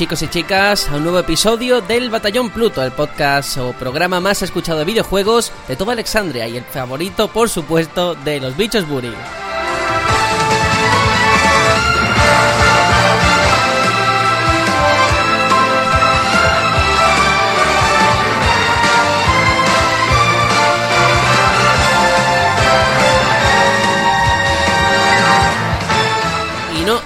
Chicos y chicas a un nuevo episodio del Batallón Pluto, el podcast o programa más escuchado de videojuegos de toda Alexandria y el favorito por supuesto de los bichos Buri.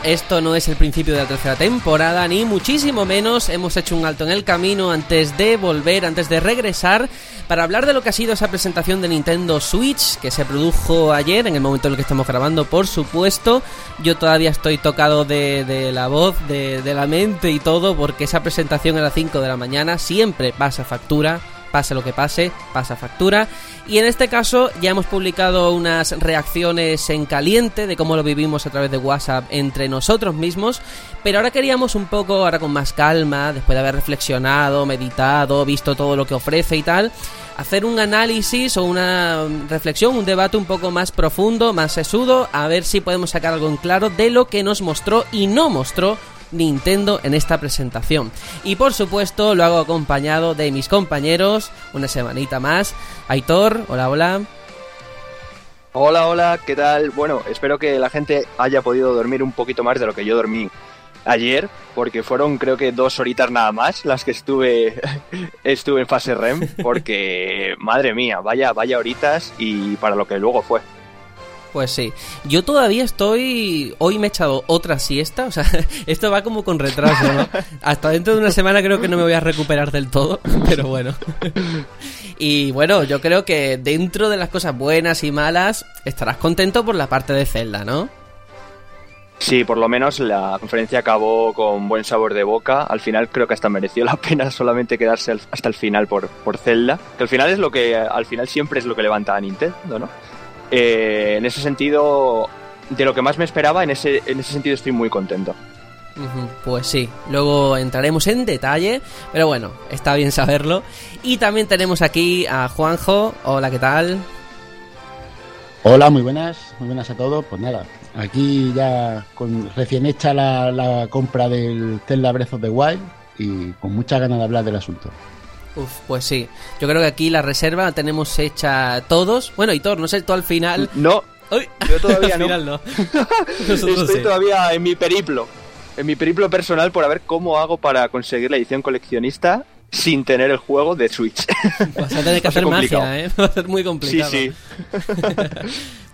Esto no es el principio de la tercera temporada, ni muchísimo menos. Hemos hecho un alto en el camino antes de volver, antes de regresar, para hablar de lo que ha sido esa presentación de Nintendo Switch, que se produjo ayer, en el momento en el que estamos grabando, por supuesto. Yo todavía estoy tocado de, la voz, de, de la mente y todo, porque esa presentación a las 5 de la mañana siempre pasa factura pase lo que pase, pasa factura. Y en este caso ya hemos publicado unas reacciones en caliente de cómo lo vivimos a través de WhatsApp entre nosotros mismos. Pero ahora queríamos un poco, ahora con más calma, después de haber reflexionado, meditado, visto todo lo que ofrece y tal, hacer un análisis o una reflexión, un debate un poco más profundo, más sesudo, a ver si podemos sacar algo en claro de lo que nos mostró y no mostró Nintendo en esta presentación. Y por supuesto lo hago acompañado de mis compañeros, una semanita más. Aitor, hola, hola. Hola, hola, ¿qué tal? Bueno, espero que la gente haya podido dormir un poquito más de lo que yo dormí ayer, porque fueron creo que dos horitas nada más las que estuve estuve en fase REM, porque madre mía, vaya vaya horitas y para lo que luego fue. Pues sí, yo todavía estoy. Hoy me he echado otra siesta, o sea, esto va como con retraso, ¿no? Hasta dentro de una semana creo que no me voy a recuperar del todo, pero bueno. Y bueno, yo creo que dentro de las cosas buenas y malas, estarás contento por la parte de Zelda, ¿no? Sí, por lo menos la conferencia acabó con buen sabor de boca. Al final creo que hasta mereció la pena solamente quedarse hasta el final por, por Zelda. Que al final es lo que, al final siempre es lo que levanta a Nintendo, ¿no? Eh, en ese sentido, de lo que más me esperaba, en ese, en ese sentido estoy muy contento. Pues sí, luego entraremos en detalle, pero bueno, está bien saberlo. Y también tenemos aquí a Juanjo. Hola, ¿qué tal? Hola, muy buenas, muy buenas a todos. Pues nada, aquí ya con recién hecha la, la compra del Zelda Breath of the Wild y con muchas ganas de hablar del asunto. Uf, pues sí. Yo creo que aquí la reserva la tenemos hecha todos. Bueno, todos, no sé, tú al final. No, Uy, yo todavía al final no. Estoy sí. todavía en mi periplo. En mi periplo personal por a ver cómo hago para conseguir la edición coleccionista sin tener el juego de Switch. Vas a tener que hacer magia. ¿eh? Va a ser muy sí, complicado. sí.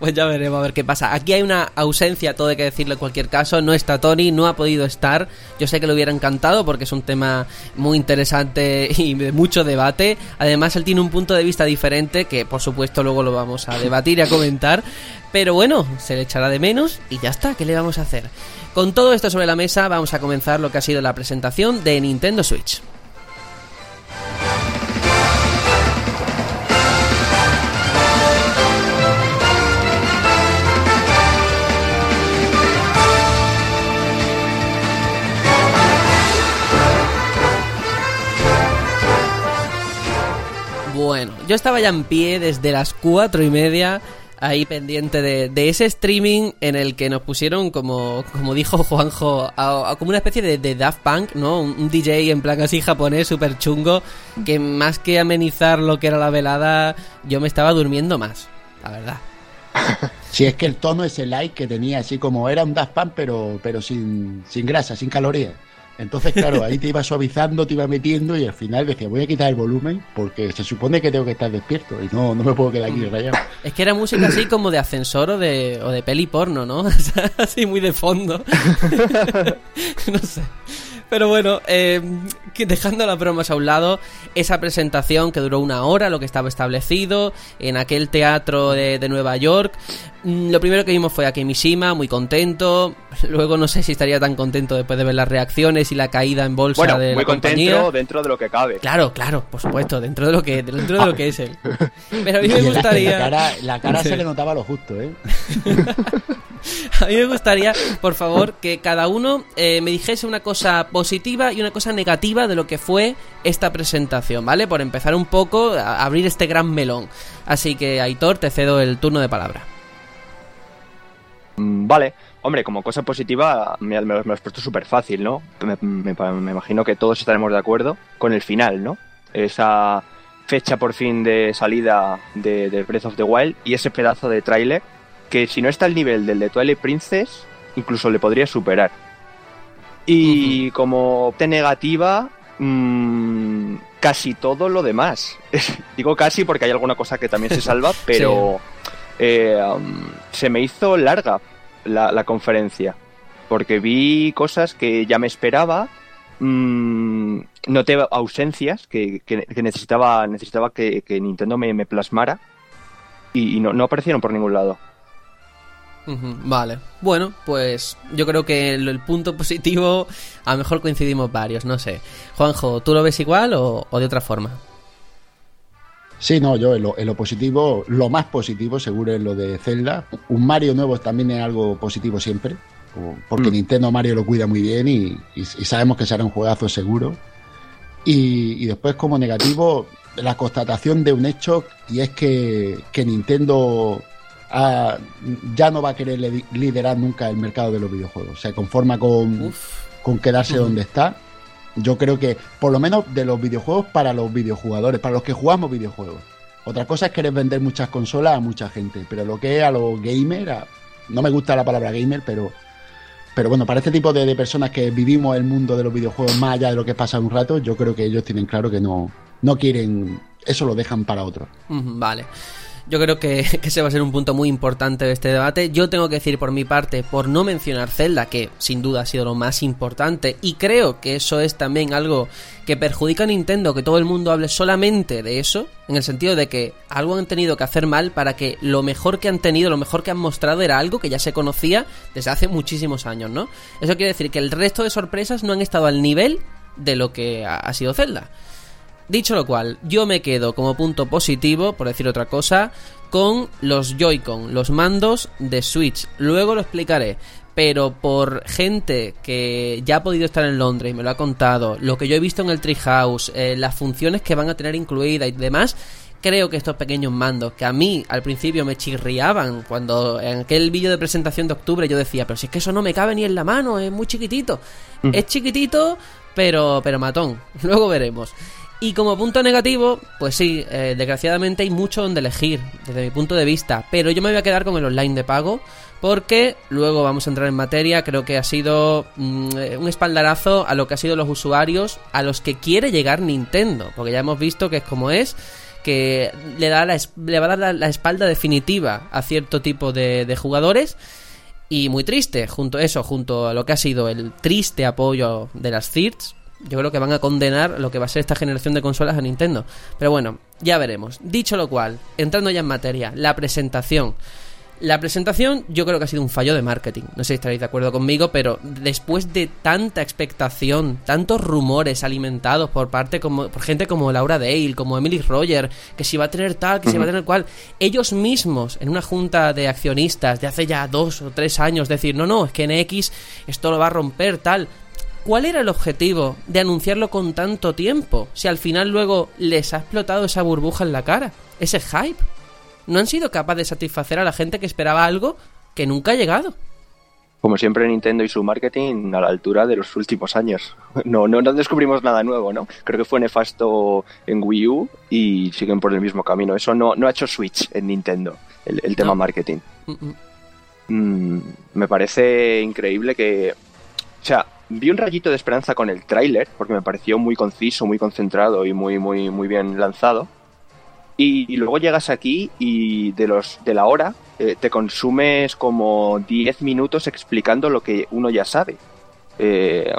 Pues ya veremos a ver qué pasa. Aquí hay una ausencia, todo hay que decirlo en cualquier caso. No está Tony, no ha podido estar. Yo sé que le hubiera encantado porque es un tema muy interesante y de mucho debate. Además, él tiene un punto de vista diferente que, por supuesto, luego lo vamos a debatir y a comentar. Pero bueno, se le echará de menos y ya está. ¿Qué le vamos a hacer? Con todo esto sobre la mesa, vamos a comenzar lo que ha sido la presentación de Nintendo Switch. Bueno, yo estaba ya en pie desde las cuatro y media, ahí pendiente de, de ese streaming en el que nos pusieron, como, como dijo Juanjo, como una especie de, Daft Punk, ¿no? Un, un DJ en plan así japonés, súper chungo, que más que amenizar lo que era la velada, yo me estaba durmiendo más, la verdad. Si es que el tono ese like que tenía, así como era un Daft Punk, pero, pero sin, sin grasa, sin calorías. Entonces, claro, ahí te iba suavizando, te iba metiendo y al final decía, voy a quitar el volumen porque se supone que tengo que estar despierto y no, no me puedo quedar aquí rayado. Es que era música así como de ascensor o de, o de peli porno, ¿no? Así muy de fondo. no sé. Pero bueno, eh, dejando las bromas a un lado, esa presentación que duró una hora, lo que estaba establecido, en aquel teatro de, de Nueva York, mm, lo primero que vimos fue a Kimishima, muy contento. Luego no sé si estaría tan contento después de ver las reacciones y la caída en bolsa Bueno, de muy la compañía. contento dentro de lo que cabe. Claro, claro, por supuesto, dentro de lo que, dentro de lo que es él. Pero a mí me gustaría. La cara, la cara Sí. se le notaba lo justo, ¿eh? A mí me gustaría, por favor, que cada uno eh, me dijese una cosa positiva y una cosa negativa de lo que fue esta presentación, ¿vale? Por empezar un poco a abrir este gran melón. Así que, Aitor, te cedo el turno de palabra. Mm, vale, hombre, como cosa positiva me, lo has puesto súper fácil, ¿no? Me, me, imagino que todos estaremos de acuerdo con el final, ¿no? Esa fecha por fin de salida de, de Breath of the Wild y ese pedazo de tráiler que si no está al nivel del de Twilight Princess, incluso le podría superar. Y como te negativa, mmm, casi todo lo demás. Digo casi porque hay alguna cosa que también se salva, pero eh, um, se me hizo larga la, conferencia. Porque vi cosas que ya me esperaba. Mmm, noté ausencias que, necesitaba, necesitaba que, Nintendo me, plasmara. Y, no, no aparecieron por ningún lado. Vale. Bueno, pues yo creo que el, punto positivo, a lo mejor coincidimos varios, no sé. Juanjo, ¿tú lo ves igual o, de otra forma? Sí, no, yo en lo, positivo, lo más positivo seguro es lo de Zelda. Un Mario nuevo también es algo positivo siempre, porque mm. Nintendo Mario lo cuida muy bien y, sabemos que será un juegazo seguro. Y, después como negativo, la constatación de un hecho y es que, que Nintendo ya no va a querer liderar nunca el mercado de los videojuegos. Se conforma con, con quedarse donde está. Yo creo que, por lo menos de los videojuegos para los videojugadores, para los que jugamos videojuegos. Otra cosa es querer vender muchas consolas a mucha gente, pero lo que es a los gamers, no me gusta la palabra gamer, pero, pero bueno, para este tipo de, personas que vivimos el mundo de los videojuegos más allá de lo que pasa un rato, yo creo que ellos tienen claro que no, no quieren, eso lo dejan para otros. Vale. Yo creo que, ese va a ser un punto muy importante de este debate. Yo tengo que decir por mi parte, por no mencionar Zelda, que sin duda ha sido lo más importante, y creo que eso es también algo que perjudica a Nintendo, que todo el mundo hable solamente de eso, en el sentido de que algo han tenido que hacer mal para que lo mejor que han tenido, lo mejor que han mostrado era algo que ya se conocía desde hace muchísimos años, ¿no? Eso quiere decir que el resto de sorpresas no han estado al nivel de lo que ha sido Zelda. Dicho lo cual, yo me quedo como punto positivo, por decir otra cosa, con los Joy-Con, los mandos de Switch. Luego lo explicaré. Pero por gente que ya ha podido estar en Londres y me lo ha contado, lo que yo he visto en el Treehouse, eh, las funciones que van a tener incluidas y demás, creo que estos pequeños mandos que a mí al principio me chirriaban cuando en aquel vídeo de presentación de octubre yo decía, pero si es que eso no me cabe ni en la mano, es muy chiquitito. Es chiquitito, pero pero matón. Luego veremos. Y como punto negativo, pues sí, eh, desgraciadamente hay mucho donde elegir, desde mi punto de vista. Pero yo me voy a quedar con el online de pago, porque luego vamos a entrar en materia. Creo que ha sido mm, un espaldarazo a lo que ha sido los usuarios, a los que quiere llegar Nintendo. Porque ya hemos visto que es como es, que le, da le va a dar la, espalda definitiva a cierto tipo de, de jugadores. Y muy triste, junto a eso, junto a lo que ha sido el triste apoyo de las CIRTs, yo creo que van a condenar lo que va a ser esta generación de consolas a Nintendo. Pero bueno, ya veremos. Dicho lo cual, entrando ya en materia, la presentación. La presentación yo creo que ha sido un fallo de marketing. No sé si estaréis de acuerdo conmigo, pero después de tanta expectación, tantos rumores alimentados por parte como por gente como Laura Dale, como Emily Roger, que si va a tener tal, que si va a tener cual, ellos mismos en una junta de accionistas de hace ya dos o tres años decir, no, no, es que en X esto lo va a romper tal. ¿Cuál era el objetivo de anunciarlo con tanto tiempo? Si al final luego les ha explotado esa burbuja en la cara, ese hype. No han sido capaces de satisfacer a la gente que esperaba algo que nunca ha llegado. Como siempre Nintendo y su marketing a la altura de los últimos años. No, no, no descubrimos nada nuevo, ¿no? Creo que fue nefasto en Wii U y siguen por el mismo camino. Eso no, no ha hecho Switch en Nintendo, el, tema marketing. Mm, mm. Mm, me parece increíble que... O sea, vi un rayito de esperanza con el tráiler, porque me pareció muy conciso, muy concentrado y muy, muy, muy bien lanzado. Y, luego llegas aquí y de los de la hora eh, te consumes como 10 minutos explicando lo que uno ya sabe. Eh,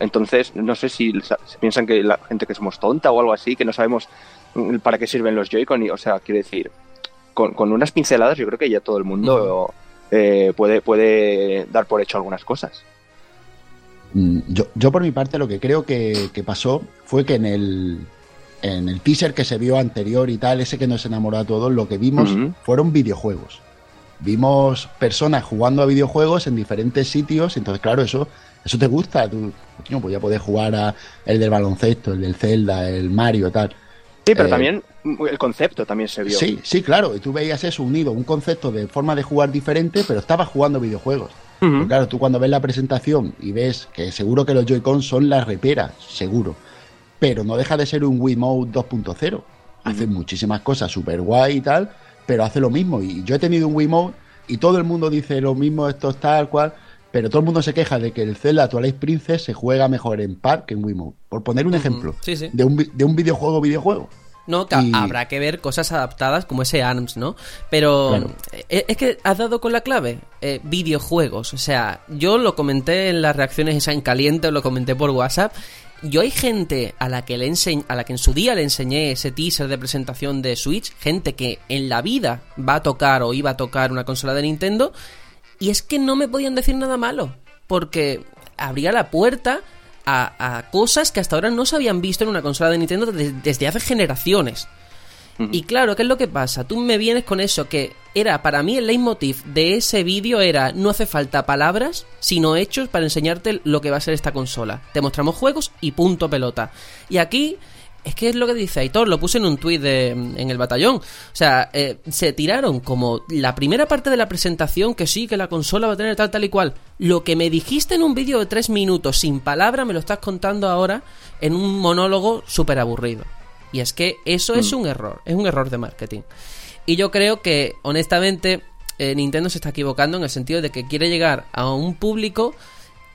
entonces, no sé si, piensan que la gente que somos tonta o algo así, que no sabemos mm, para qué sirven los Joy-Con. O sea, quiero decir, con, unas pinceladas yo creo que ya todo el mundo eh, puede, puede dar por hecho algunas cosas. Mm, yo, yo por mi parte lo que creo que, pasó fue que en el, en el teaser que se vio anterior y tal, ese que nos enamoró a todos, lo que vimos fueron videojuegos. Vimos personas jugando a videojuegos en diferentes sitios, entonces claro, eso, eso te gusta, tú pues ya puedes jugar a el del baloncesto, el del Zelda, el Mario, tal. Sí, pero eh, también el concepto también se vio. Sí, sí, claro. Y tú veías eso unido, un concepto de forma de jugar diferente, pero estabas jugando videojuegos. Claro, tú cuando ves la presentación y ves que seguro que los Joy-Con son las reperas, seguro. Pero no deja de ser un Wiimote 2.0. Hace muchísimas cosas súper guay y tal, pero hace lo mismo. Y yo he tenido un Wiimote y todo el mundo dice lo mismo, esto es tal cual. Pero todo el mundo se queja de que el Zelda Twilight Princess se juega mejor en pad que en Wiimote. Por poner un ejemplo De, un, de un videojuego videojuego. No, habrá que ver cosas adaptadas como ese ARMS, ¿no? Pero eh, es que has dado con la clave, eh, videojuegos. O sea, yo lo comenté en las reacciones esa en caliente, lo comenté por WhatsApp. Yo hay gente a la que le a la que en su día le enseñé ese teaser de presentación de Switch, gente que en la vida va a tocar o iba a tocar una consola de Nintendo, y es que no me podían decir nada malo, porque abría la puerta a, cosas que hasta ahora no se habían visto en una consola de Nintendo desde hace generaciones. Y claro, ¿qué es lo que pasa? Tú me vienes con eso, que era para mí el leitmotiv de ese vídeo era no hace falta palabras, sino hechos para enseñarte lo que va a ser esta consola. Te mostramos juegos y punto pelota. Y aquí es que es lo que dice Aitor, lo puse en un tuit en el batallón. O sea, eh, se tiraron como la primera parte de la presentación, que sí, que la consola va a tener tal, tal y cual. Lo que me dijiste en un vídeo de tres minutos, sin palabra, me lo estás contando ahora en un monólogo súper aburrido. Y es que eso es mm. un error, es un error de marketing. Y yo creo que, honestamente, eh, Nintendo se está equivocando en el sentido de que quiere llegar a un público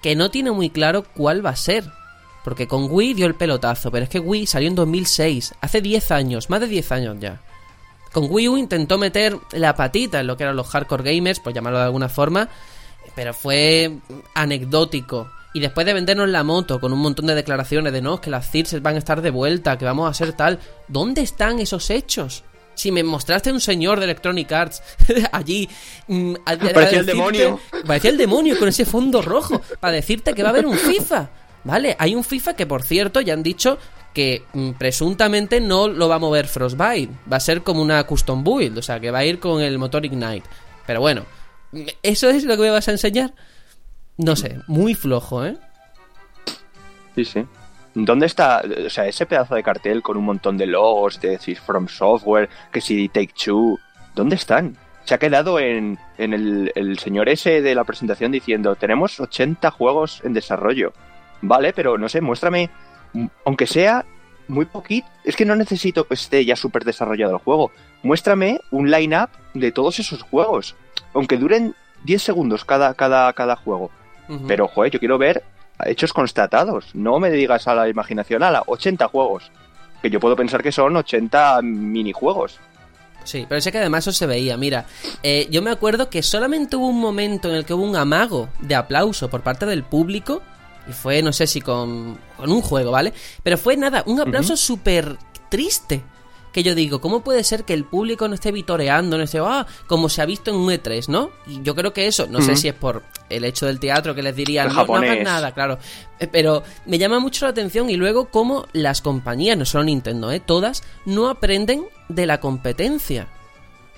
que no tiene muy claro cuál va a ser porque con Wii dio el pelotazo, pero es que Wii salió en 2006, hace 10 años, más de 10 años ya. Con Wii U intentó meter la patita en lo que eran los hardcore gamers, por llamarlo de alguna forma, pero fue anecdótico. Y después de vendernos la moto con un montón de declaraciones de no, que las CIRS van a estar de vuelta, que vamos a ser tal, ¿dónde están esos hechos? Si me mostraste un señor de Electronic Arts allí. Mm, parecía el demonio. Parecía el demonio con ese fondo rojo. Para decirte que va a haber un FIFA. ¿Vale? Hay un FIFA que, por cierto, ya han dicho que mm, presuntamente no lo va a mover Frostbite. Va a ser como una custom build, o sea, que va a ir con el motor Ignite. Pero bueno, ¿eso es lo que me vas a enseñar? No sé, muy flojo, ¿eh? Sí, sí. ¿Dónde está, o sea, ese pedazo de cartel con un montón de logos, de decir From Software, que si Take Two, ¿dónde están? Se ha quedado en, en el, el señor ese de la presentación diciendo, tenemos 80 juegos en desarrollo. Vale, pero no sé, muéstrame, aunque sea muy poquito, es que no necesito que esté ya súper desarrollado el juego. Muéstrame un line-up de todos esos juegos, aunque duren 10 segundos cada, cada, cada juego. Pero, joder, yo quiero ver hechos constatados. No me digas a la imaginación, a la 80 juegos. Que yo puedo pensar que son 80 minijuegos. Sí, pero sé que además eso se veía. Mira, eh, yo me acuerdo que solamente hubo un momento en el que hubo un amago de aplauso por parte del público y fue, no sé si con, con un juego, ¿vale? Pero fue nada, un aplauso súper triste. Que yo digo, ¿cómo puede ser que el público no esté vitoreando, no esté, ah, como se ha visto en un E3, ¿no? Y yo creo que eso, no sé si es por el hecho del teatro que les dirían, no, no hagan nada, claro. Eh, pero me llama mucho la atención y luego cómo las compañías, no solo Nintendo, ¿eh? Todas, no aprenden de la competencia.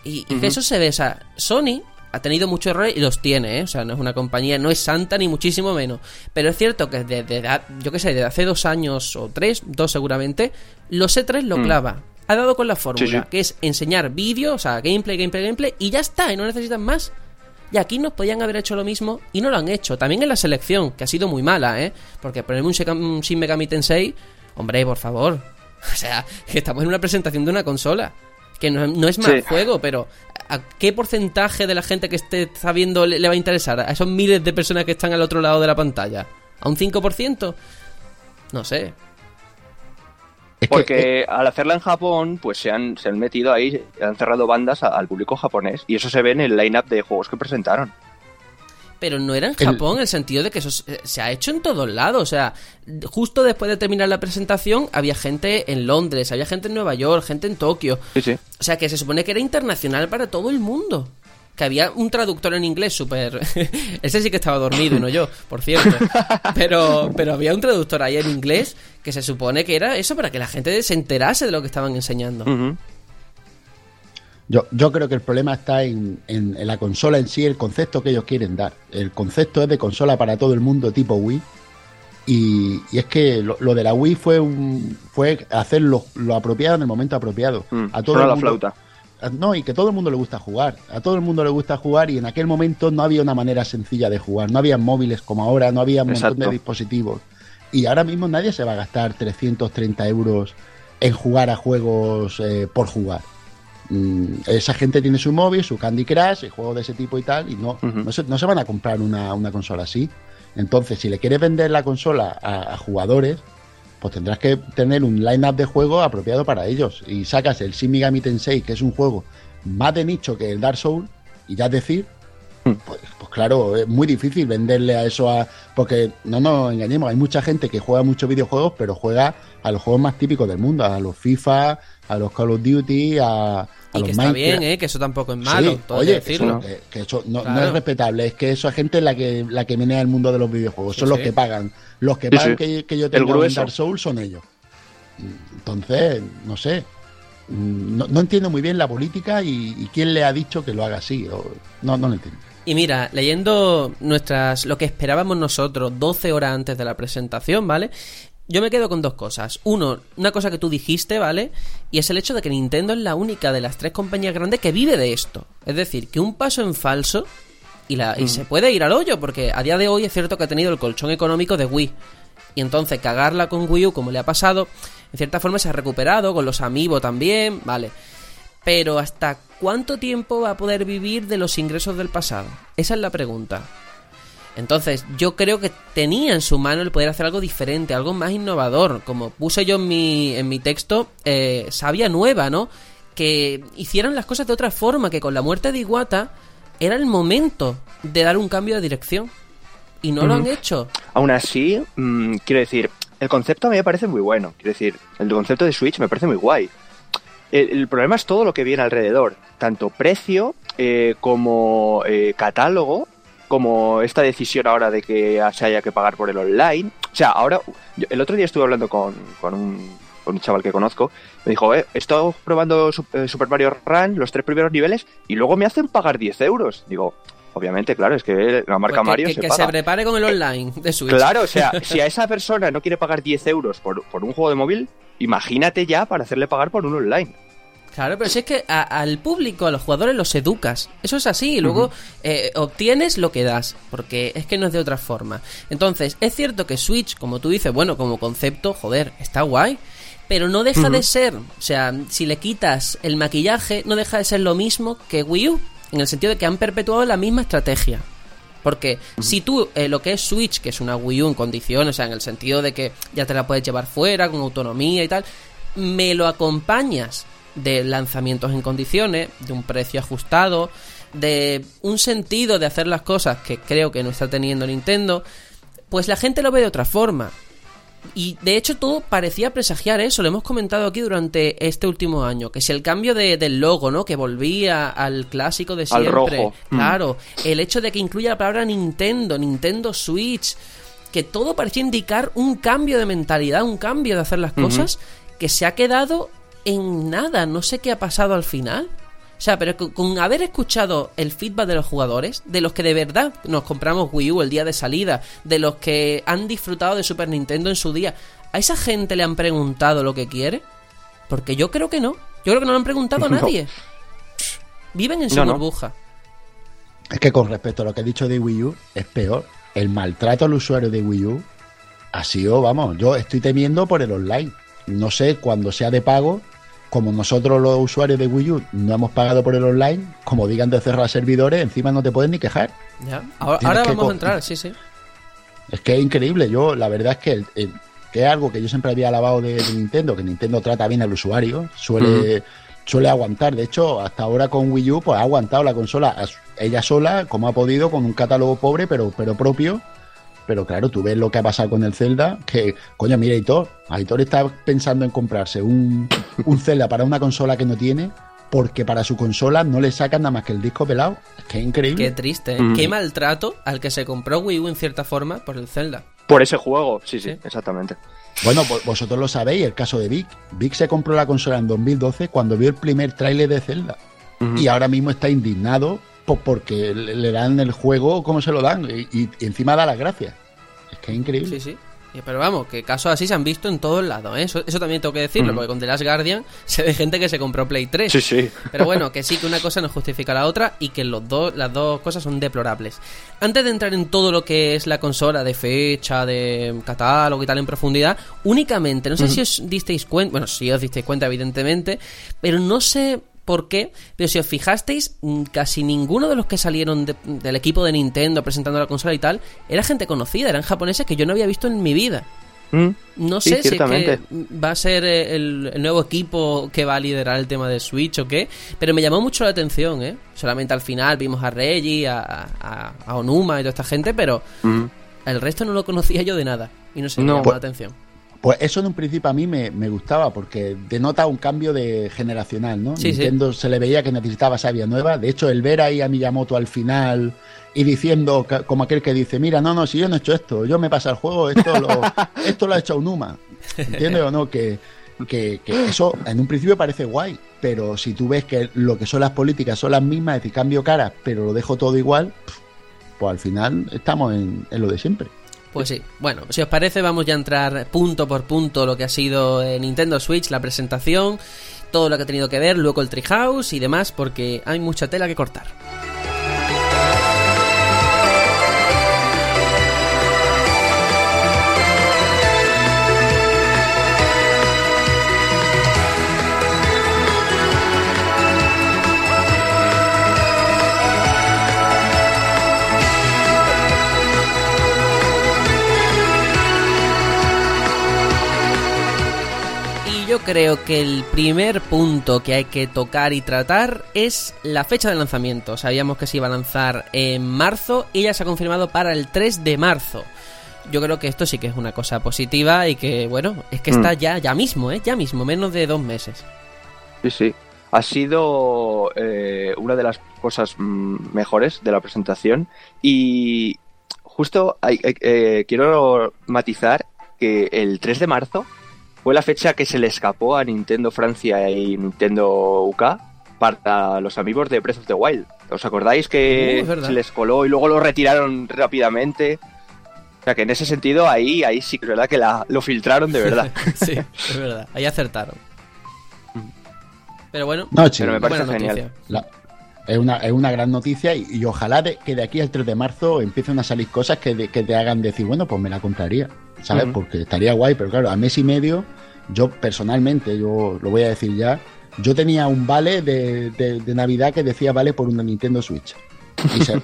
Y, y que eso se ve, o sea, Sony ha tenido muchos errores y los tiene, ¿eh? O sea, no es una compañía, no es santa ni muchísimo menos. Pero es cierto que desde, yo qué sé, desde hace dos años o tres, dos seguramente, los E3 lo mm. clava. Ha dado con la fórmula, que es enseñar vídeo, o sea, gameplay, gameplay, gameplay, y ya está, y no necesitan más. Y aquí nos podían haber hecho lo mismo y no lo han hecho. También en la selección, que ha sido muy mala, ¿eh? Porque ponerme un Shin Megami Tensei, hombre, por favor. O sea, que estamos en una presentación de una consola que no, es mal juego, pero ¿a qué porcentaje de la gente que esté está viendo le, va a interesar? ¿A esos miles de personas que están al otro lado de la pantalla? ¿A un 5%? No sé. Porque al hacerla en Japón, pues se han, se han metido ahí, han cerrado bandas al público japonés. Y eso se ve en el line-up de juegos que presentaron pero no era en Japón, en el sentido de que eso se ha hecho en todos lados. O sea, justo después de terminar la presentación, había gente en Londres, había gente en Nueva York, gente en Tokio. Sí, sí. O sea, que se supone que era internacional para todo el mundo. Que había un traductor en inglés súper. Ese sí que estaba dormido, no yo, por cierto. Pero, pero había un traductor ahí en inglés que se supone que era eso para que la gente se enterase de lo que estaban enseñando. Yo, yo creo que el problema está en, la consola en sí, el concepto que ellos quieren dar. El concepto es de consola para todo el mundo tipo Wii. Y, es que lo, de la Wii fue un, fue hacer lo, apropiado en el momento apropiado. Mm, a todo el mundo, la flauta. No, y que todo el mundo le gusta jugar. A todo el mundo le gusta jugar y en aquel momento no había una manera sencilla de jugar. No había móviles como ahora, no había un montón de dispositivos. Y ahora mismo nadie se va a gastar 330 euros en jugar a juegos eh, por jugar. Mm, esa gente tiene su móvil, su Candy Crush, y juegos de ese tipo y tal, y no, no, se, no, se, van a comprar una, una, consola así. Entonces, si le quieres vender la consola a, jugadores, pues tendrás que tener un line-up de juego apropiado para ellos. Y sacas el Shin Megami Tensei, que es un juego más de nicho que el Dark Souls, y ya decir, hmm. pues, pues, claro, es muy difícil venderle a eso a... Porque no nos engañemos, hay mucha gente que juega muchos videojuegos, pero juega a los juegos más típicos del mundo, a los FIFA, a los Call of Duty, a, y que está bien, ¿eh? que eso tampoco es malo. oye, que, eso no, es respetable, es que esa gente es la que, la que menea el mundo de los videojuegos, son los que pagan. Los que pagan que, yo tengo en Dark Souls son ellos. Entonces, no sé. No, entiendo muy bien la política y, quién le ha dicho que lo haga así. no, no lo entiendo. Y mira, leyendo nuestras lo que esperábamos nosotros 12 horas antes de la presentación, ¿vale? Yo me quedo con dos cosas. Uno, una cosa que tú dijiste, ¿vale? Y es el hecho de que Nintendo es la única de las tres compañías grandes que vive de esto. Es decir, que un paso en falso y, la, y mm. se puede ir al hoyo, porque a día de hoy es cierto que ha tenido el colchón económico de Wii. Y entonces cagarla con Wii U, como le ha pasado, en cierta forma se ha recuperado, con los Amiibo también, ¿vale? Pero ¿hasta cuánto tiempo va a poder vivir de los ingresos del pasado? Esa es la pregunta. Entonces, yo creo que tenía en su mano el poder hacer algo diferente, algo más innovador. Como puse yo en mi, en mi texto, eh, sabia nueva, ¿no? Que hicieran las cosas de otra forma, que con la muerte de Iguata era el momento de dar un cambio de dirección. Y no lo han hecho. Aún así, mm, quiero decir, el concepto a mí me parece muy bueno. Quiero decir, el concepto de Switch me parece muy guay. El, problema es todo lo que viene alrededor, tanto precio eh, como eh, catálogo como esta decisión ahora de que se haya que pagar por el online. O sea, ahora, el otro día estuve hablando con, con, un, con un chaval que conozco, me dijo, eh, he estado probando eh, Super Mario Run, los tres primeros niveles, y luego me hacen pagar 10 euros. Digo, obviamente, claro, es que la marca pues Mario que, se que se prepare con el online de Switch. Claro, o sea, si a esa persona no quiere pagar 10 euros por, por un juego de móvil, imagínate ya para hacerle pagar por un online. Claro, pero si es que al público, a los jugadores los educas. Eso es así. Y luego eh, obtienes lo que das. Porque es que no es de otra forma. Entonces, es cierto que Switch, como tú dices, bueno, como concepto, joder, está guay. Pero no deja de ser. O sea, si le quitas el maquillaje, no deja de ser lo mismo que Wii U. En el sentido de que han perpetuado la misma estrategia. Porque si tú eh, lo que es Switch, que es una Wii U en condiciones, o sea, en el sentido de que ya te la puedes llevar fuera, con autonomía y tal, me lo acompañas de lanzamientos en condiciones, de un precio ajustado, de un sentido de hacer las cosas que creo que no está teniendo Nintendo, pues la gente lo ve de otra forma. Y de hecho todo parecía presagiar eso, lo hemos comentado aquí durante este último año, que si el cambio de, del logo, ¿no? Que volvía al clásico de siempre. Mm. Claro, el hecho de que incluya la palabra Nintendo, Nintendo Switch, que todo parecía indicar un cambio de mentalidad, un cambio de hacer las cosas, que se ha quedado en nada, no sé qué ha pasado al final. O sea, pero con, haber escuchado el feedback de los jugadores, de los que de verdad nos compramos Wii U el día de salida, de los que han disfrutado de Super Nintendo en su día, ¿a esa gente le han preguntado lo que quiere? Porque yo creo que no. Yo creo que no le han preguntado a nadie. Viven en su burbuja. Es que con respecto a lo que he dicho de Wii U, es peor. El maltrato al usuario de Wii U ha sido, vamos, yo estoy temiendo por el online. No sé cuando sea de pago como nosotros los usuarios de Wii U no hemos pagado por el online, como digan de cerrar servidores, encima no te pueden ni quejar. Ya. Ahora, vamos a entrar, sí, sí. Es que es increíble. Yo, la verdad es que, que es algo que yo siempre había alabado de, Nintendo, que Nintendo trata bien al usuario, suele, suele aguantar. De hecho, hasta ahora con Wii U, pues ha aguantado la consola ella sola, como ha podido, con un catálogo pobre, pero, pero propio pero claro, tú ves lo que ha pasado con el Zelda, que, coño, mira, Aitor, Aitor está pensando en comprarse un, un Zelda para una consola que no tiene, porque para su consola no le sacan nada más que el disco pelado. Es que es increíble. Qué triste, ¿eh? Qué maltrato al que se compró Wii U en cierta forma por el Zelda. Por ese juego, sí, sí, exactamente. Bueno, vosotros lo sabéis, el caso de Vic. Vic se compró la consola en 2012 cuando vio el primer tráiler de Zelda. Y ahora mismo está indignado porque le dan el juego como se lo dan y, encima da las gracias. Es que es increíble. Sí, sí. Pero vamos, que casos así se han visto en todos lados, ¿eh? eso, también tengo que decirlo, porque con The Last Guardian se ve gente que se compró Play 3. Sí, sí. Pero bueno, que sí que una cosa no justifica la otra y que los dos, las dos cosas son deplorables. Antes de entrar en todo lo que es la consola de fecha, de catálogo y tal en profundidad, únicamente, no sé si os disteis cuenta, bueno, si os disteis cuenta evidentemente, pero no sé por qué, pero si os fijasteis, mm, casi ninguno de los que salieron del equipo de Nintendo presentando la consola y tal, era gente conocida, eran japoneses que yo no había visto en mi vida. Mm. No sé si va a ser eh, el, nuevo equipo que va a liderar el tema de Switch o qué, pero me llamó mucho la atención, ¿eh? Solamente al final vimos a Reggie, a, Onuma y toda esta gente, pero mm. el resto no lo conocía yo de nada y no sé, me llamó la atención. Pues eso en un principio a mí me, gustaba porque denota un cambio de generacional, ¿no? Nintendo se le veía que necesitaba sabia nueva. De hecho, el ver ahí a Miyamoto al final y diciendo como aquel que dice, mira, no, no, si yo no he hecho esto, yo me pasa el juego, esto lo, esto lo ha hecho Unuma. ¿Entiendes o no? Que, que, eso en un principio parece guay, pero si tú ves que lo que son las políticas son las mismas, es decir, cambio cara, pero lo dejo todo igual, pues al final estamos en lo de siempre. Pues sí, bueno, si os parece vamos ya a entrar punto por punto lo que ha sido eh, Nintendo Switch, la presentación, todo lo que ha tenido que ver, luego el Treehouse y demás, porque hay mucha tela que cortar. Yo creo que el primer punto que hay que tocar y tratar es la fecha de lanzamiento. Sabíamos que se iba a lanzar en marzo y ya se ha confirmado para el 3 de marzo. Yo creo que esto sí que es una cosa positiva y que, bueno, es que está mm. ya, ya mismo, ¿eh? Ya mismo, menos de dos meses. Sí, sí. Ha sido eh, una de las cosas mm, mejores de la presentación y justo eh, quiero matizar que el 3 de marzo fue la fecha que se le escapó a Nintendo Francia y Nintendo UK para los amigos de Breath of the Wild. ¿Os acordáis que uh, se les coló y luego lo retiraron rápidamente? O sea que en ese sentido ahí, ahí sí que es verdad que lo filtraron de verdad. sí, es verdad. Ahí acertaron. Pero bueno, pero me parece genial. Es, una, es una gran noticia y, ojalá que de aquí al 3 de marzo empiecen a salir cosas que, que te hagan decir, bueno, pues me la compraría. ¿sabes? Porque estaría guay, pero claro, a mes y medio, yo personalmente, yo lo voy a decir ya, yo tenía un vale de, de, Navidad que decía vale por una Nintendo Switch.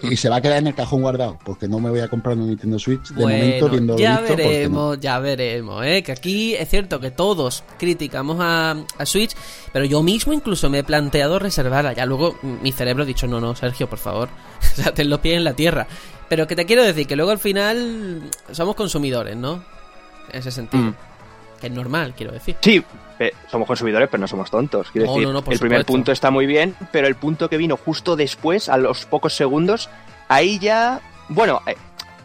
Y se, va a quedar en el cajón guardado, porque no me voy a comprar una Nintendo Switch de momento viendo Ya veremos, ya veremos, ¿eh? que aquí es cierto que todos criticamos a, a, Switch, pero yo mismo incluso me he planteado reservarla. Ya luego mi cerebro ha dicho, no, no, Sergio, por favor, o sea, ten los pies en la tierra. Pero que te quiero decir que luego al final somos consumidores, ¿no? En ese sentido. Mm. Que es normal, quiero decir. Sí, somos consumidores, pero no somos tontos. Quiero decir, el primer punto está muy bien, pero el punto que vino justo después, a los pocos segundos, ahí ya. Bueno, eh,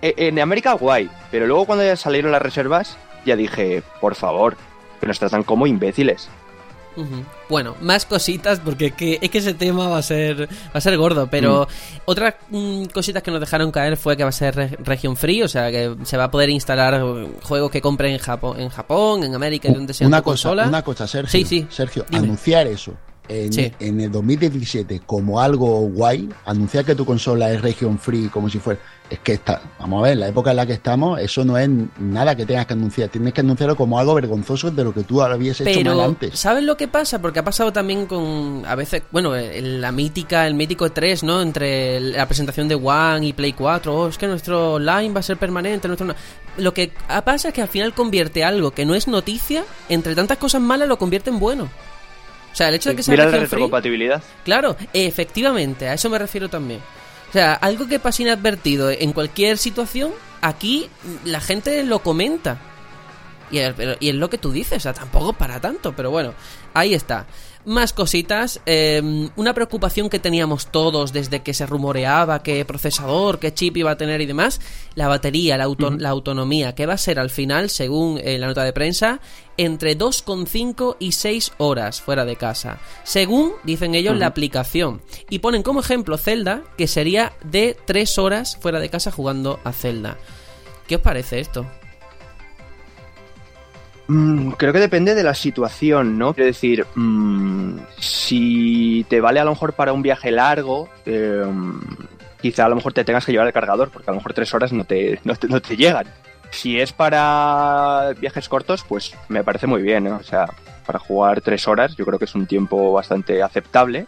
eh, en América guay, pero luego cuando ya salieron las reservas, ya dije, por favor, que nos tratan como imbéciles. Bueno, más cositas porque es que, ese tema va a ser va a ser gordo, pero mm. otras mm, cositas que nos dejaron caer fue que va a ser región free, o sea que se va a poder instalar juegos que compren en Japón, en Japón, en América, donde sea una cosa, Una cosa, Sergio, sí, Sergio, anunciar eso en, el 2017 como algo guay, anunciar que tu consola es region free como si fuera... Es que está, vamos a ver, la época en la que estamos, eso no es nada que tengas que anunciar. Tienes que anunciarlo como algo vergonzoso de lo que tú habías hecho mal antes. ¿Sabes lo que pasa? Porque ha pasado también con, a veces, bueno, la mítica, el mítico 3, ¿no? Entre la presentación de One y Play 4. Oh, es que nuestro online va a ser permanente. Nuestro... Lo que pasa es que al final convierte algo que no es noticia, entre tantas cosas malas, lo convierte en bueno. O sea, el hecho de que sea Mira la retrocompatibilidad. Claro, efectivamente, a eso me refiero también. O sea, algo que pasa inadvertido en cualquier situación, aquí la gente lo comenta. Y es lo que tú dices, o sea, tampoco para tanto, pero bueno, ahí está. Más cositas, em, una preocupación que teníamos todos desde que se rumoreaba qué procesador, qué chip iba a tener y demás, la batería, la, la autonomía, que va a ser al final, según eh, la nota de prensa, entre 2,5 y 6 horas fuera de casa, según dicen ellos la aplicación. Y ponen como ejemplo Zelda, que sería de 3 horas fuera de casa jugando a Zelda. ¿Qué os parece esto? Mm, creo que depende de la situación, ¿no? Quiero decir, mm, si te vale a lo mejor para un viaje largo, eh, quizá a lo mejor te tengas que llevar el cargador, porque a lo mejor tres horas no te, no te, llegan. Si es para viajes cortos, pues me parece muy bien, ¿no? O sea, para jugar tres horas yo creo que es un tiempo bastante aceptable.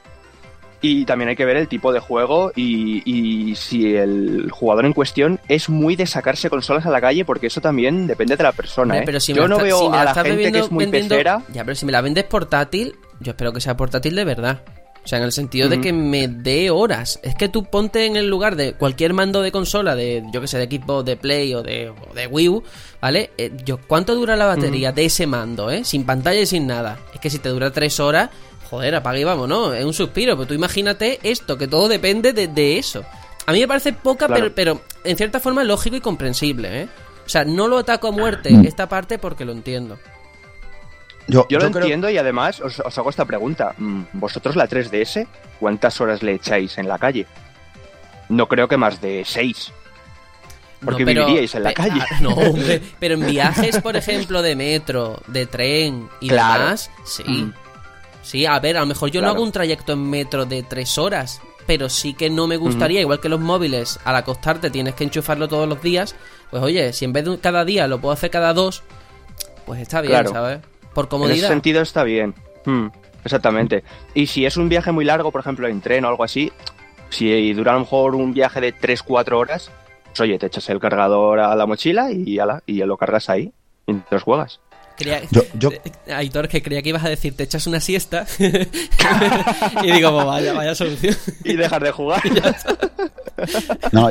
Y también hay que ver el tipo de juego y, si el jugador en cuestión es muy de sacarse consolas a la calle, porque eso también depende de la persona. ¿eh? yo no veo a la gente que es muy pecera. Ya, pero si me la vendes portátil, yo espero que sea portátil de verdad. O sea, en el sentido de que me dé horas. Es que tú ponte en el lugar de cualquier mando de consola, de yo que sé, de equipo de Play o de, de Wii U, ¿vale? Eh, yo, ¿Cuánto dura la batería de ese mando, eh? Sin pantalla y sin nada. Es que si te dura tres horas, joder, apaga y vamos, ¿no? Es un suspiro, pero tú imagínate esto, que todo depende de, eso. A mí me parece poca, pero, pero en cierta forma lógico y comprensible, ¿eh? O sea, no lo ataco a muerte mm. esta parte porque lo entiendo. Yo, lo entiendo y además os, hago esta pregunta. Mm, ¿Vosotros la 3DS cuántas horas le echáis en la calle? No creo que más de 6. Porque viviríais en la calle. Ah, no, hombre, pero en viajes, por ejemplo, de metro, de tren y demás, sí. Mm. Sí, a ver, a lo mejor yo no hago un trayecto en metro de tres horas, pero sí que no me gustaría, igual que los móviles, al acostarte tienes que enchufarlo todos los días, pues oye, si en vez de cada día lo puedo hacer cada dos, pues está bien, ¿sabes? Por comodidad. En ese sentido está bien. Hmm, exactamente. Y si es un viaje muy largo, por ejemplo, en tren o algo así, si dura a lo mejor un viaje de 3-4 horas, pues oye, te echas el cargador a la mochila y, ala, y lo cargas ahí mientras juegas. Yo, yo... Aitor, que creía que ibas a decir, te echas una siesta. y digo, pues vaya, vaya solución. y dejar de jugar. no,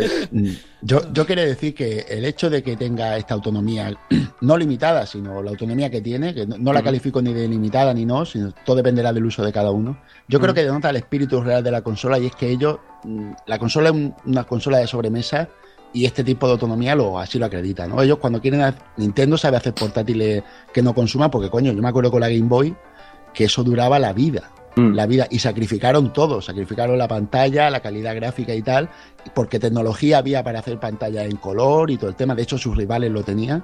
yo, yo quiero decir que el hecho de que tenga esta autonomía, no limitada, sino la autonomía que tiene, que no, la califico ni de limitada ni no, sino todo dependerá del uso de cada uno, yo creo que denota el espíritu real de la consola y es que ellos, mm, la consola es una consola de sobremesa y este tipo de autonomía lo así lo acredita, ¿no? Ellos cuando quieren, Nintendo sabe hacer portátiles que no consuman, porque coño, yo me acuerdo con la Game Boy que eso duraba la vida. Mm. la vida y sacrificaron todo, sacrificaron la pantalla, la calidad gráfica y tal, porque tecnología había para hacer pantalla en color y todo el tema, de hecho sus rivales lo tenían,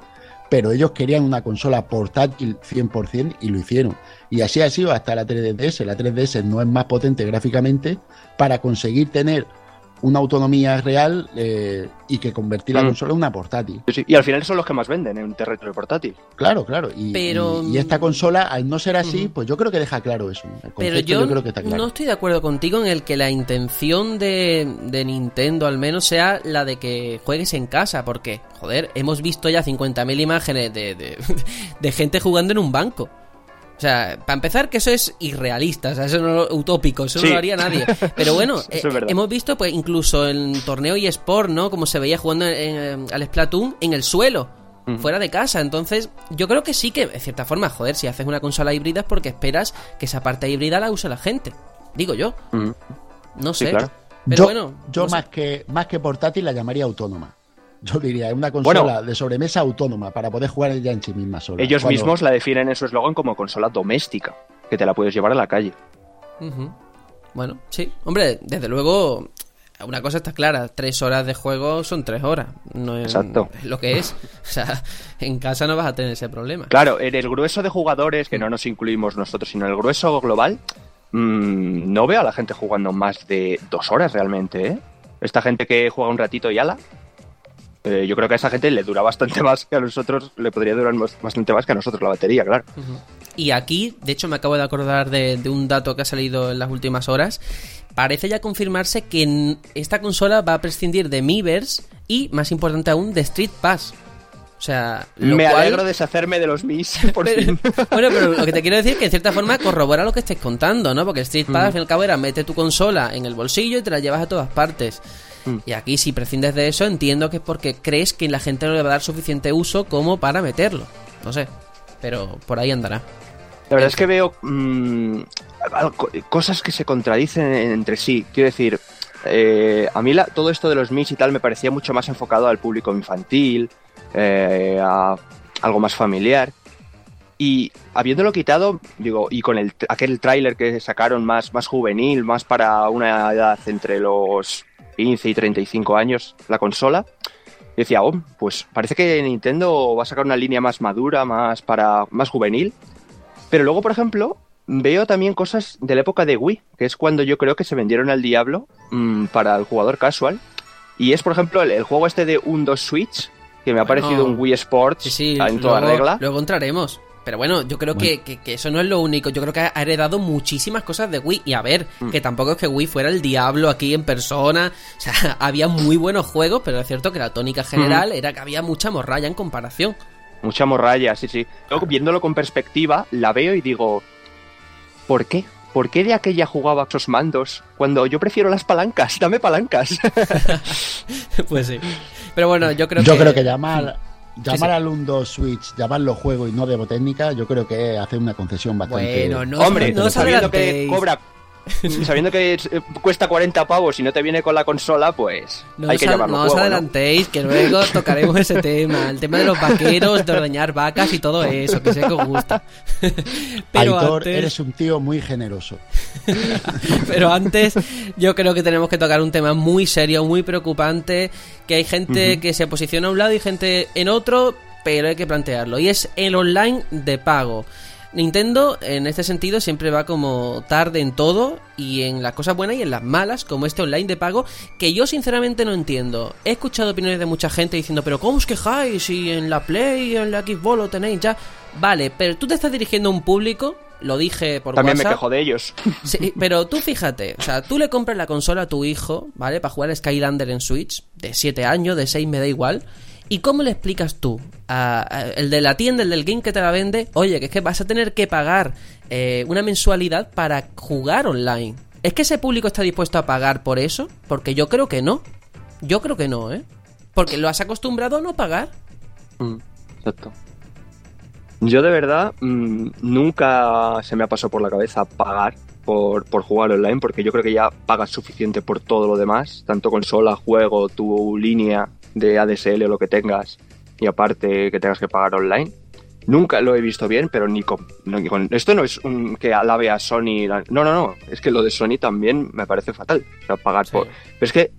pero ellos querían una consola portátil 100% y lo hicieron. Y así ha sido hasta la 3DS, la 3DS no es más potente gráficamente para conseguir tener una autonomía real eh, y que convertir la mm. consola en una portátil. Y al final son los que más venden en un territorio portátil. Claro, claro. Y, Pero... y, esta consola, al no ser así, pues yo creo que deja claro eso. Pero yo, creo que está claro. no estoy de acuerdo contigo en el que la intención de, de Nintendo al menos sea la de que juegues en casa, porque, joder, hemos visto ya 50.000 imágenes de, de, de gente jugando en un banco. O sea, para empezar, que eso es irrealista, o sea, eso no es utópico, eso no lo haría nadie. Pero bueno, eh, hemos visto, pues, incluso en torneo y sport, ¿no? Como se veía jugando en, al Splatoon en el suelo, fuera de casa. Entonces, yo creo que sí que, de cierta forma, joder, si haces una consola híbrida es porque esperas que esa parte híbrida la use la gente. Digo yo. No sé. Pero yo, bueno. Yo más, que, más que portátil la llamaría autónoma. Yo diría, es una consola de sobremesa autónoma para poder jugar ella en sí misma sola. Ellos mismos la definen en su eslogan como consola doméstica, que te la puedes llevar a la calle. Bueno, sí. Hombre, desde luego, una cosa está clara, tres horas de juego son tres horas. No es, Exacto. lo que es. O sea, en casa no vas a tener ese problema. Claro, en el grueso de jugadores, que no nos incluimos nosotros, sino en el grueso global, mm, no veo a la gente jugando más de dos horas realmente, ¿eh? Esta gente que juega un ratito y ala, eh, yo creo que a esa gente le dura bastante más que a nosotros, le podría durar bastante más que a nosotros la batería, claro. Y aquí, de hecho, me acabo de acordar de, un dato que ha salido en las últimas horas. Parece ya confirmarse que esta consola va a prescindir de Miiverse y, más importante aún, de Street Pass. O sea, me alegro de deshacerme de los Mis por fin. Bueno, pero lo que te quiero decir es que en cierta forma corrobora lo que estés contando, ¿no? Porque Street Pass, al fin y al cabo, era mete tu consola en el bolsillo y te la llevas a todas partes. Mm. Y aquí, si prescindes de eso, entiendo que es porque crees que la gente no le va a dar suficiente uso como para meterlo. No sé, pero por ahí andará. La verdad es que veo mm, cosas que se contradicen entre sí. Quiero decir, eh, a mí todo esto de los MIS y tal me parecía mucho más enfocado al público infantil, eh, a algo más familiar. Y habiéndolo quitado, digo, y con el, aquel tráiler que sacaron más, más juvenil, más para una edad entre los 15 y 35 años la consola, Y decía, oh, pues parece que Nintendo va a sacar una línea más madura, más para más juvenil. Pero luego, por ejemplo, veo también cosas de la época de Wii, que es cuando yo creo que se vendieron al diablo mmm, para el jugador casual. Y es, por ejemplo, el, el juego este de 1-2 Switch, que me ha parecido un Wii Sports Sí, sí, en toda luego, regla. Luego entraremos. Pero bueno, yo creo que, que- que eso no es lo único. Yo creo que ha heredado muchísimas cosas de Wii. Y a ver, Mm. que tampoco es que Wii fuera el diablo aquí en persona. O sea, había muy buenos juegos, pero es cierto que la tónica general era que había mucha morralla en comparación. Mucha morralla, sí, sí. Luego, viéndolo con perspectiva, la veo y digo, ¿por qué? ¿Por qué de aquella jugaba a esos mandos cuando yo prefiero las palancas? Dame palancas. pues sí. Pero bueno, yo creo Yo que... creo que llamar, llamar al 1-2 Switch, llamarlo juego y no demo técnica, yo creo que es hacer una concesión bastante. Bueno, no, Hombre, no os sabiendo que cobra, sabiendo que es- eh, cuesta 40 pavos y no te viene con la consola, pues No, hay os, que llamarlo no os juego, ¿no? adelantéis, que luego tocaremos ese tema. El tema de los vaqueros, de ordeñar vacas y todo eso, que sé que os gusta. Pero Aitor, antes, eres un tío muy generoso. pero antes, yo creo que tenemos que tocar un tema muy serio, muy preocupante, que hay gente que se posiciona a un lado y gente en otro, pero hay que plantearlo. Y es el online de pago. Nintendo en este sentido siempre va como tarde en todo y en las cosas buenas y en las malas, como este online de pago, que yo sinceramente no entiendo. He escuchado opiniones de mucha gente diciendo, pero ¿cómo os quejáis si en la Play y en la Xbox lo tenéis ya? Vale, pero tú te estás dirigiendo a un público, lo dije por También me quejo de ellos. Sí, pero tú fíjate, o sea, tú le compras la consola a tu hijo, ¿vale? Para jugar Skylander en Switch, de 7 años, de 6, me da igual. ¿Y cómo le explicas tú el de la tienda, el del game que te la vende, oye, que es que vas a tener que pagar eh, una mensualidad para jugar online? ¿Es que ese público está dispuesto a pagar por eso? Porque yo creo que no. Yo creo que no, ¿eh? Porque lo has acostumbrado a no pagar. Mm, Exacto. Yo de verdad mm, nunca se me ha pasado por la cabeza pagar por, por jugar online, porque yo creo que ya pagas suficiente por todo lo demás, tanto consola, juego, tu línea de ADSL o lo que tengas, y aparte que tengas que pagar online. Nunca lo he visto bien, pero ni con, no, ni con- esto no es un que alabe a Sony. No, no, no. Es que lo de Sony también me parece fatal. O sea, pagar Sí. por. Pero es que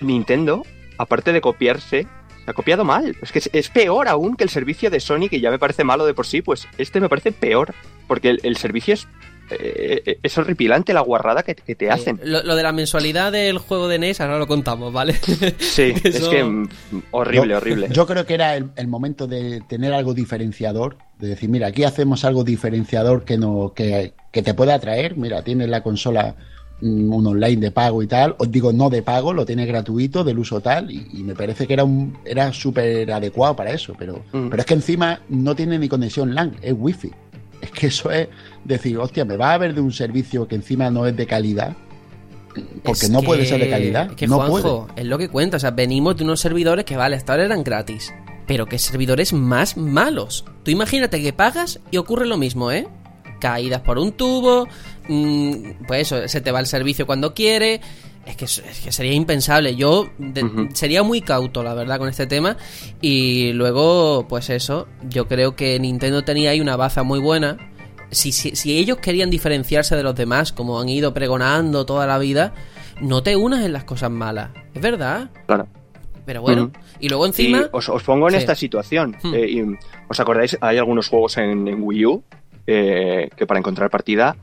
Nintendo, aparte de copiarse, se ha copiado mal. Es que es, es peor aún que el servicio de Sony, que ya me parece malo de por sí, pues este me parece peor. Porque el, el servicio es. Eh, es horripilante la guarrada que, que te hacen. Eh, lo, lo de la mensualidad del juego de NES, ahora lo contamos, ¿vale? Sí, es que mm, horrible, Yo- horrible. Yo creo que era el, el momento de tener algo diferenciador, de decir, mira, aquí hacemos algo diferenciador que no que, que te pueda atraer. Mira, tienes la consola mm, un online de pago y tal, os digo no de pago, lo tienes gratuito, del uso tal, y, y me parece que era un era súper adecuado para eso, pero, Mm. pero es que encima no tiene ni conexión LAN, es wifi. Es que eso es decir, hostia, me va a ver de un servicio que encima no es de calidad, porque Es no puede ser de calidad, Es que, no Juanjo, puede. es lo que cuenta. O sea, venimos de unos servidores que, vale, hasta ahora eran gratis. Pero que servidores más malos. Tú imagínate que pagas y ocurre lo mismo, ¿eh? Caídas por un tubo. mm, pues eso, se te va el servicio cuando quiere. Es que, es que sería impensable. Yo de- sería muy cauto, la verdad, con este tema. Y luego, pues eso, yo creo que Nintendo tenía ahí una baza muy buena. Si, si, si ellos querían diferenciarse de los demás, como han ido pregonando toda la vida, no te unas en las cosas malas. Es verdad. Claro. Pero bueno. Y luego Y encima... os, os pongo en Sí. esta situación. Hmm. Eh, y, ¿Os acordáis? Hay algunos juegos en, en Wii U eh, que para encontrar partida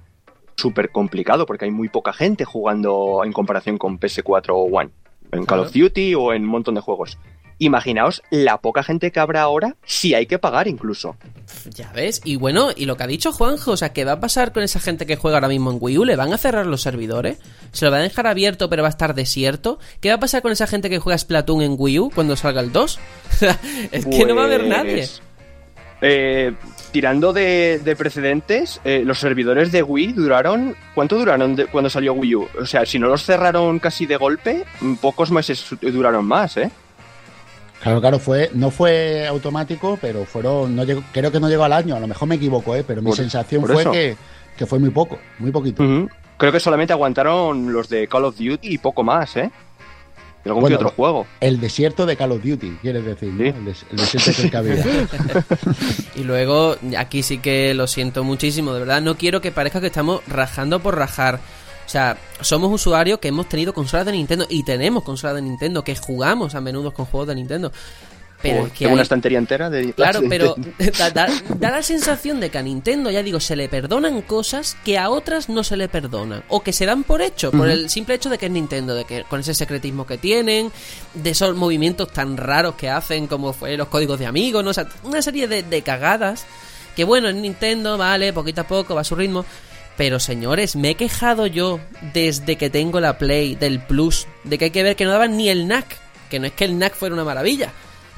súper complicado porque hay muy poca gente jugando en comparación con PS4 o One. En Call of Duty o en un montón de juegos. Imaginaos la poca gente que habrá ahora si hay que pagar incluso. Ya ves, y bueno, y lo que ha dicho Juanjo, o sea, ¿qué va a pasar con esa gente que juega ahora mismo en Wii U? ¿Le van a cerrar los servidores? ¿Se lo van a dejar abierto pero va a estar desierto? ¿Qué va a pasar con esa gente que juega Splatoon en Wii U cuando salga el 2? O sea, es que no va a haber Pues, nadie. eh, tirando de, de precedentes, eh, los servidores de Wii duraron. ¿Cuánto duraron de- cuando salió Wii U? O sea, si no los cerraron casi de golpe, pocos meses duraron más, ¿eh? Claro, claro, fue, no fue automático, pero fueron, no llegó- creo que no llegó al año, a lo mejor me equivoco, ¿eh? pero mi Por- sensación por fue que, que fue muy poco, muy poquito. Creo que solamente aguantaron los de Call of Duty y poco más, ¿eh? Y algún Bueno, que otro juego. El desierto de Call of Duty, quieres decir, ¿no? Sí. el, des- el desierto que cabía. Y luego, aquí sí que lo siento muchísimo, de verdad, no quiero que parezca que estamos rajando por rajar. O sea, somos usuarios que hemos tenido consolas de Nintendo y tenemos consolas de Nintendo, que jugamos a menudo con juegos de Nintendo. Pero es que hay- una estantería entera de Claro, de pero da, da- da la sensación de que a Nintendo, ya digo, se le perdonan cosas que a otras no se le perdonan. O que se dan por hecho, por el simple hecho de que es Nintendo, de que con ese secretismo que tienen, de esos movimientos tan raros que hacen, como fue los códigos de amigos, ¿no? O sea, una serie de, de cagadas. Que bueno, es Nintendo, vale, poquito a poco, va a su ritmo. Pero señores, me he quejado yo desde que tengo la Play del Plus, de que hay que ver que no daban ni el NAC. Que no es que el NAC fuera una maravilla.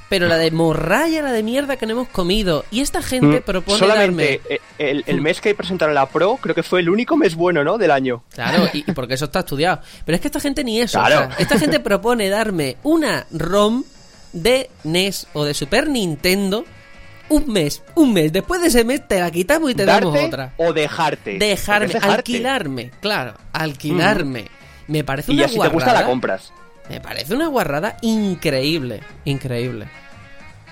Pero la de morralla, la de mierda que no hemos comido. Y esta gente Mm, propone Solamente darme... eh, el, el mes que presentaron la Pro, creo que fue el único mes bueno, ¿no? Del año. Claro, y, y porque eso está estudiado. Pero es que esta gente ni eso. Claro. o sea, esta gente propone darme una ROM de NES o de Super Nintendo un mes. Un mes. Después de ese mes te la quitamos y te damos otra. o dejarte. Dejarme, dejarte. alquilarme. Claro, alquilarme. Me parece Y una ya si te gusta la guarrada. compras. Me parece una guarrada increíble. Increíble.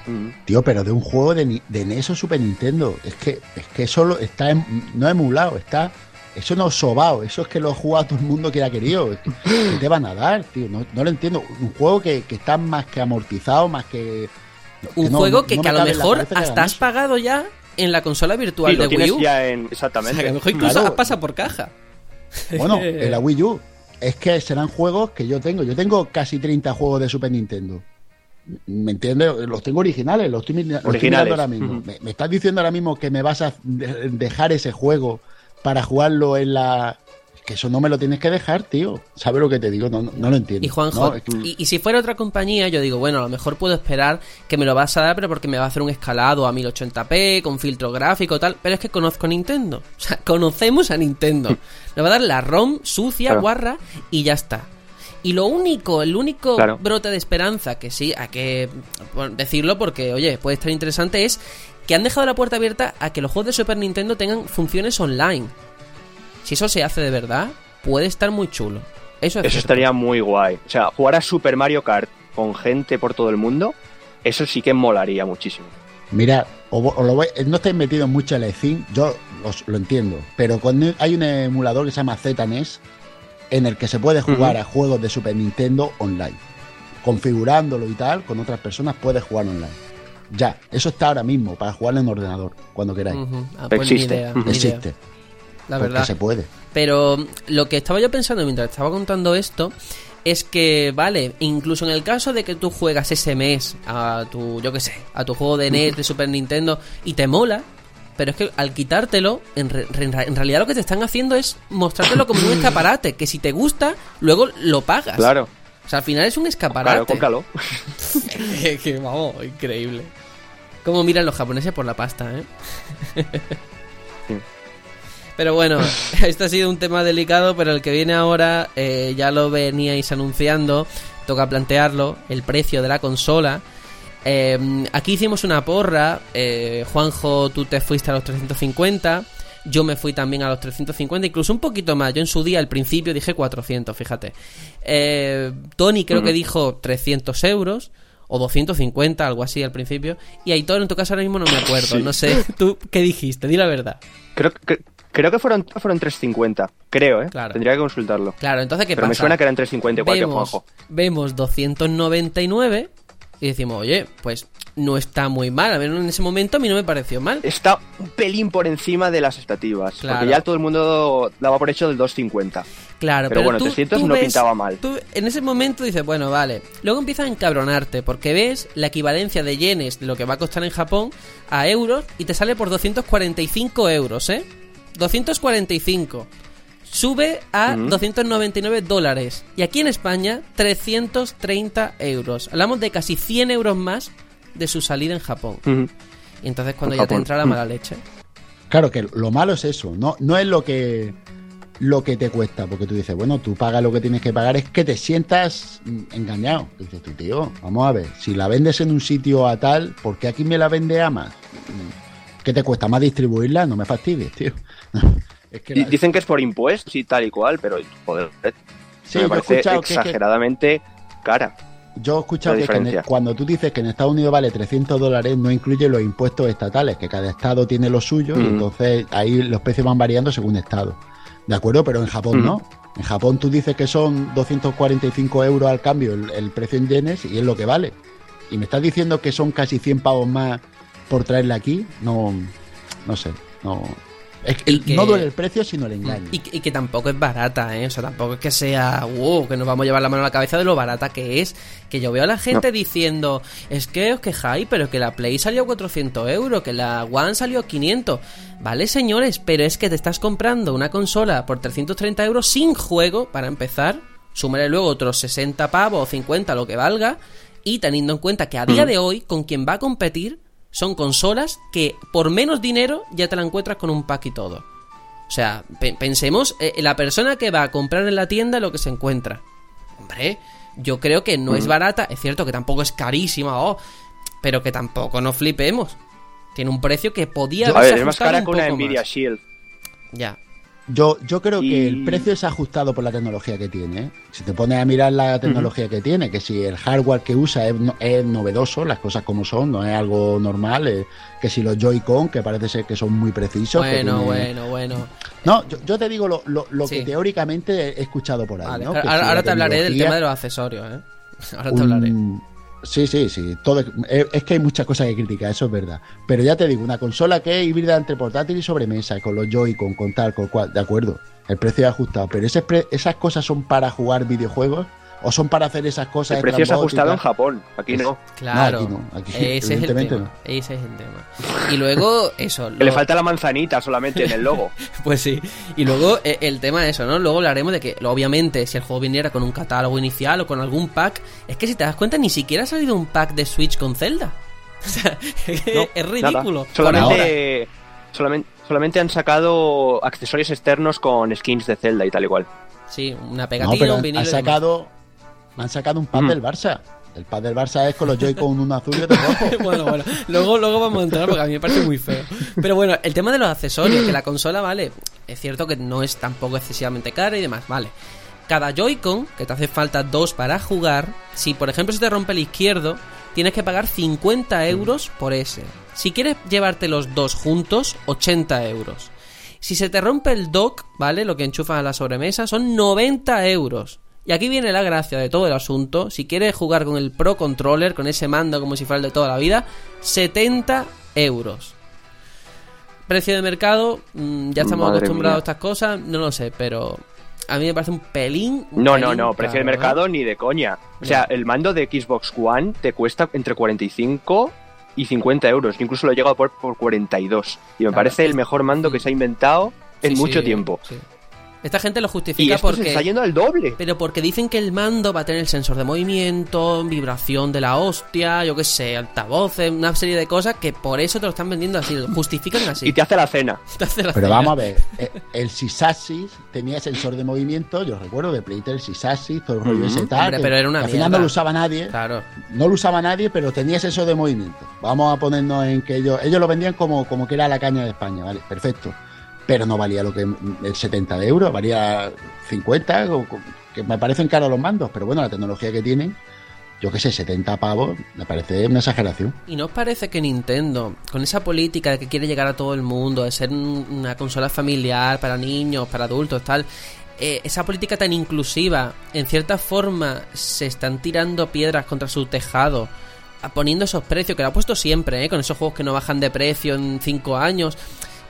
Mm. Tío, pero de un juego de, de NES o Super Nintendo. Es que, es que eso lo- está em- no emulado, está. Eso no es sobao, eso es que lo ha jugado todo el mundo que ha querido. ¿Qué te van a dar, tío? No, no lo entiendo. Un juego que, que está más que amortizado, más que. Un no- juego que, no que me a lo mejor hasta has pagado ya en la consola virtual Sí, de Wii U. ya en. O Exactamente. sea, que a lo mejor incluso Claro. pasa por caja. Bueno, en la Wii U. Es que serán juegos que yo tengo. Yo tengo casi 30 juegos de Super Nintendo. ¿Me entiendes? Los tengo originales, los estoy, mi- los estoy Originales. mirando ahora mismo. ¿Me, me estás diciendo ahora mismo que me vas a de- dejar ese juego para jugarlo en la. Que eso no me lo tienes que dejar, tío. ¿Sabes lo que te digo? No, no, no lo entiendo. Y Juanjo, No, es que- y, y si fuera otra compañía, yo digo, bueno, a lo mejor puedo esperar que me lo vas a dar, pero porque me va a hacer un escalado a 1080p, con filtro gráfico tal. Pero es que conozco a Nintendo. O sea, conocemos a Nintendo. Nos va a dar la ROM sucia, Claro. guarra, y ya está. Y lo único, el único Claro. brote de esperanza, que sí, hay que decirlo porque, oye, puede estar interesante, es que han dejado la puerta abierta a que los juegos de Super Nintendo tengan funciones online. Si eso se hace de verdad, puede estar muy chulo. Eso es Eso estaría muy guay. O sea, jugar a Super Mario Kart con gente por todo el mundo, eso sí que molaría muchísimo. Mira, o, vo- o lo voy- no estáis metidos mucho en el Steam, yo os- lo entiendo, pero cuando hay un emulador que se llama ZNES en el que se puede jugar a juegos de Super Nintendo online, configurándolo y tal, con otras personas puedes jugar online. Ya, eso está ahora mismo para jugarlo en ordenador, cuando queráis. Ah, pues Existe. idea, Existe, la porque verdad. se puede. Pero lo que estaba yo pensando mientras estaba contando esto es que, vale, incluso en el caso de que tú juegas ese mes a tu, yo qué sé, a tu juego de NES de Super Nintendo y te mola, pero es que al quitártelo, en, re- en realidad lo que te están haciendo es mostrártelo como un escaparate, que si te gusta, luego lo pagas. Claro, O sea, al final es un escaparate. claro, que, vamos, increíble. Cómo miran los japoneses por la pasta, ¿eh? Pero bueno, este ha sido un tema delicado, pero el que viene ahora eh, ya lo veníais anunciando, toca plantearlo, el precio de la consola. Eh, aquí hicimos una porra, eh, Juanjo, tú te fuiste a los 350, yo me fui también a los 350, incluso un poquito más, yo en su día al principio dije 400, fíjate. Eh, Tony creo que dijo 300 euros. O 250, algo así al principio. Y Aitor, en tu caso ahora mismo no me acuerdo. Sí. No sé, ¿tú qué dijiste? Di la verdad. Creo, que creo que fueron, fueron 350, creo, ¿eh? Claro. Tendría que consultarlo. Claro, entonces, ¿qué Pero me suena que eran 350 igual que vemos, Juanjo. vemos 299 y decimos, oye, pues no está muy mal. A ver, en ese momento a mí no me pareció mal. Está un pelín por encima de las expectativas. Claro. Porque ya todo el mundo daba por hecho del 250. Claro, Pero pero, bueno, tú, 300 tú no ves- pintaba mal. tú en ese momento dices, bueno, vale. Luego empiezas a encabronarte porque ves la equivalencia de yenes de lo que va a costar en Japón a euros y te sale por 245 euros, ¿eh? 245. Sube a Ujú. 299 dólares. Y aquí en España, 330 euros. Hablamos de casi 100 euros más de su salida en Japón. Y entonces cuando En ya te entra la mala leche. Claro que lo malo es eso, no, no es lo que lo que te cuesta, porque tú dices, bueno, tú pagas lo que tienes que pagar, es que te sientas mm, engañado. Y dices tú, tío, vamos a ver, si la vendes en un sitio a tal, ¿por qué aquí me la vende a más? Mm, ¿Qué te cuesta más distribuirla? No me fastidies, tío. es que Y la- Dicen que es por impuestos y tal y cual, pero joder, Sí, me parece escuchado que- que- exageradamente cara. Yo he escuchado que, cuando tú dices que en Estados Unidos vale 300 dólares, no incluye los impuestos estatales, que cada estado tiene lo suyo y Ujú. entonces ahí los precios van variando según estado. ¿De acuerdo? Pero en Japón no. En Japón tú dices que son 245 euros al cambio el, precio en yenes y es lo que vale. Y me estás diciendo que son casi 100 pavos más por traerla aquí. No, no sé, no, es que, no duele el precio, sino el engaño. Y, que tampoco es barata, ¿eh? O sea, tampoco es que sea, wow, que nos vamos a llevar la mano a la cabeza de lo barata que es. Que yo veo a la gente diciendo, es que os quejáis, pero que la Play salió a 400 euros, que la One salió a 500. Vale, señores, pero es que te estás comprando una consola por 330 euros sin juego, para empezar. Súmale luego otros 60 pavos o 50, lo que valga. Y teniendo en cuenta que a día mm. de hoy, con quien va a competir son consolas que por menos dinero ya te la encuentras con un pack y todo. O sea, pensemos en eh, la persona que va a comprar en la tienda lo que se encuentra. Hombre, yo creo que no es mm. barata, es cierto que tampoco es carísima, oh, pero que tampoco nos flipemos. Tiene un precio que podía haberse es más cara que una Nvidia Shield. Ya. Yo, yo creo que el precio es ajustado por la tecnología que tiene. ¿eh? Si te pones a mirar la tecnología que tiene, que si el hardware que usa es, novedoso, las cosas como son, no es algo normal, eh, que si los Joy-Con, que parece ser que son muy precisos. Bueno, bueno, bueno. No, yo, te digo lo, que teóricamente he escuchado por ahí. Ahora, te hablaré del tema de los accesorios. ¿eh? Ahora te hablaré. Sí, sí, sí. Todo, eh, es que hay muchas cosas que criticar, eso es verdad. Pero ya te digo, una consola que es híbrida entre portátil y sobremesa, con los Joy-Con, con tal, con cual, de acuerdo. El precio es ajustado. Pero ese esas cosas son para jugar videojuegos o son para hacer esas cosas. El precio es ajustado en Japón, aquí no. Claro, ese, es el tema, ese es el tema. Y luego, eso. Le falta la manzanita solamente en el logo. pues sí. Y luego, eh, el tema de eso, ¿no? Luego hablaremos de que, obviamente, si el juego viniera con un catálogo inicial o con algún pack, es que si te das cuenta, ni siquiera ha salido un pack de Switch con Zelda. O sea, es ridículo. Solamente, solamente, solamente han sacado accesorios externos con skins de Zelda y tal igual. Sí, una pegatina, un vinilo. Han sacado, me han sacado un pad mm. del Barça. El pad del Barça es con los Joy-Con un azul y otro rojo. bueno, bueno. Luego, luego vamos a entrar porque a mí me parece muy feo. Pero bueno, el tema de los accesorios, que la consola, vale, es cierto que no es tampoco excesivamente cara y demás, vale. Cada Joy-Con, que te hace falta dos para jugar, si por ejemplo se te rompe el izquierdo, tienes que pagar 50 euros por ese. Si quieres llevarte los dos juntos, 80 euros. Si se te rompe el dock, ¿vale? Lo que enchufas a la sobremesa, son 90 euros. Y aquí viene la gracia de todo el asunto. Si quieres jugar con el Pro Controller, con ese mando como si fuera el de toda la vida, 70 euros. Precio de mercado, mm, ya estamos acostumbrados a estas cosas, no lo sé, pero a mí me parece un pelín. no, no, no, precio de ¿eh? mercado ni de coña. O sea, el mando de Xbox One te cuesta entre 45 y 50 euros. incluso lo he llegado a por, por 42. Y me parece el mejor mando que se ha inventado en mucho tiempo. Esta gente lo justifica porque. Se está yendo al doble. Pero porque dicen que el mando va a tener el sensor de movimiento, vibración de la hostia, yo qué sé, altavoces, una serie de cosas que por eso te lo están vendiendo así, lo justifican así. Y te hace la cena. pero vamos a ver, eh, el Sysaxis tenía sensor de movimiento, yo recuerdo de Playtel, el Sysaxis, todo el rollo ese tal. pero era una al final no lo usaba nadie. Claro. No lo usaba nadie, pero tenía sensor de movimiento. Vamos a ponernos en que ellos, ellos lo vendían como, como que era la caña de España, ¿vale? Perfecto pero no valía lo que el 70 de euros, valía 50, que me parecen caros los mandos, pero bueno, la tecnología que tienen, yo qué sé, 70 pavos, me parece una exageración. ¿Y no os parece que Nintendo, con esa política de que quiere llegar a todo el mundo, de ser una consola familiar para niños, para adultos, tal, eh, esa política tan inclusiva, en cierta forma, se están tirando piedras contra su tejado? poniendo esos precios que lo ha puesto siempre, ¿eh? con esos juegos que no bajan de precio en 5 años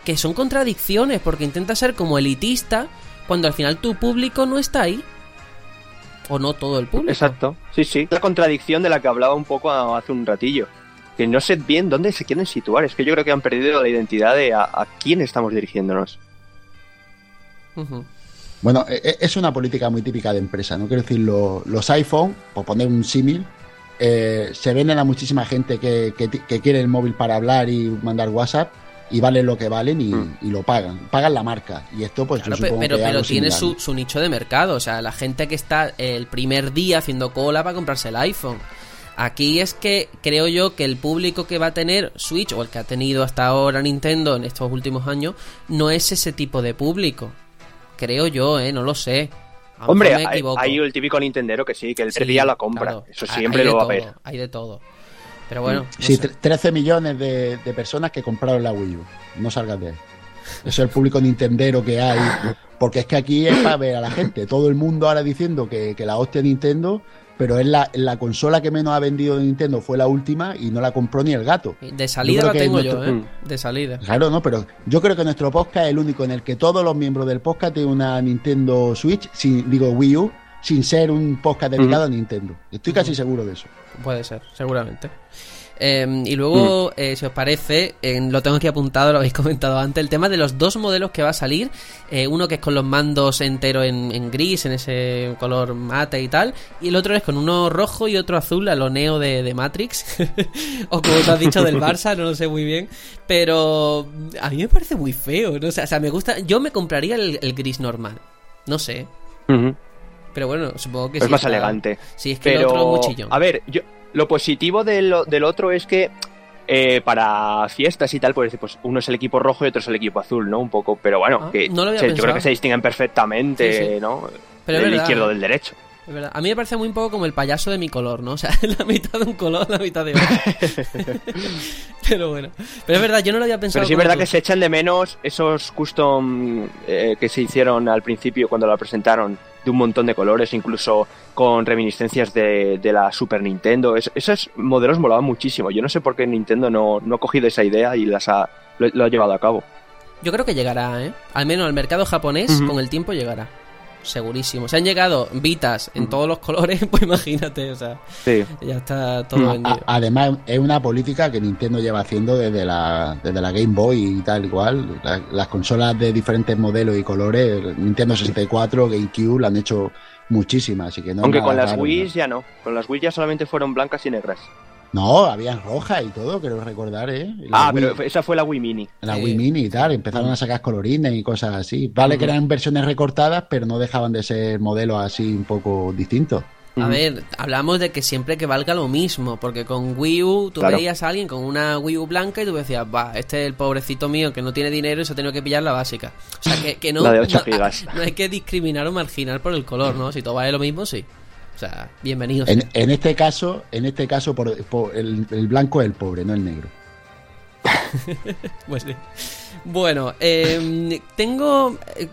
que son contradicciones, porque intenta ser como elitista cuando al final tu público no está ahí. O no todo el público. Exacto, sí, sí. La contradicción de la que hablaba un poco hace un ratillo. Que no sé bien dónde se quieren situar. Es que yo creo que han perdido la identidad de a, quién estamos dirigiéndonos. Bueno, e, e, es una política muy típica de empresa, ¿no? Quiero decir, los iPhone, por poner un símil, eh, se venden a muchísima gente que, que, quiere el móvil para hablar y mandar WhatsApp y valen lo que valen mm. y, lo pagan. Pagan la marca. Y esto, pues yo supongo pero, que pero tiene su, su, nicho de mercado. O sea, la gente que está el primer día haciendo cola para comprarse el iPhone. Aquí es que creo yo que el público que va a tener Switch o el que ha tenido hasta ahora Nintendo en estos últimos años no es ese tipo de público. Creo yo, ¿eh? No lo sé. Hombre, hay, el típico Nintendero que sí, que el sí, día la compra. Eso siempre lo va a ver. Hay de todo. Pero bueno. Sí, 13 millones de, personas que compraron la Wii U. No salgas de ahí. Eso es el público nintendero que hay. Porque es que aquí es para ver a la gente. Todo el mundo ahora diciendo que, que la hostia Nintendo pero es la, la, consola que menos ha vendido de Nintendo fue la última y no la compró ni el gato. De salida la tengo yo, ¿eh? De salida. Claro, no, pero yo creo que nuestro podcast es el único en el que todos los miembros del podcast tienen una Nintendo Switch, sin, digo Wii U, sin ser un podcast dedicado a Nintendo. Estoy casi seguro de eso. Puede ser, seguramente. Em, y luego, eh, si os parece, lo tengo aquí apuntado, lo habéis comentado antes, el tema de los dos modelos que va a salir. Eh, uno que es con los mandos enteros en, gris, en ese color mate y tal. Y el otro es con uno rojo y otro azul, a lo neo de, Matrix. o como tú has dicho del Barça, no lo sé muy bien. Pero a mí me parece muy feo. ¿no? O, sea, me gusta. Yo me compraría el, gris normal. No sé. Pero bueno, supongo que es más elegante. Sí, es que el otro muchillo. A ver, yo, lo positivo del, del otro es que eh, para fiestas y tal, pues, pues uno es el equipo rojo y otro es el equipo azul, ¿no? Un poco, pero bueno, ah, que yo creo que se distinguen perfectamente, ¿no? Pero el izquierdo del derecho. Es verdad. A mí me parece muy un poco como el payaso de mi color, ¿no? O sea, la mitad de un color, la mitad de otro. pero bueno. Pero es verdad, yo no lo había pensado. Pero sí es verdad que se echan de menos esos custom eh, que se hicieron al principio cuando la presentaron de un montón de colores, incluso con reminiscencias de, la Super Nintendo. esos modelos molaban muchísimo. Yo no sé por qué Nintendo no, ha cogido esa idea y las ha, lo, ha llevado a cabo. Yo creo que llegará, ¿eh? Al menos al mercado japonés, con el tiempo llegará segurísimo. Se han llegado Vitas en todos los colores, pues imagínate, o sea, ya está todo vendido. además, es una política que Nintendo lleva haciendo desde la, desde la Game Boy y tal igual. las consolas de diferentes modelos y colores, Nintendo 64, GameCube, la han hecho muchísimas, así que no Aunque con las Wii ya no, con las Wii ya solamente fueron blancas y negras. No, había roja y todo, quiero recordar, ¿eh? ah, pero esa fue la Wii Mini. La Wii Mini y tal, empezaron a sacar colorines y cosas así. Vale que eran versiones recortadas, pero no dejaban de ser modelos así un poco distintos. A ver, hablamos de que siempre que valga lo mismo, porque con Wii U tú veías a alguien con una Wii U blanca y tú decías, va, este es el pobrecito mío que no tiene dinero y se ha tenido que pillar la básica. O sea, que, no, la de 8 gigas. no hay que discriminar o marginar por el color, ¿no? Si todo vale lo mismo, sí. O sea, bienvenidos. En, en este caso, en este caso por, el, blanco es el pobre, no el negro. pues sí. Bueno, em, tengo... Eh,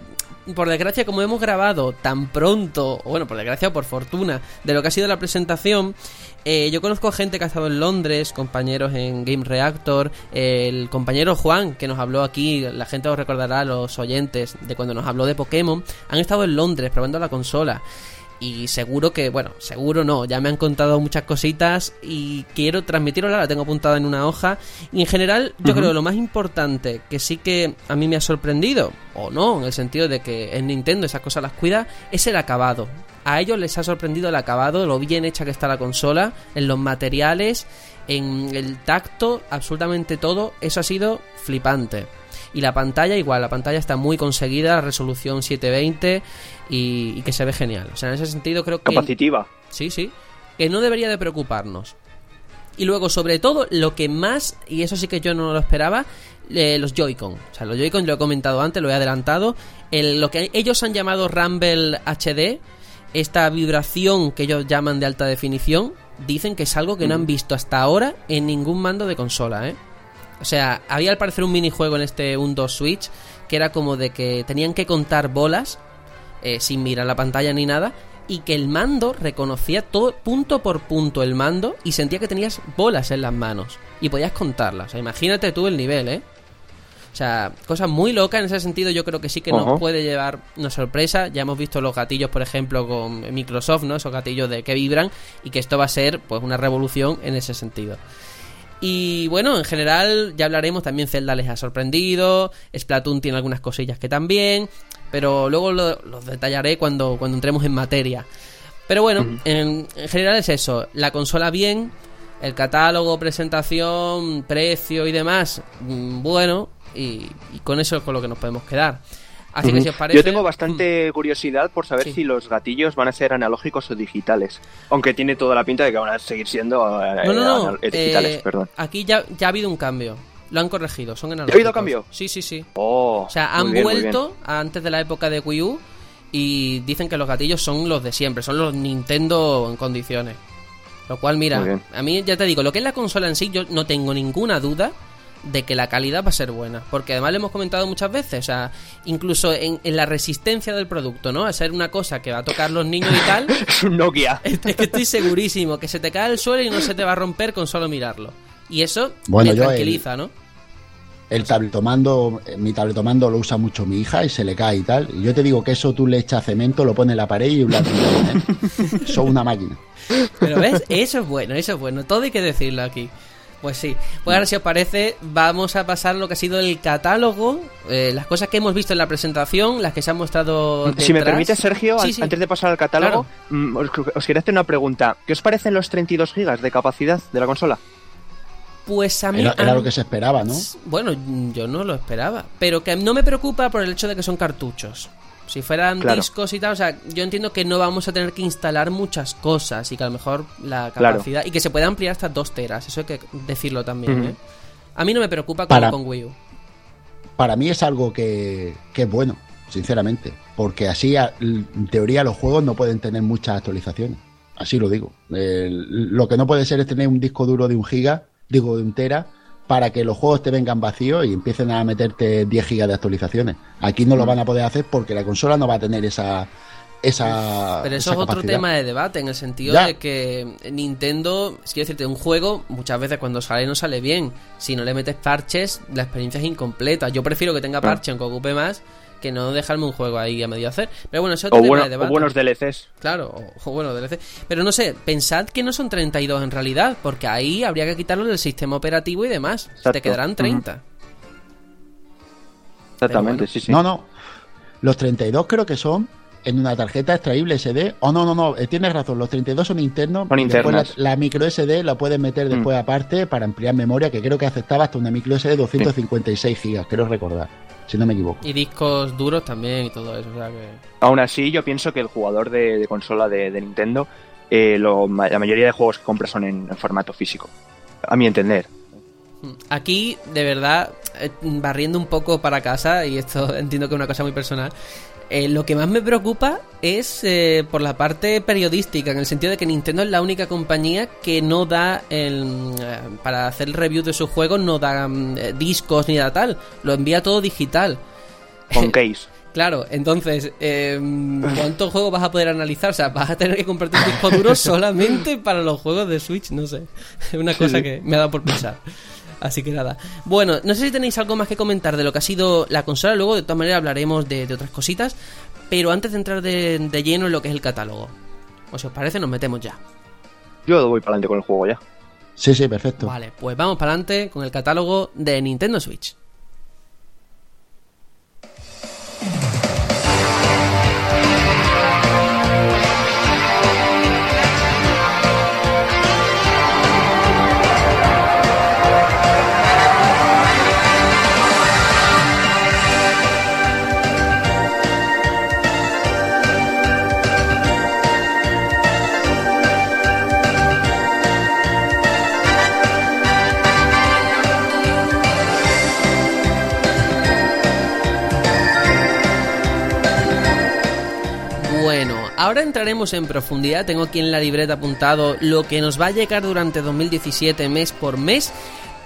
por desgracia, como hemos grabado tan pronto, o bueno, por desgracia o por fortuna, de lo que ha sido la presentación, eh, yo conozco gente que ha estado en Londres, compañeros en Game Reactor, el compañero Juan, que nos habló aquí, la gente os recordará, los oyentes, de cuando nos habló de Pokémon, han estado en Londres probando la consola y seguro que, bueno, seguro no, ya me han contado muchas cositas y quiero transmitirla, la tengo apuntada en una hoja. Y en general, yo creo que lo más importante que sí que a mí me ha sorprendido, o no, en el sentido de que en Nintendo esas cosas las cuida, es el acabado. A ellos les ha sorprendido el acabado, lo bien hecha que está la consola, en los materiales, en el tacto, absolutamente todo, eso ha sido flipante. Y la pantalla igual, la pantalla está muy conseguida, resolución 720 y, que se ve genial. O sea, en ese sentido creo que... Capacitiva. Sí, sí. Que no debería de preocuparnos. Y luego, sobre todo, lo que más, y eso sí que yo no lo esperaba, eh, los Joy-Con. O sea, los Joy-Con lo he comentado antes, lo he adelantado. El, lo que ellos han llamado Rumble HD, esta vibración que ellos llaman de alta definición, dicen que es algo que no han visto hasta ahora en ningún mando de consola, ¿eh? O sea, había al parecer un minijuego en este 1-2 Switch que era como de que tenían que contar bolas eh, sin mirar la pantalla ni nada y que el mando reconocía todo punto por punto el mando y sentía que tenías bolas en las manos y podías contarlas. O sea, imagínate tú el nivel, ¿eh? O sea, cosas muy locas en ese sentido yo creo que sí que nos puede llevar una sorpresa. Ya hemos visto los gatillos, por ejemplo, con Microsoft, ¿no? Esos gatillos de que vibran y que esto va a ser pues una revolución en ese sentido. Y bueno, en general ya hablaremos, también Zelda les ha sorprendido, Splatoon tiene algunas cosillas que también, pero luego los detallaré cuando, cuando entremos en materia. Pero bueno, en, general es eso, la consola bien, el catálogo, presentación, precio y demás, mm, bueno, y, y con eso es con lo que nos podemos quedar. Así que si os parece... Yo tengo bastante mm. curiosidad por saber si los gatillos van a ser analógicos o digitales. Aunque tiene toda la pinta de que van a seguir siendo eh, no, no, no. digitales, eh, perdón. Aquí ya, ya ha habido un cambio. Lo han corregido, son analógicos. ¿Ha habido cambio? Sí, sí, sí. Oh, o sea, han vuelto antes de la época de Wii U y dicen que los gatillos son los de siempre, son los Nintendo en condiciones. Lo cual, mira, a mí ya te digo, lo que es la consola en sí, yo no tengo ninguna duda de que la calidad va a ser buena. Porque además lo hemos comentado muchas veces, o sea, incluso en, la resistencia del producto, ¿no? A ser una cosa que va a tocar los niños y tal. es un Nokia. Es, que estoy segurísimo que se te cae el suelo y no se te va a romper con solo mirarlo. Y eso bueno, tranquiliza, ¿no? El tabletomando, mi tabletomando lo usa mucho mi hija y se le cae y tal. Y yo te digo que eso tú le echas cemento, lo pones en la pared y un Son una máquina. Pero ves, eso es bueno, eso es bueno. Todo hay que decirlo aquí. Pues sí. Pues ahora, si os parece, vamos a pasar lo que ha sido el catálogo, eh, las cosas que hemos visto en la presentación, las que se han mostrado. Detrás. Si me permite, Sergio, antes de pasar al catálogo, mm, os, quería hacer una pregunta. ¿Qué os parecen los 32 gigas de capacidad de la consola? Pues a mí. Era, lo que se esperaba, ¿no? Bueno, yo no lo esperaba. Pero que no me preocupa por el hecho de que son cartuchos. Si fueran discos y tal, o sea, yo entiendo que no vamos a tener que instalar muchas cosas y que a lo mejor la capacidad. Y que se puede ampliar hasta 2 teras, eso hay que decirlo también, ¿eh? A mí no me preocupa con, con Wii U. Para mí es algo que, que es bueno, sinceramente. Porque así, en teoría, los juegos no pueden tener muchas actualizaciones. Así lo digo. lo que no puede ser es tener un disco duro de un giga digo, entera, para que los juegos te vengan vacíos y empiecen a meterte 10 gigas de actualizaciones. Aquí no lo mm. van a poder hacer porque la consola no va a tener esa esa pero eso es otro tema de debate en el sentido de que Nintendo quiero decirte un juego muchas veces cuando sale no sale bien. Si no le metes parches la experiencia es incompleta. Yo prefiero que tenga parche aunque ocupe más que no dejarme un juego ahí a medio hacer. Pero bueno, eso es otro tema de. O buenos DLCs. Claro, o, buenos DLCs. Pero no sé, pensad que no son 32 en realidad, porque ahí habría que quitarlo del sistema operativo y demás. Te quedarán 30. Exactamente, sí, sí. No, no. Los 32 creo que son en una tarjeta extraíble SD. O oh, no, no, no, eh, tienes razón, los 32 son internos. Son internos. La, micro SD la puedes meter después mm. aparte para ampliar memoria, que creo que aceptaba hasta una micro SD de 256 gigas, quiero recordar si no me equivoco. Y discos duros también y todo eso. Aún así, yo pienso que el jugador de, consola de, Nintendo, eh, la mayoría de juegos que compra son en, formato físico. A mi entender. Aquí, de verdad, eh, barriendo un poco para casa, y esto entiendo que es una cosa muy personal, eh, lo que más me preocupa es eh, por la parte periodística, en el sentido de que Nintendo es la única compañía que no da, el, eh, para hacer el review de sus juegos, no da mm, discos ni nada tal, lo envía todo digital. Con case. Claro, entonces, ¿cuántos juegos vas a poder analizar? O sea, vas a tener que comprarte un disco duro solamente para los juegos de Switch, no sé. Es una cosa que me ha dado por pensar. Así que nada. Bueno, no sé si tenéis algo más que comentar de lo que ha sido la consola. Luego, de todas maneras, hablaremos de, otras cositas. Pero antes de entrar de, lleno en lo que es el catálogo, o si os parece, nos metemos ya. Yo voy para adelante con el juego ya. Sí, sí, perfecto. Vale, pues vamos para adelante con el catálogo de Nintendo Switch. Ahora entraremos en profundidad. Tengo aquí en la libreta apuntado lo que nos va a llegar durante 2017 mes por mes.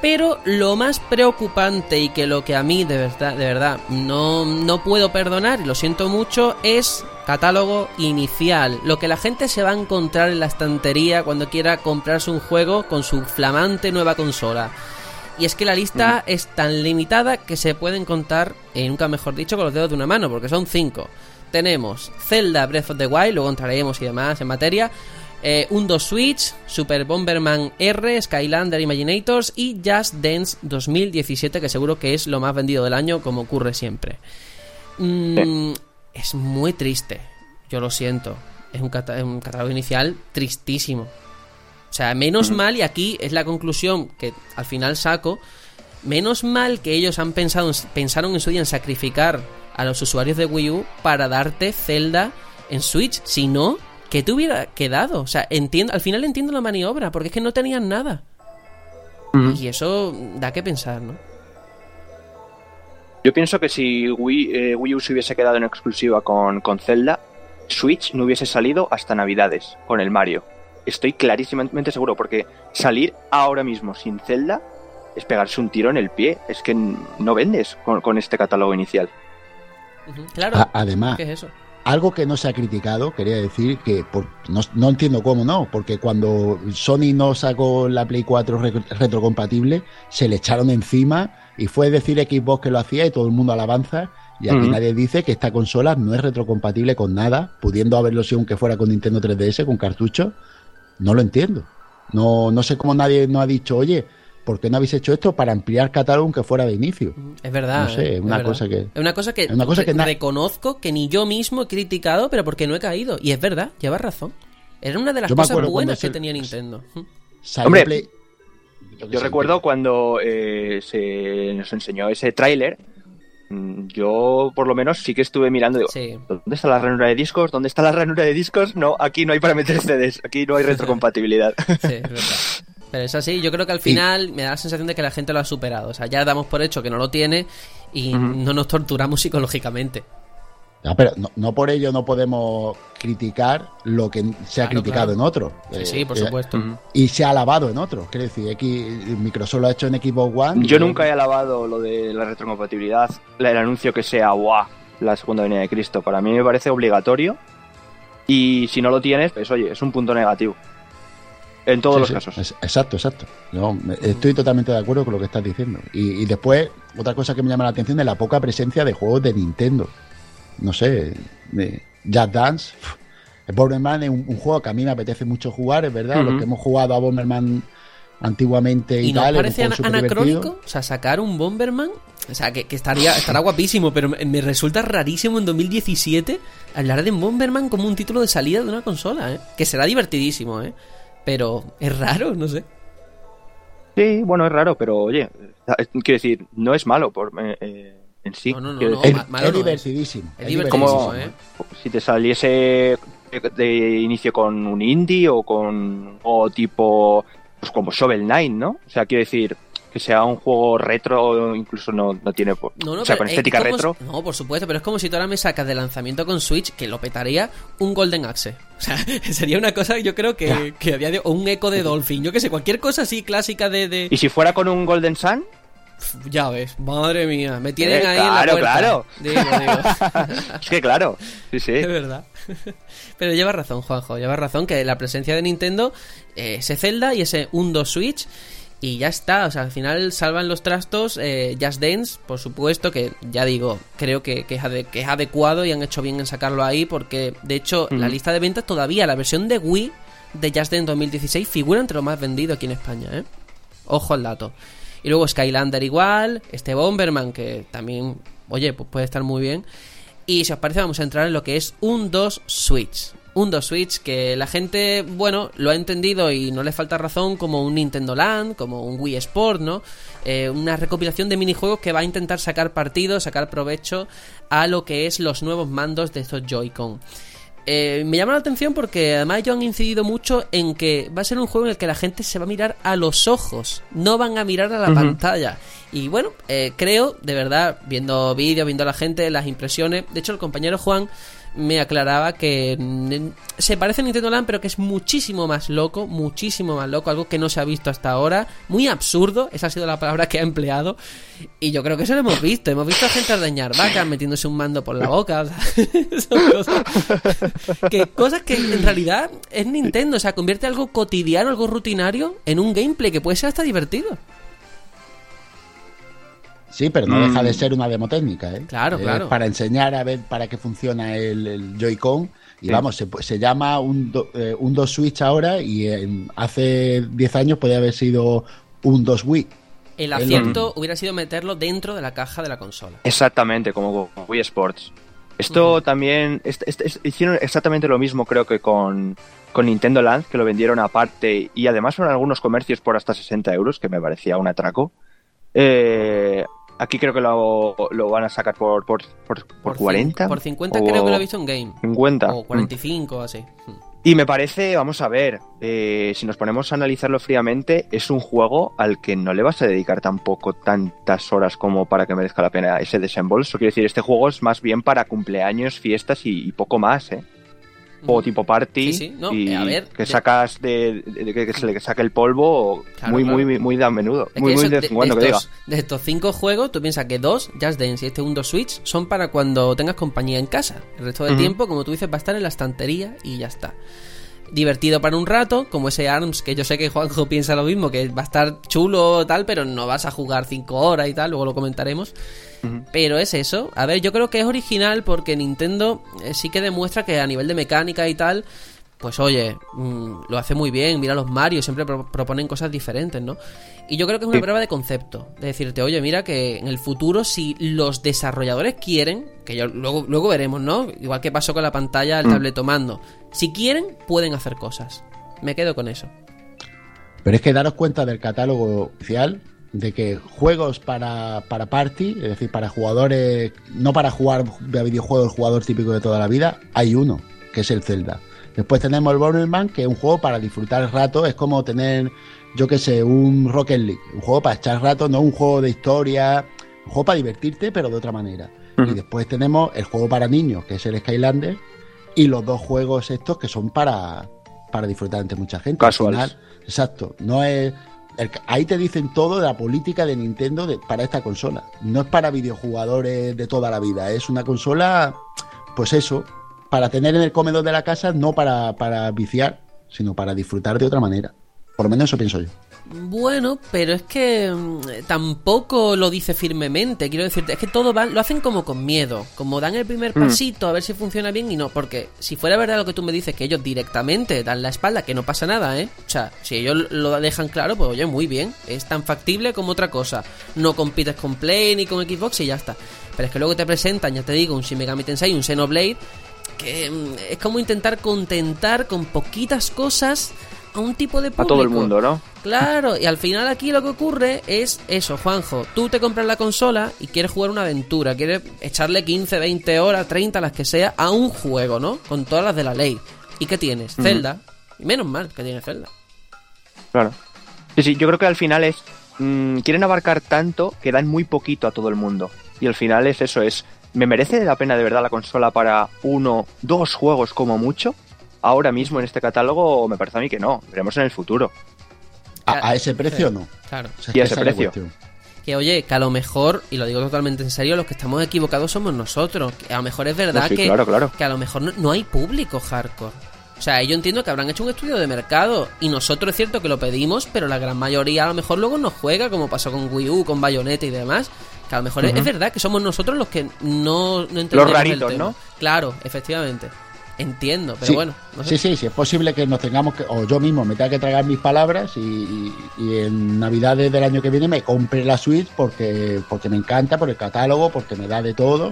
Pero lo más preocupante y que lo que a mí de verdad, de verdad no, no puedo perdonar, y lo siento mucho, es catálogo inicial. Lo que la gente se va a encontrar en la estantería cuando quiera comprarse un juego con su flamante nueva consola. Y es que la lista es tan limitada que se pueden contar, y nunca mejor dicho, con los dedos de una mano, porque son cinco tenemos Zelda Breath of the Wild, luego entraremos y demás en materia. Eh, Undo Switch, Super Bomberman R, Skylander Imaginators y Just Dance 2017, que seguro que es lo más vendido del año, como ocurre siempre. Mm, es muy triste, yo lo siento. Es un, catálogo inicial tristísimo. O sea, menos mal, y aquí es la conclusión que al final saco, menos mal que ellos han pensado, pensaron en su día en sacrificar a los usuarios de Wii U para darte Zelda en Switch. Si no, ¿qué te hubiera quedado? O sea, entiendo, al final entiendo la maniobra, porque es que no tenían nada. Y eso da que pensar, ¿no? Yo pienso que si Wii, eh, Wii U se hubiese quedado en exclusiva con, con Zelda, Switch no hubiese salido hasta Navidades con el Mario. Estoy clarísimamente seguro, porque salir ahora mismo sin Zelda es pegarse un tiro en el pie. Es que no vendes con, este catálogo inicial. Claro. además, algo que no se ha criticado, quería decir que no, entiendo cómo no, porque cuando Sony no sacó la Play 4 retrocompatible, se le echaron encima y fue decir Xbox que lo hacía y todo el mundo alabanza. Y aquí nadie dice que esta consola no es retrocompatible con nada, pudiendo haberlo sido aunque fuera con Nintendo 3DS, con cartucho. No lo entiendo. No, no sé cómo nadie no ha dicho, oye, ¿por qué no habéis hecho esto para ampliar catálogo aunque fuera de inicio? Es verdad. No sé, es una cosa que. Es una cosa que, una cosa que reconozco que ni yo mismo he criticado, pero porque no he caído. Y es verdad, llevas razón. Era una de las cosas buenas que tenía Nintendo. Hombre, yo recuerdo cuando eh, se nos enseñó ese tráiler Mm, yo por lo menos sí que estuve mirando ¿dónde está la ranura de discos? ¿Dónde está la ranura de discos? No, aquí no hay para meter CDs, aquí no hay retrocompatibilidad. sí, es verdad. Pero es así, yo creo que al final me da la sensación de que la gente lo ha superado. O sea, ya damos por hecho que no lo tiene y no nos torturamos psicológicamente. No, pero no, por ello no podemos criticar lo que se ha criticado en otros. Sí, por eh, supuesto. y se ha alabado en otros. Quiero decir, aquí Microsoft lo ha hecho en Xbox One. Yo nunca he alabado lo de la retrocompatibilidad, el anuncio que sea guau, la segunda venida de Cristo. Para mí me parece obligatorio. Y si no lo tienes, pues oye, es un punto negativo. En todos los casos. exacto, exacto. estoy totalmente de acuerdo con lo que estás diciendo. Y, y después, otra cosa que me llama la atención es la poca presencia de juegos de Nintendo no sé, de Jazz Dance. Bomberman es un, juego que a mí me apetece mucho jugar, es verdad. Los que hemos jugado a Bomberman antiguamente y, ¿Y tal. parece anacrónico? O sea, sacar un Bomberman. O sea, que, estaría estará guapísimo, pero me, resulta rarísimo en 2017 hablar de Bomberman como un título de salida de una consola, ¿eh? Que será divertidísimo, ¿eh? Pero es raro, no sé. Sí, bueno, es raro, pero oye, quiero decir, no es malo por. Eh, eh en sí. No, no, no, es, divertidísimo. Es divertidísimo, como ¿eh? si te saliese de inicio con un indie o con o tipo pues como Shovel Knight, ¿no? O sea, quiero decir que sea un juego retro incluso no, no tiene o sea con estética retro no por supuesto pero es como si tú ahora me sacas de lanzamiento con Switch que lo petaría un Golden Axe o sea sería una cosa yo creo que, que había de, o un eco de Dolphin yo que sé cualquier cosa así clásica de, de... y si fuera con un Golden Sun ya ves, madre mía, me tienen eh, ahí en la. Claro, es que claro, sí, sí. Es verdad. Pero lleva razón, Juanjo, lleva razón que la presencia de Nintendo, eh, ese Zelda y ese 1-2 Switch, y ya está, o sea, al final salvan los trastos eh, Just Dance, por supuesto, que ya digo, creo que, que, es, adecuado y han hecho bien en sacarlo ahí, porque de hecho la lista de ventas todavía, la versión de Wii de Just Dance 2016 figura entre lo más vendido aquí en España, ¿eh? Ojo al dato. Y luego Skylander igual, este Bomberman que también, oye, pues puede estar muy bien. Y si os parece vamos a entrar en lo que es un 2 Switch. Un 2 Switch que la gente, bueno, lo ha entendido y no le falta razón como un Nintendo Land, como un Wii Sport, ¿no? Eh, una recopilación de minijuegos que va a intentar sacar partido, sacar provecho a lo que es los nuevos mandos de estos Joy-Con. Eh, me llama la atención porque además ellos han incidido mucho en que va a ser un juego en el que la gente se va a mirar a los ojos, no van a mirar a la pantalla. Y bueno, eh, creo, de verdad, viendo vídeos, viendo a la gente, las impresiones. De hecho, el compañero Juan me aclaraba que se parece a Nintendo Land, pero que es muchísimo más loco, muchísimo más loco, algo que no se ha visto hasta ahora, muy absurdo, esa ha sido la palabra que ha empleado, y yo creo que eso lo hemos visto, hemos visto a gente ordeñar vacas metiéndose un mando por la boca, que, cosas que en realidad es Nintendo, o sea, convierte algo cotidiano, algo rutinario, en un gameplay que puede ser hasta divertido. Sí, pero no deja de mm. ser una demo técnica, ¿eh? Claro, claro. Para enseñar a ver para qué funciona el, Joy-Con. Y vamos, se, se, llama un, eh, un 2 Switch ahora y hace 10 años podría haber sido un 2 Wii. El acierto hubiera sido meterlo dentro de la caja de la consola. Exactamente, como Wii Sports. Esto también hicieron exactamente lo mismo creo que con, con Nintendo Land, que lo vendieron aparte y además son algunos comercios por hasta 60 euros, que me parecía un atraco. Eh, Aquí creo que lo, lo van a sacar por, por, por, 40. Por 50 creo que lo he visto en game. 50. O 45 así. Y me parece, vamos a ver, eh, si nos ponemos a analizarlo fríamente, es un juego al que no le vas a dedicar tampoco tantas horas como para que merezca la pena ese desembolso. Quiero decir, este juego es más bien para cumpleaños, fiestas y, poco más, ¿eh? Tipo party Sí, sí, no, y a ver, que de- sacas de, de- que se le saque el polvo Claro, muy, claro. muy muy de a menudo Es muy muy de en cuando que diga de estos cinco juegos, tú piensas que dos, Just Dance y este Undo Switch, son para cuando tengas compañía en casa. El resto del tiempo, como tú dices, va a estar en la estantería y ya está. Divertido para un rato, como ese ARMS, que yo sé que Juanjo piensa lo mismo, que va a estar chulo tal, pero no vas a jugar cinco horas y tal, luego lo comentaremos. Pero es eso. A ver, yo creo que es original porque Nintendo eh, sí que demuestra que a nivel de mecánica y tal, pues oye, mm, lo hace muy bien. Mira los Mario, siempre pro- proponen cosas diferentes, ¿no? Y yo creo que es una Sí. prueba de concepto. De decirte, oye, mira que en el futuro, si los desarrolladores quieren, que yo, luego, luego veremos, ¿no? Igual que pasó con la pantalla, el Mm. tabletomando. Si quieren, pueden hacer cosas. Me quedo con eso. Pero es que daros cuenta del catálogo oficial de que juegos para, para party, es decir, para jugadores, no para jugar a videojuegos, el jugador típico de toda la vida, hay uno, que es el Zelda. Después tenemos el Bomberman, que es un juego para disfrutar el rato, es como tener, yo qué sé, un Rocket League, un juego para echar rato, no un juego de historia, un juego para divertirte, pero de otra manera. Y después tenemos el juego para niños, que es el Skylander, y los dos juegos estos que son para, para disfrutar entre mucha gente. Al Casuals. final, exacto, no es... ahí te dicen todo de la política de Nintendo para esta consola. No es para videojugadores de toda la vida, es una consola, pues eso, para tener en el comedor de la casa, no para, para viciar, sino para disfrutar de otra manera. Por lo menos eso pienso yo. Bueno, pero es que mm, tampoco lo dice firmemente. Quiero decirte, es que todo va, lo hacen como con miedo. Como dan el primer Mm. pasito a ver si funciona bien y no. Porque si fuera verdad lo que tú me dices, que ellos directamente dan la espalda, que no pasa nada, ¿eh? O sea, si ellos lo dejan claro, pues oye, muy bien. Es tan factible como otra cosa. No compites con Play ni con Xbox y ya está. Pero es que luego te presentan, ya te digo, un Shin Megami Tensei, un Xenoblade, que mm, es como intentar contentar con poquitas cosas a un tipo de a público. todo el mundo no Claro, y al final aquí lo que ocurre es eso, Juanjo. Tú te compras la consola y quieres jugar una aventura, quieres echarle 15, 20 horas, 30, las que sea, a un juego, ¿no? Con todas las de la ley. ¿Y qué tienes? Zelda. Y menos mal que tiene Zelda. Claro. Sí, sí, yo creo que al final es. mm, quieren abarcar tanto que dan muy poquito a todo el mundo. Y al final es eso, es. ¿Me merece la pena de verdad la consola para uno, dos juegos como mucho? Ahora mismo en este catálogo me parece a mí que no. Veremos en el futuro. A, a ese precio no. Claro. O sea, Y a que ese precio. Que oye, que a lo mejor, y lo digo totalmente en serio, los que estamos equivocados somos nosotros. Que a lo mejor es verdad sí, que, claro, claro. que a lo mejor no, no hay público hardcore. O sea, yo entiendo que habrán hecho un estudio de mercado y nosotros es cierto que lo pedimos, pero la gran mayoría a lo mejor luego no juega, como pasó con Wii U, con Bayonetta y demás. Que a lo mejor es- verdad que somos nosotros los que no, no entendemos el raritos, tema. ¿no? Claro, efectivamente. Entiendo, pero Sí, bueno, no sé. sí, sí, sí, es posible que nos tengamos que, o yo mismo me tenga que tragar mis palabras y, y- y en Navidades del año que viene me compre la Switch porque, porque me encanta, por el catálogo, porque me da de todo.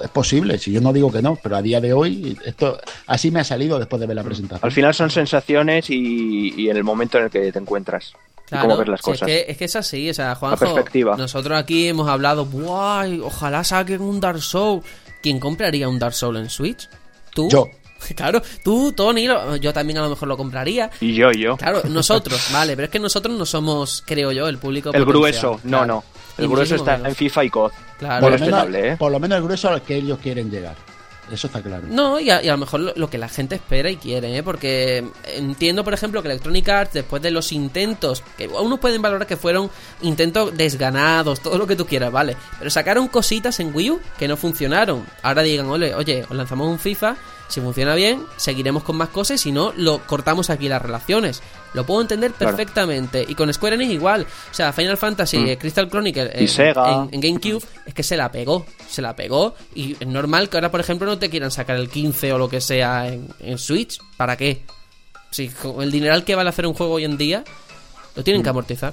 Es posible, si yo no digo que no, pero a día de hoy esto así me ha salido después de ver la presentación. Al final son sensaciones y, y en el momento en el que te encuentras. y cómo ves las si cosas. Es que, es que es así, o sea, Juanjo, perspectiva. nosotros aquí hemos hablado, ¡buah! Ojalá saquen un Dark Soul. ¿Quién compraría un Dark Soul en Switch? ¿Tú? Yo. Claro, tú, Tony, lo- yo también a lo mejor lo compraría. Y yo, yo. Claro, nosotros, vale, pero es que nosotros no somos, creo yo, el público el potencial. grueso, no, Claro. no. El Y grueso está menos. en FIFA y COD. Claro. por, lo menos, ¿eh? por lo menos el grueso al que ellos quieren llegar. Eso está claro. No, y a, y a lo mejor lo, que la gente espera y quiere, ¿eh? Porque entiendo, por ejemplo, que Electronic Arts, después de los intentos, que unos pueden valorar que fueron intentos desganados, todo lo que tú quieras, ¿vale? Pero sacaron cositas en Wii U que no funcionaron. Ahora digan, oye, oye, os lanzamos un FIFA, si funciona bien, seguiremos con más cosas, si no, lo cortamos aquí las relaciones. Lo puedo entender Claro. perfectamente. Y con Square Enix igual. O sea, Final Fantasy, Mm. eh, Crystal Chronicle Y en, Sega. en- en GameCube es que se la pegó, se la pegó y es normal que ahora, por ejemplo, no te quieran sacar el 15 o lo que sea en, en Switch. ¿Para qué? Si con el dineral que vale hacer un juego hoy en día, lo tienen que amortizar.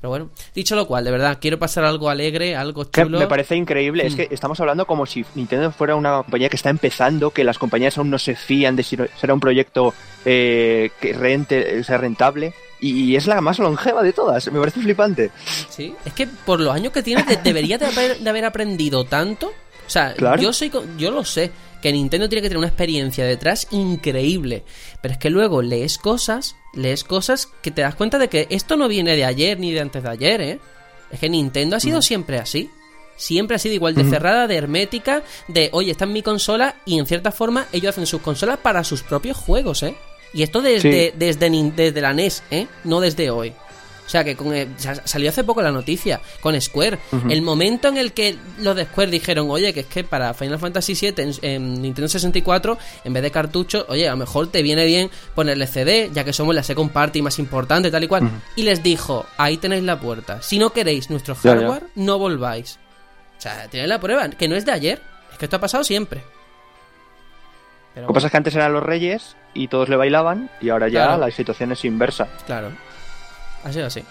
Pero bueno, dicho lo cual, de verdad, quiero pasar algo alegre, algo chulo. me parece increíble, es Mm. que estamos hablando como si Nintendo fuera una compañía que está empezando, que las compañías aún no se fían de si será un proyecto eh, que rente, sea rentable, y es la más longeva de todas, me parece flipante. Sí, es que por los años que tiene de- debería de haber, de haber aprendido tanto. O sea, Claro. yo soy yo lo sé, que Nintendo tiene que tener una experiencia detrás increíble, pero es que luego lees cosas, lees cosas que te das cuenta de que esto no viene de ayer ni de antes de ayer, ¿eh? Es que Nintendo ha sido siempre así. Siempre ha sido igual de cerrada, de hermética, de, oye, está en mi consola y en cierta forma ellos hacen sus consolas para sus propios juegos, ¿eh? Y esto desde, desde, desde la NES, ¿eh? No desde hoy. O sea, que con salió hace poco la noticia con Square. El momento en el que los de Square dijeron, oye, que es que para Final Fantasy VII en, Nintendo 64, en vez de cartucho, oye, a lo mejor te viene bien ponerle CD, ya que somos la second party más importante, tal y cual. Y les dijo, ahí tenéis la puerta. Si no queréis nuestro hardware, no volváis. O sea, tenéis la prueba, que no es de ayer, es que esto ha pasado siempre. Lo que pasa es que antes eran los reyes y todos le bailaban y ahora ya la situación es inversa. Claro. Ha sido así.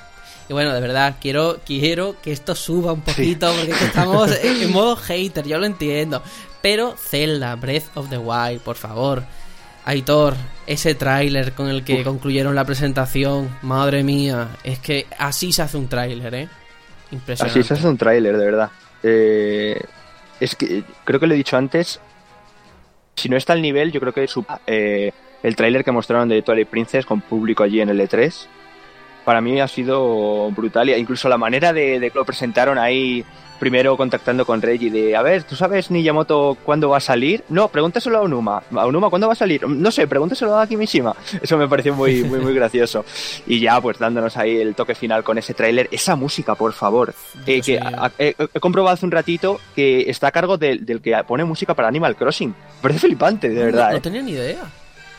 Y bueno, de verdad, quiero, quiero que esto suba un poquito porque estamos en modo hater, yo lo entiendo. Pero Zelda, Breath of the Wild, por favor. Aitor, ese tráiler con el que concluyeron la presentación, madre mía, es que así se hace un tráiler, ¿eh? Impresionante. Así se hace un tráiler, de verdad. Eh, es que creo que lo he dicho antes, si no está al nivel, yo creo que eh, el tráiler que mostraron de Twilight Princess con público allí en el E3 para mí ha sido brutal. E incluso la manera de, que lo presentaron ahí, primero contactando con Reggie, de, a ver, ¿tú sabes Niyamoto cuándo va a salir? No, pregúntaselo a Onuma. A Onuma, ¿cuándo va a salir? No sé, pregúntaselo a Kimishima. Eso me pareció muy, muy, muy gracioso. Y ya, pues dándonos ahí el toque final con ese tráiler. Esa música, por favor. Eh, que he comprobado hace un ratito que está a cargo del, que pone música para Animal Crossing. parece flipante, de verdad. No, eh. tenía ni idea.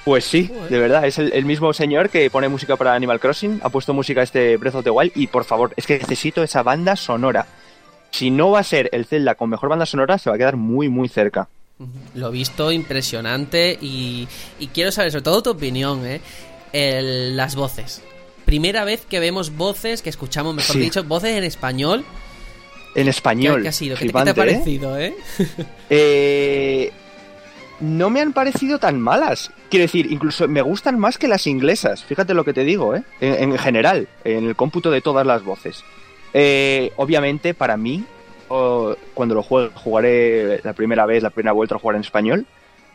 Pues sí, de verdad, es el, mismo señor que pone música para Animal Crossing, ha puesto música a este Breath of the Wild y por favor, es que necesito esa banda sonora. Si no va a ser el Zelda con mejor banda sonora, se va a quedar muy, muy cerca. Lo he visto impresionante y, quiero saber sobre todo tu opinión, ¿eh? las voces. Primera vez que vemos voces, que escuchamos, mejor dicho, voces en español. En español. ¿Qué, ha sido? ¿Qué, te ha ¿eh? parecido, eh? eh no me han parecido tan malas. Quiero decir, incluso me gustan más que las inglesas. Fíjate lo que te digo, ¿eh? En, general, en el cómputo de todas las voces. Eh, obviamente, para mí, cuando lo juegue, jugaré la primera vez, la primera vuelta a jugar en español.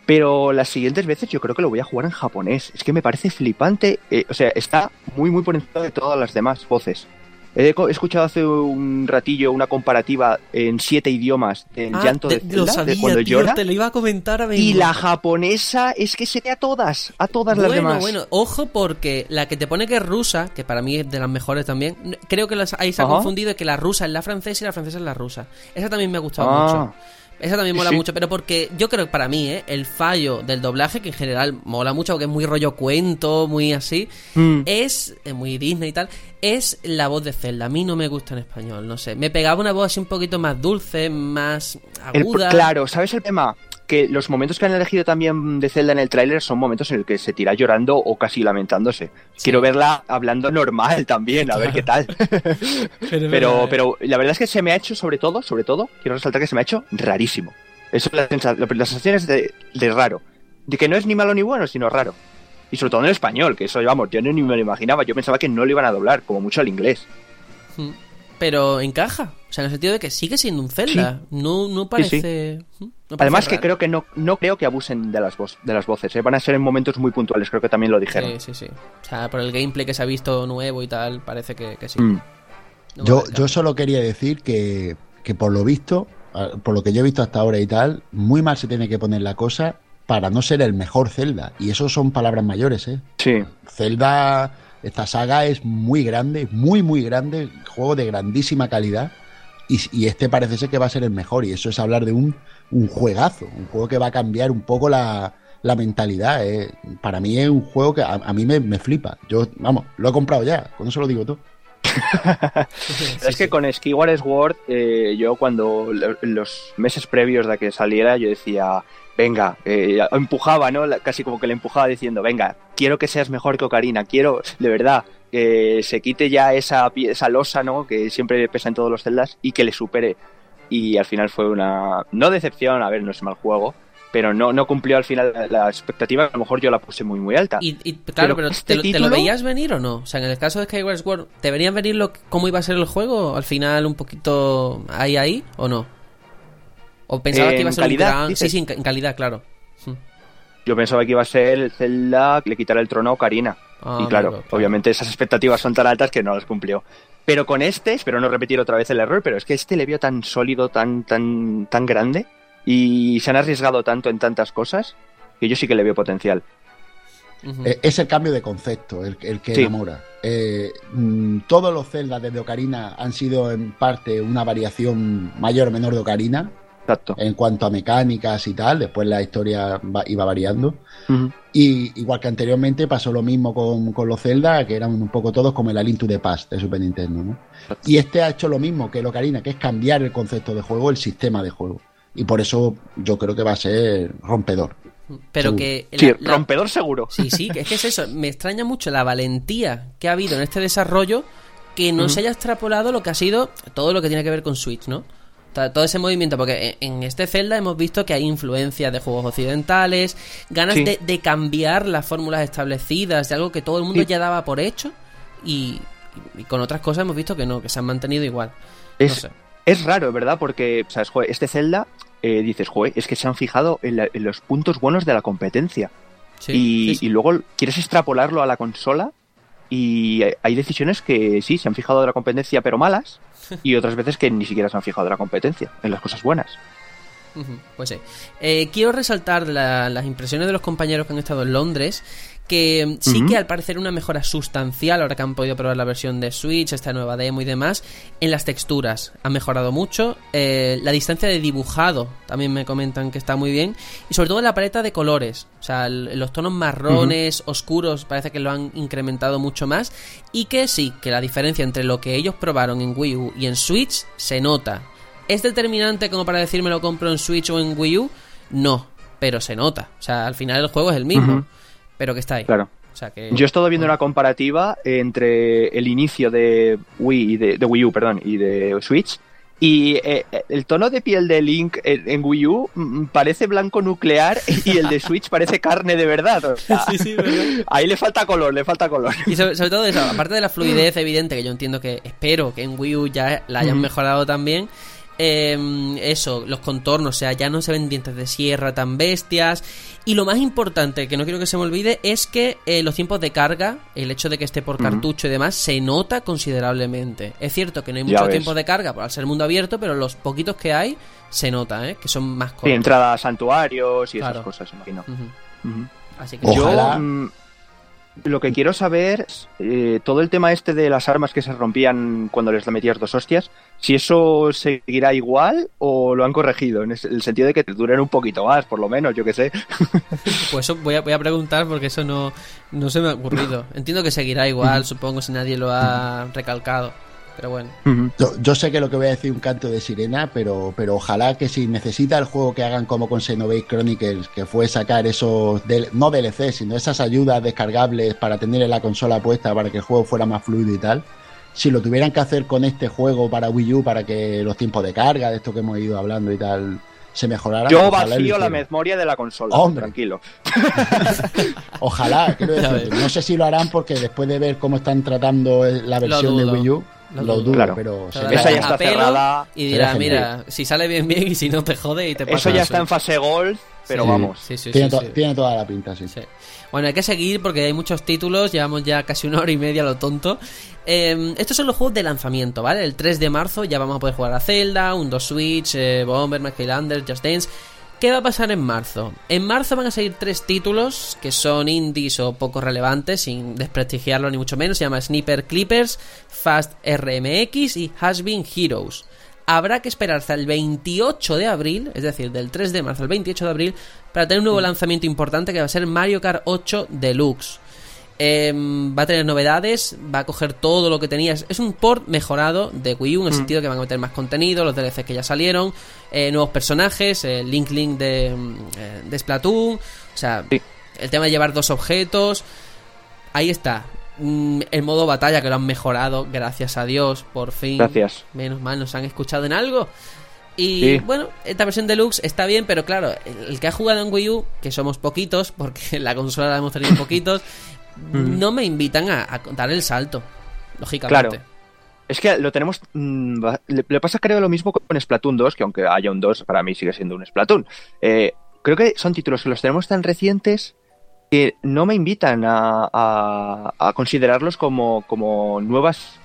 Pero las siguientes veces yo creo que lo voy a jugar en japonés. Es que me parece flipante. Eh, o sea, está muy, muy por encima de todas las demás voces. He escuchado hace un ratillo una comparativa en siete idiomas del ah, llanto de, Zelda, de cuando llora. Te lo iba a comentar a y la japonesa es que se ve a todas, a todas las demás. Bueno, ojo porque la que te pone que es rusa, que para mí es de las mejores también, creo que ahí se ha confundido que la rusa es la francesa y la francesa es la rusa. Esa también me ha gustado ah. mucho. Esa también mola mucho, pero porque yo creo que para mí, ¿eh? el fallo del doblaje, que en general mola mucho, porque es muy rollo cuento, muy así, mm. es muy Disney y tal, es la voz de Zelda. A mí no me gusta en español, no sé. Me pegaba una voz así un poquito más dulce, más aguda. claro, ¿sabes el tema? Que los momentos que han elegido también de Zelda en el tráiler son momentos en el que se tira llorando o casi lamentándose. Quiero verla hablando normal también, a ver qué tal. pero, pero, la verdad es que se me ha hecho, sobre todo, sobre todo, quiero resaltar que se me ha hecho rarísimo. Eso es la, sensación de, de raro. De que no es ni malo ni bueno, sino raro. Y sobre todo en español, que eso, vamos, yo ni me lo imaginaba. Yo pensaba que no lo iban a doblar, como mucho al inglés. Hmm pero encaja. O sea, en el sentido de que sigue siendo un Zelda. No, no parece. Además, que creo que no, no creo que abusen de las, de las voces. ¿eh? Van a ser en momentos muy puntuales, creo que también lo dijeron. Sí, sí, sí. O sea, por el gameplay que se ha visto nuevo y tal, parece que, sí. Mm. yo, yo solo quería decir que, que por lo visto, por lo que yo he visto hasta ahora y tal, muy mal se tiene que poner la cosa para no ser el mejor Zelda. Y eso son palabras mayores, ¿eh? Sí. Zelda esta saga es muy grande, muy, muy grande, juego de grandísima calidad. Y, este parece ser que va a ser el mejor. Y eso es hablar de un, un juegazo, un juego que va a cambiar un poco la, la mentalidad. Eh. Para mí es un juego que a, mí me, me, flipa. Yo, vamos, lo he comprado ya, con eso lo digo todo. es que con Skyward Sword, eh, yo cuando los meses previos de que saliera, yo decía, venga, eh, empujaba, ¿no? Casi como que le empujaba diciendo, venga, quiero que seas mejor que Ocarina, quiero, de verdad, que se quite ya esa, esa losa, ¿no? Que siempre pesa en todos los celdas y que le supere. Y al final fue una, no decepción, a ver, no es mal juego, pero no, no cumplió al final la expectativa, a lo mejor yo la puse muy muy alta. Y, claro, pero, este ¿te, lo veías venir o no? O sea, en el caso de Skyward Sword, ¿te verían venir lo, cómo iba a ser el juego? ¿Al final un poquito ahí ahí o no? ¿O pensaba que iba a ser un gran... Sí, sí, en, calidad, claro. Hmm. Yo pensaba que iba a ser el Zelda que le quitara el trono a Ocarina. Ah, y claro, obviamente esas expectativas son tan altas que no las cumplió. Pero con este, espero no repetir otra vez el error, pero es que este le vio tan sólido, tan, tan, tan grande, y se han arriesgado tanto en tantas cosas, que yo sí que le veo potencial. Eh, es el cambio de concepto el, que enamora. Eh, mm, todos los Zelda desde Ocarina han sido en parte una variación mayor o menor de Ocarina. Exacto. En cuanto a mecánicas y tal, después la historia iba variando. Y igual que anteriormente pasó lo mismo con, los Zelda, que eran un poco todos como el Link to the Past de Super Nintendo. Y este ha hecho lo mismo que el Ocarina, que es cambiar el concepto de juego, el sistema de juego. Y por eso yo creo que va a ser rompedor. Pero que. rompedor seguro. Sí, sí, es que es eso. Me extraña mucho la valentía que ha habido en este desarrollo que no se haya extrapolado lo que ha sido todo lo que tiene que ver con Switch, ¿no? Todo ese movimiento, porque en este Zelda hemos visto que hay influencias de juegos occidentales, ganas de, cambiar las fórmulas establecidas, de algo que todo el mundo ya daba por hecho, y, con otras cosas hemos visto que no, que se han mantenido igual. Es, es raro, ¿verdad? Porque, ¿sabes? este Zelda eh, dices, joder, es que se han fijado en, los puntos buenos de la competencia. y, luego quieres extrapolarlo a la consola y hay decisiones que sí, se han fijado de la competencia pero malas y otras veces que ni siquiera se han fijado la competencia, en las cosas buenas. Pues sí. Eh, quiero resaltar las impresiones de los compañeros que han estado en Londres que sí que al parecer una mejora sustancial ahora que han podido probar la versión de Switch, esta nueva demo y demás, en las texturas. Han mejorado mucho. Eh, la distancia de dibujado también me comentan que está muy bien. Y sobre todo en la paleta de colores. O sea, los tonos marrones, oscuros, parece que lo han incrementado mucho más. Y que sí, que la diferencia entre lo que ellos probaron en Wii U y en Switch se nota. ¿Es determinante como para decirme lo compro en Switch o en Wii U? No, pero se nota. O sea, al final el juego es el mismo pero que está ahí. Claro. Yo he estado viendo una comparativa entre el inicio de Wii y de, Wii U, perdón, y de Switch. Y eh, el tono de piel de Link en, Wii U mm, parece blanco nuclear y el de Switch parece carne de verdad. sí, sí, ahí le falta color, le falta color. Y sobre, todo eso, aparte de la fluidez evidente, que yo entiendo que espero que en Wii U ya la hayan mejorado también, eh, eso, los contornos, o sea, ya no se ven dientes de sierra tan bestias. Y lo más importante, que no quiero que se me olvide, es que eh, los tiempos de carga, el hecho de que esté por cartucho y demás, se nota considerablemente. Es cierto que no hay mucho tiempo de carga por al ser mundo abierto, pero los poquitos que hay, se nota, ¿eh? que son más cortos. Y entrada a santuarios y esas cosas, imagino. Así que Ojalá. Mm, lo que quiero saber es eh, todo el tema este de las armas que se rompían cuando les metías dos hostias, si eso seguirá igual o lo han corregido, en el sentido de que te duren un poquito más, por lo menos, yo que sé. Pues eso voy a, voy a preguntar porque eso no, no se me ha ocurrido. Entiendo que seguirá igual, supongo, si nadie lo ha recalcado. Pero bueno. yo, sé que lo que voy a decir un canto de sirena, pero, pero ojalá que si necesita el juego que hagan como con Xenoblade Chronicles, que fue sacar esos, no DLC, sino esas ayudas descargables para tener en la consola puesta para que el juego fuera más fluido y tal. Si lo tuvieran que hacer con este juego para Wii U, para que los tiempos de carga, de esto que hemos ido hablando y tal, se mejoraran. Yo vacío la memoria de la consola, tranquilo. Ojalá, no sé si lo harán porque después de ver cómo están tratando la versión de Wii U, lo dudo, pero esa ya está cerrada. Y dirá, mira, si sale bien, bien, y si no te jode y te pasa Eso ya está en fase Gold, pero vamos. tiene, toda la pinta, sí. Bueno, hay que seguir porque hay muchos títulos, llevamos ya casi una hora y media lo tonto. Em, estos son los juegos de lanzamiento, ¿vale? El 3 de marzo ya vamos a poder jugar a Zelda, un 2 Switch, eh, Bomber, Under, Just Dance. ¿Qué va a pasar en marzo? En marzo van a salir tres títulos que son indies o poco relevantes, sin desprestigiarlo ni mucho menos. Se llama Sniper Clippers, Fast RMX y Has Been Heroes. Habrá que esperar hasta el 28 de abril, es decir, del 3 de marzo al 28 de abril, para tener un nuevo mm. lanzamiento importante que va a ser Mario Kart 8 Deluxe. Em, va a tener novedades, va a coger todo lo que tenías. Es un port mejorado de Wii U en el mm. sentido que van a meter más contenido, los DLCs que ya salieron, eh, nuevos personajes, el Link Link de, eh, de Splatoon. O sea, el tema de llevar dos objetos. Ahí está. Mm, el modo batalla que lo han mejorado, gracias a Dios, por fin. Gracias. Menos mal, nos han escuchado en algo. Y bueno, esta versión deluxe está bien, pero claro, el que ha jugado en Wii U, que somos poquitos, porque la consola la hemos tenido poquitos, Mm. no me invitan a, dar el salto, lógicamente. Claro. Es que lo tenemos. Mm, le, pasa, creo, lo mismo con Splatoon 2, que aunque haya un 2, para mí sigue siendo un Splatoon. Eh, creo que son títulos que los tenemos tan recientes que no me invitan a, considerarlos como, como nuevas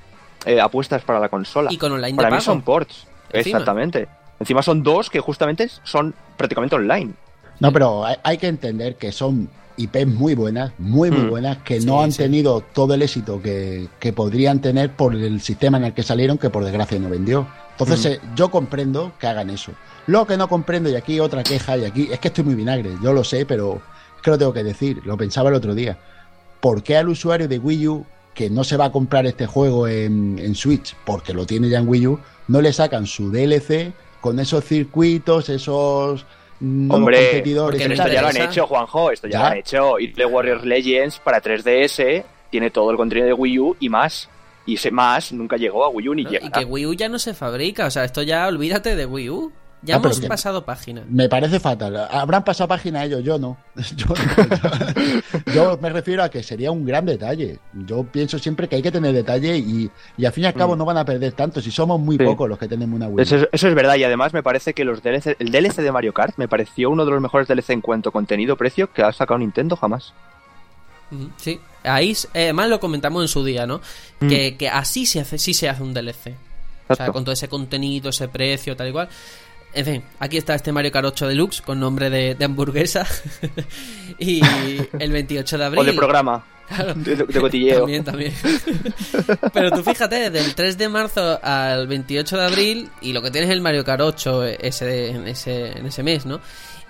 eh, apuestas para la consola. Y con online de para mí pago. son ports. Encima. Exactamente. Encima son dos que justamente son prácticamente online. No, pero hay que entender que son IPs muy buenas, muy, muy Mm. buenas, que Sí, no han sí. tenido todo el éxito que, que podrían tener por el sistema en el que salieron, que por desgracia no vendió. Entonces, Mm. eh, yo comprendo que hagan eso. Lo que no comprendo, y aquí otra queja, y aquí es que estoy muy vinagre, yo lo sé, pero es que lo tengo que decir, lo pensaba el otro día. ¿Por qué al usuario de Wii U, que no se va a comprar este juego en, en Switch, porque lo tiene ya en Wii U, no le sacan su DLC con esos circuitos, esos Hombre, competidores? Esto ya lo han hecho, Juanjo. Esto ya, Ya. lo han hecho. The Warriors Legends para 3DS tiene todo el contenido de Wii U y más. Y ese más nunca llegó a Wii U ni ¿no? llega. Y que Wii U ya no se fabrica, o sea, esto ya olvídate de Wii U. Ya Ah, hemos pasado página. Me parece fatal. Habrán pasado página ellos, yo no. Yo, no. Yo me refiero a que sería un gran detalle. Yo pienso siempre que hay que tener detalle y, y al fin y al cabo Mm. no van a perder tanto si somos muy Sí. pocos los que tenemos una Wii. Eso es, eso es verdad y además me parece que los DLC, el DLC de Mario Kart me pareció uno de los mejores DLC en cuanto a contenido-precio que ha sacado Nintendo jamás. Sí, ahí eh, además lo comentamos en su día, ¿no? Mm. Que, que así se hace, sí se hace un DLC. O sea, Exacto. con todo ese contenido, ese precio, tal y cual. En fin, aquí está este Mario Kart 8 Deluxe con nombre de, de hamburguesa. y el 28 de abril. O de programa, Claro. de, de cotilleo. También, también. Pero tú fíjate, del 3 de marzo al 28 de abril, y lo que tienes es el Mario Kart 8 ese, en, ese, en ese mes, ¿no?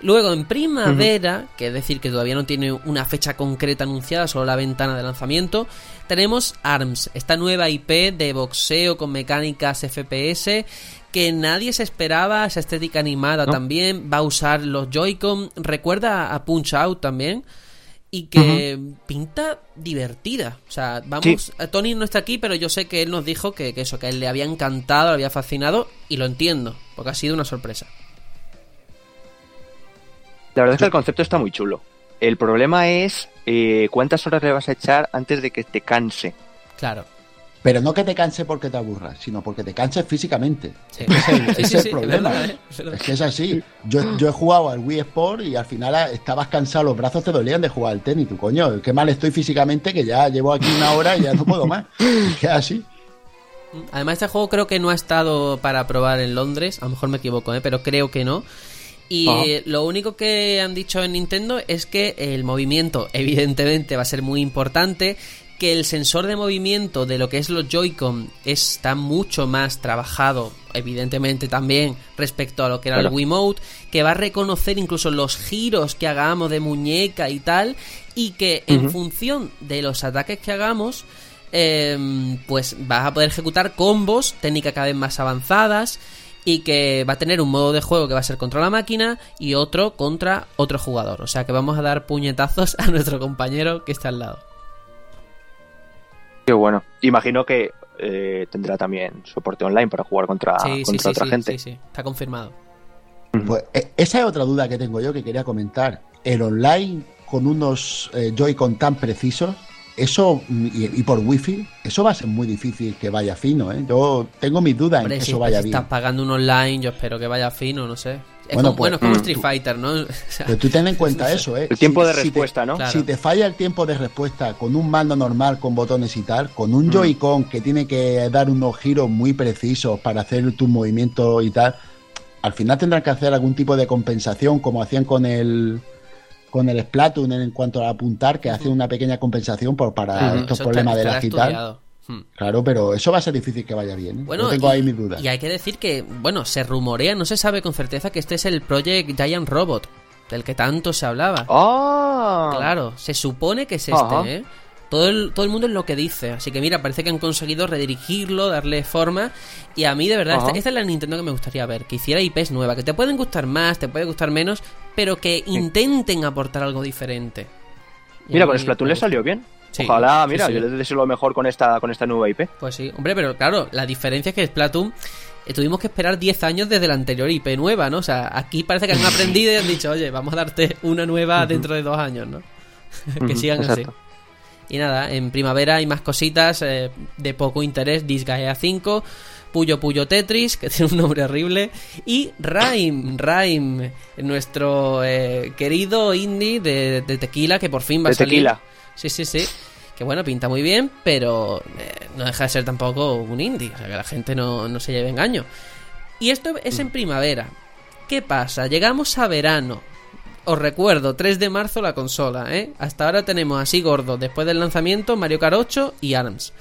Luego en primavera, que es decir que todavía no tiene una fecha concreta anunciada, solo la ventana de lanzamiento, tenemos ARMS, esta nueva IP de boxeo con mecánicas FPS que nadie se esperaba, esa estética animada No. también, va a usar los Joy-Con, recuerda a Punch Out también, y que pinta divertida. O sea, vamos, eh, Tony no está aquí, pero yo sé que él nos dijo que, que eso, que a él le había encantado, le había fascinado, y lo entiendo, porque ha sido una sorpresa. La verdad es que el concepto está muy chulo. El problema es eh, cuántas horas le vas a echar antes de que te canse. Claro. Pero no que te canse porque te aburras, sino porque te canses físicamente. Sí. Ese es el, Sí, ese sí, es el sí, problema. es verdad, ¿eh? Es que es así. Yo, yo he jugado al Wii Sport y al final estabas cansado, los brazos te dolían de jugar al tenis. Tú, coño, qué mal estoy físicamente que ya llevo aquí una hora y ya no puedo más. Es así. Además, este juego creo que no ha estado para probar en Londres. A lo mejor me equivoco, ¿eh? pero creo que no. Y eh, lo único que han dicho en Nintendo es que el movimiento, evidentemente, va a ser muy importante. Que el sensor de movimiento de lo que es los Joy-Con está mucho más trabajado, evidentemente también, respecto a lo que era el. Wiimote. Que va a reconocer incluso los giros que hagamos de muñeca y tal. Y que en función de los ataques que hagamos, eh, pues vas a poder ejecutar combos, técnicas cada vez más avanzadas y que va a tener un modo de juego que va a ser contra la máquina y otro contra otro jugador. O sea que vamos a dar puñetazos a nuestro compañero que está al lado. Qué bueno. Imagino que eh, tendrá también soporte online para jugar contra, sí, contra sí, otra sí, gente. sí, sí, está confirmado. Pues, eh, esa es otra duda que tengo yo que quería comentar. El online con unos eh, Joy-Con tan precisos, eso mm, y, y por wifi, eso va a ser muy difícil que vaya fino. ¿eh? Yo tengo mis dudas Hombre, en que si, eso vaya si bien. estás pagando un online, yo espero que vaya fino, no sé. Es Bueno, como, pues, bueno, es como mm, Street Fighter, ¿no? O sea, Pero tú ten en cuenta no sé. eso, ¿eh? El tiempo Si- de si te- respuesta, ¿no? Claro. Si te falla el tiempo de respuesta con un mando normal, con botones y tal, con un Mm. Joy-Con que tiene que dar unos giros muy precisos para hacer tus movimientos y tal, al final tendrán que hacer algún tipo de compensación, como hacían con el con el Splatoon en cuanto a apuntar, que hacen una pequeña compensación por, para estos Eso problemas de la y tal. estudiado. Hmm. Claro, pero eso va a ser difícil que vaya bien. ¿eh? Bueno, Yo tengo y, ahí mis dudas. y hay que decir que, bueno, se rumorea, no se sabe con certeza que este es el Project Giant Robot, del que tanto se hablaba. ¡Ah! Claro, se supone que es Ajá. este, ¿eh? Todo el, todo el mundo es lo que dice. Así que mira, parece que han conseguido redirigirlo, darle forma. Y a mí, de verdad, esta, esta es la Nintendo que me gustaría ver. Que hiciera IPs nuevas, que te pueden gustar más, te puede gustar menos, pero que intenten aportar algo diferente. Y Mira, con Splatoon le salió bien. Sí, Ojalá, sí, mira, sí. yo le deseo lo mejor con esta, con esta nueva IP. Pues sí, hombre, pero claro, la diferencia es que Splatoon eh, tuvimos que esperar 10 años desde la anterior IP nueva, ¿no? O sea, aquí parece que han aprendido y han dicho, oye, vamos a darte una nueva dentro de dos años, ¿no? que sigan así. Y nada, en primavera hay más cositas eh, de poco interés. Disgaea 5, Puyo Puyo Tetris, que tiene un nombre horrible, y Rhyme, Rhyme, nuestro eh, querido indie de, de tequila que por fin va a salir. tequila. Sí, sí, sí. que bueno, pinta muy bien, pero eh, no deja de ser tampoco un indie, o sea que la gente no, no se lleve engaño. Y esto es en primavera. ¿Qué pasa? Llegamos a verano. Os recuerdo, 3 de marzo la consola, ¿eh? Hasta ahora tenemos así gordo, después del lanzamiento, Mario Kart 8 y ARMS.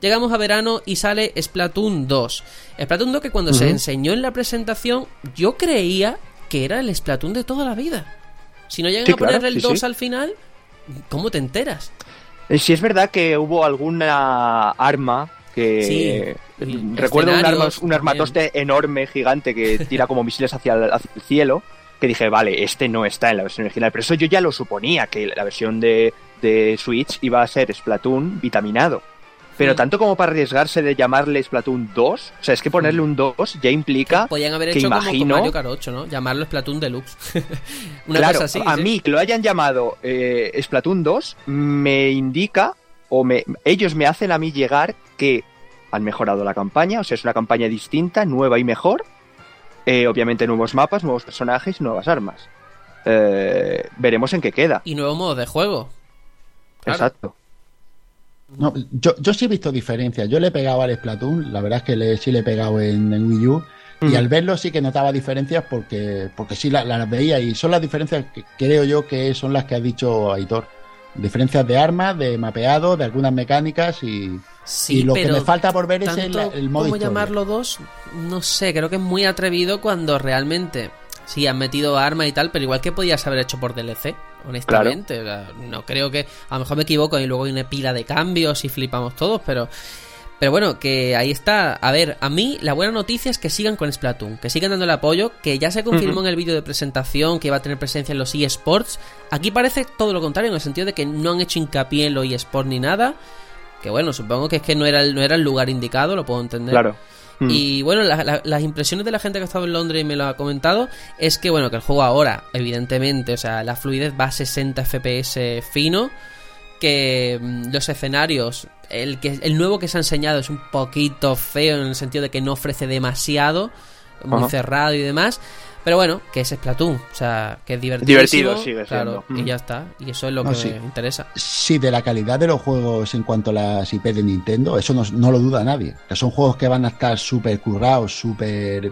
Llegamos a verano y sale Splatoon 2. Splatoon 2 que cuando se enseñó en la presentación yo creía que era el Splatoon de toda la vida. Si no llegan a poner el 2 al final, ¿cómo te enteras? Eh, si es verdad que hubo alguna arma que recuerdo un, arma, un armatoste enorme, gigante, que tira como misiles hacia el, cielo, que dije, vale, este no está en la versión original, pero eso yo ya lo suponía, que la versión de, de Switch iba a ser Splatoon vitaminado. Pero tanto como para arriesgarse de llamarle Splatoon 2, o sea, es que ponerle un 2 ya implica. Podían haber hecho como con Mario Kart 8, ¿no? Llamarlo Splatoon Deluxe. Una claro, cosa así. A mí que lo hayan llamado eh, Splatoon 2 me indica, o me, ellos me hacen a mí llegar que han mejorado la campaña, o sea, es una campaña distinta, nueva y mejor. Eh, obviamente nuevos mapas, nuevos personajes nuevas armas. Eh, veremos en qué queda. Y nuevo modo de juego. Exacto. No, yo, yo sí he visto diferencias. Yo le he pegado al Splatoon, la verdad es que le, sí le he pegado en, en Wii U. Y al verlo sí que notaba diferencias porque, porque sí las veía y son las diferencias que creo yo que son las que ha dicho Aitor. Diferencias de armas, de mapeado, de algunas mecánicas y, y lo que me falta por ver es el, el modo ¿Cómo llamarlo dos? No sé, creo que es muy atrevido cuando realmente sí han metido armas y tal, pero igual que podías haber hecho por DLC honestamente. No creo que. A lo mejor me equivoco y luego hay una pila de cambios y flipamos todos, pero. Pero bueno, que ahí está. A ver, a mí la buena noticia es que sigan con Splatoon, que sigan dando el apoyo, que ya se confirmó en el vídeo de presentación que va a tener presencia en los eSports. Aquí parece todo lo contrario, en el sentido de que no han hecho hincapié en los eSports ni nada. Que bueno, supongo que es que no era, el, no era el lugar indicado, lo puedo entender. Claro. Mm. Y bueno, las impresiones de la gente que ha estado en Londres y me lo ha comentado es que, bueno, que el juego ahora, evidentemente, o sea, la fluidez va a 60 FPS fino, que mm, los escenarios, el, que, el nuevo que se ha enseñado es un poquito feo en el sentido de que no ofrece demasiado, muy cerrado y demás. Pero bueno, que es Splatoon, o sea, que es divertido. Divertido sigue Claro, y ya está. Y eso es lo que me interesa. Sí, de la calidad de los juegos en cuanto a las IP de Nintendo, eso no, lo duda nadie. Que son juegos que van a estar súper currados, súper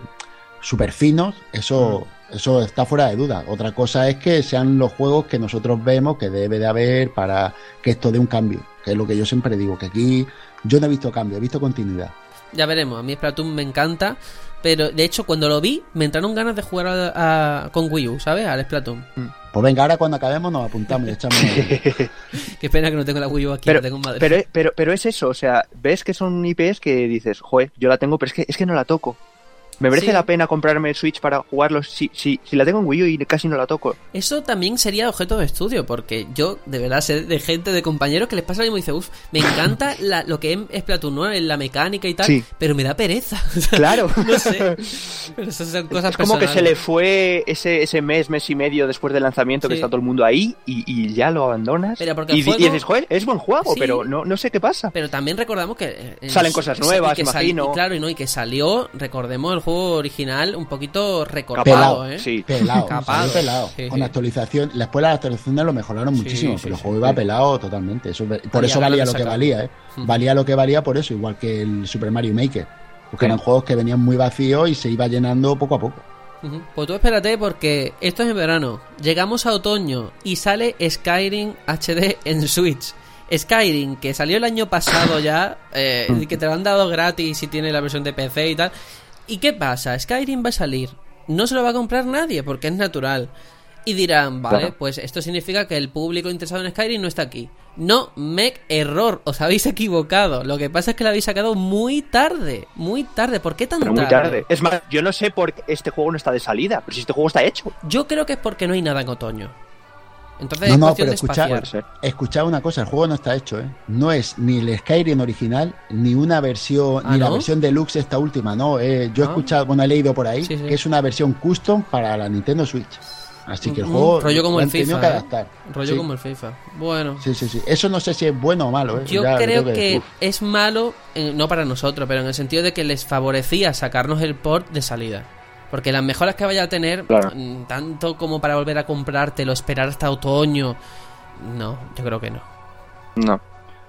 super finos, eso, eso está fuera de duda. Otra cosa es que sean los juegos que nosotros vemos que debe de haber para que esto dé un cambio. Que es lo que yo siempre digo, que aquí yo no he visto cambio, he visto continuidad. Ya veremos, a mí Splatoon me encanta. Pero de hecho, cuando lo vi, me entraron ganas de jugar con Wii U, ¿sabes? Al Splatoon. Mm. Pues venga, ahora cuando acabemos nos apuntamos y echamos. Qué pena que no tengo la Wii U aquí, pero, tengo Madrid. Pero, pero, pero es eso, o sea, ves que son IPs que dices, joder, yo la tengo, pero es que, es que no la toco. ¿Me merece la pena comprarme el Switch para jugarlo si, si, si, la tengo en Wii U y casi no la toco? Eso también sería objeto de estudio, porque yo de verdad sé de gente, de compañeros que les pasa lo mismo y dice, uff, me encanta la, lo que es Splatoon, ¿no? la mecánica y tal, pero me da pereza. Claro. no sé. Pero esas son cosas Es como que se le fue ese, ese mes, mes y medio después del lanzamiento que está todo el mundo ahí y, y ya lo abandonas. y, dices, joder, es buen juego, pero no, no sé qué pasa. Pero también recordamos que... Eh, Salen cosas nuevas, imagino. claro, y, no, y que salió, recordemos el juego original un poquito recortado, ¿eh? Sí. Pelado, pelado. Con actualización, después la actualización lo mejoraron muchísimo, pero el juego iba pelado totalmente. Eso, por eso valía lo que valía, ¿eh? Valía lo que valía por eso, igual que el Super Mario Maker. Porque eran juegos que venían muy vacíos y se iba llenando poco a poco. Pues tú espérate porque esto es en verano. Llegamos a otoño y sale Skyrim HD en Switch. Skyrim, que salió el año pasado ya, eh, mm. que te lo han dado gratis y tiene la versión de PC y tal. ¿Y qué pasa? Skyrim va a salir. No se lo va a comprar nadie porque es natural. Y dirán, vale, pues esto significa que el público interesado en Skyrim no está aquí. No, mec, error, os habéis equivocado. Lo que pasa es que lo habéis sacado muy tarde, muy tarde. ¿Por qué tan tarde? Muy tarde. Es más, yo no sé por qué este juego no está de salida, pero si este juego está hecho. Yo creo que es porque no hay nada en otoño. Entonces, no, no, pero escuchad, una cosa, el juego no está hecho, ¿eh? No es ni el Skyrim original, ni una versión, ni ah, la versión deluxe esta última, no. Eh, yo he ah. escuchado, bueno, he leído por ahí, que es una versión custom para la Nintendo Switch. Así que el juego rollo como el FIFA, que ¿eh? adaptar. Rollo como el FIFA. Bueno. Sí, sí, sí. Eso no sé si es bueno o malo. ¿eh? Yo creo, que, es malo, no para nosotros, pero en el sentido de que les favorecía sacarnos el port de salida. Porque las mejoras que vaya a tener, mm, tanto como para volver a comprártelo, esperar hasta otoño, no, yo creo que no. No.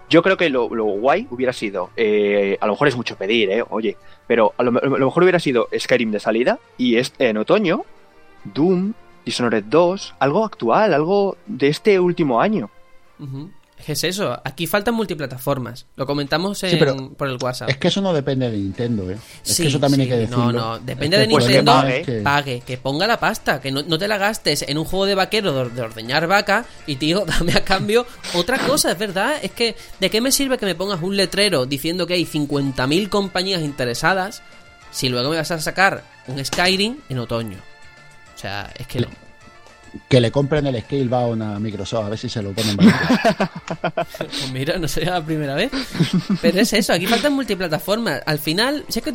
Yo creo que lo, lo guay hubiera sido, eh, a lo mejor es mucho pedir, eh, oye, pero a lo, a lo mejor hubiera sido Skyrim de salida y es, en otoño, Doom, Dishonored 2, algo actual, algo de este último año. Ujú. ¿Qué es eso? Aquí faltan multiplataformas. Lo comentamos en- Sí, pero por el WhatsApp. Es que eso no depende de Nintendo, ¿eh? Es Sí, que eso también sí, hay que decirlo. No, no, depende Es de que, Nintendo. que que- Pague, que ponga la pasta, que no, no te la gastes en un juego de vaquero de, de ordeñar vaca y tío, dame a cambio otra cosa, es verdad. Es que, ¿de qué me sirve que me pongas un letrero diciendo que hay 50.000 compañías interesadas si luego me vas a sacar un Skyrim en otoño? O sea, es que no. Que le compren el Scalebound a Microsoft, a ver si se lo ponen. Pues mira, no sería la primera vez. Pero es eso, aquí faltan multiplataformas. Al final, si es que,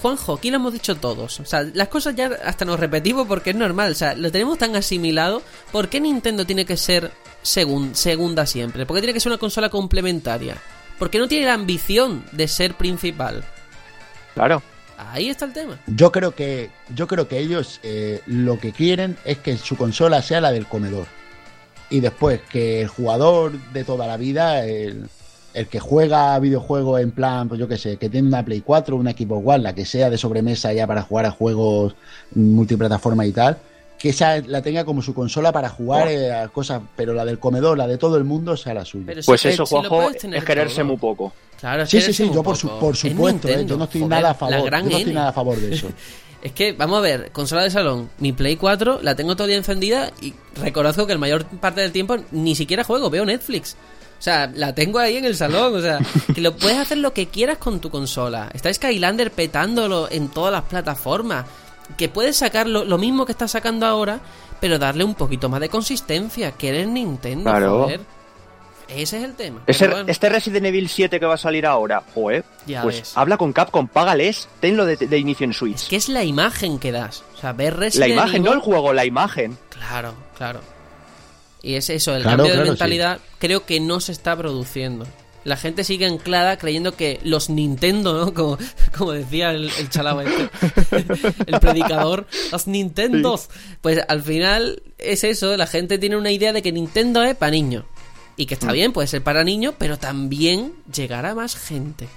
Juanjo, aquí lo hemos dicho todos. O sea, las cosas ya hasta nos repetimos porque es normal. O sea, lo tenemos tan asimilado. ¿Por qué Nintendo tiene que ser segun- segunda siempre? ¿Por qué tiene que ser una consola complementaria? ¿Por qué no tiene la ambición de ser principal? Claro. Ahí está el tema. Yo creo que, yo creo que ellos eh, lo que quieren es que su consola sea la del comedor. Y después que el jugador de toda la vida, el, el que juega videojuegos en plan, pues yo qué sé, que tiene una Play 4, una Xbox One, la que sea de sobremesa ya para jugar a juegos multiplataforma y tal, que esa la tenga como su consola para jugar eh, a cosas, pero la del comedor, la de todo el mundo, sea la suya. Pero si- Pues eh, eso, si Juanjo, puedes tener es quererse todo. muy poco. Claro, es Sí, sí, sí, yo por, su- supuesto, eh, yo no estoy joder, nada a la favor, yo gran no estoy N. nada a favor de eso. Es que, vamos a ver, consola de salón, mi Play 4 la tengo todavía encendida y reconozco que la mayor parte del tiempo ni siquiera juego, veo Netflix. O sea, la tengo ahí en el salón, o sea, que lo puedes hacer lo que quieras con tu consola. Está Skylander petándolo en todas las plataformas. Que puedes sacar lo, lo mismo que estás sacando ahora, pero darle un poquito más de consistencia, que eres Nintendo, Claro. joder. Ese es el tema. Ese- bueno, Este Resident Evil 7 que va a salir ahora, joder, Ya pues ves. habla con Capcom, págales, tenlo de, de inicio en Switch. es que es la imagen que das. O sea, ver la Resident imagen, Evil- no el juego, la imagen. Claro, claro. Y es eso, el Claro, cambio de claro, mentalidad creo que no se está produciendo. La gente sigue anclada creyendo que los Nintendo, ¿no? Como, como decía el, el chalao este, el predicador, los Nintendos. Pues al final es eso, la gente tiene una idea de que Nintendo es para niños. Y que está bien, puede ser para niños, pero también llegará a más gente.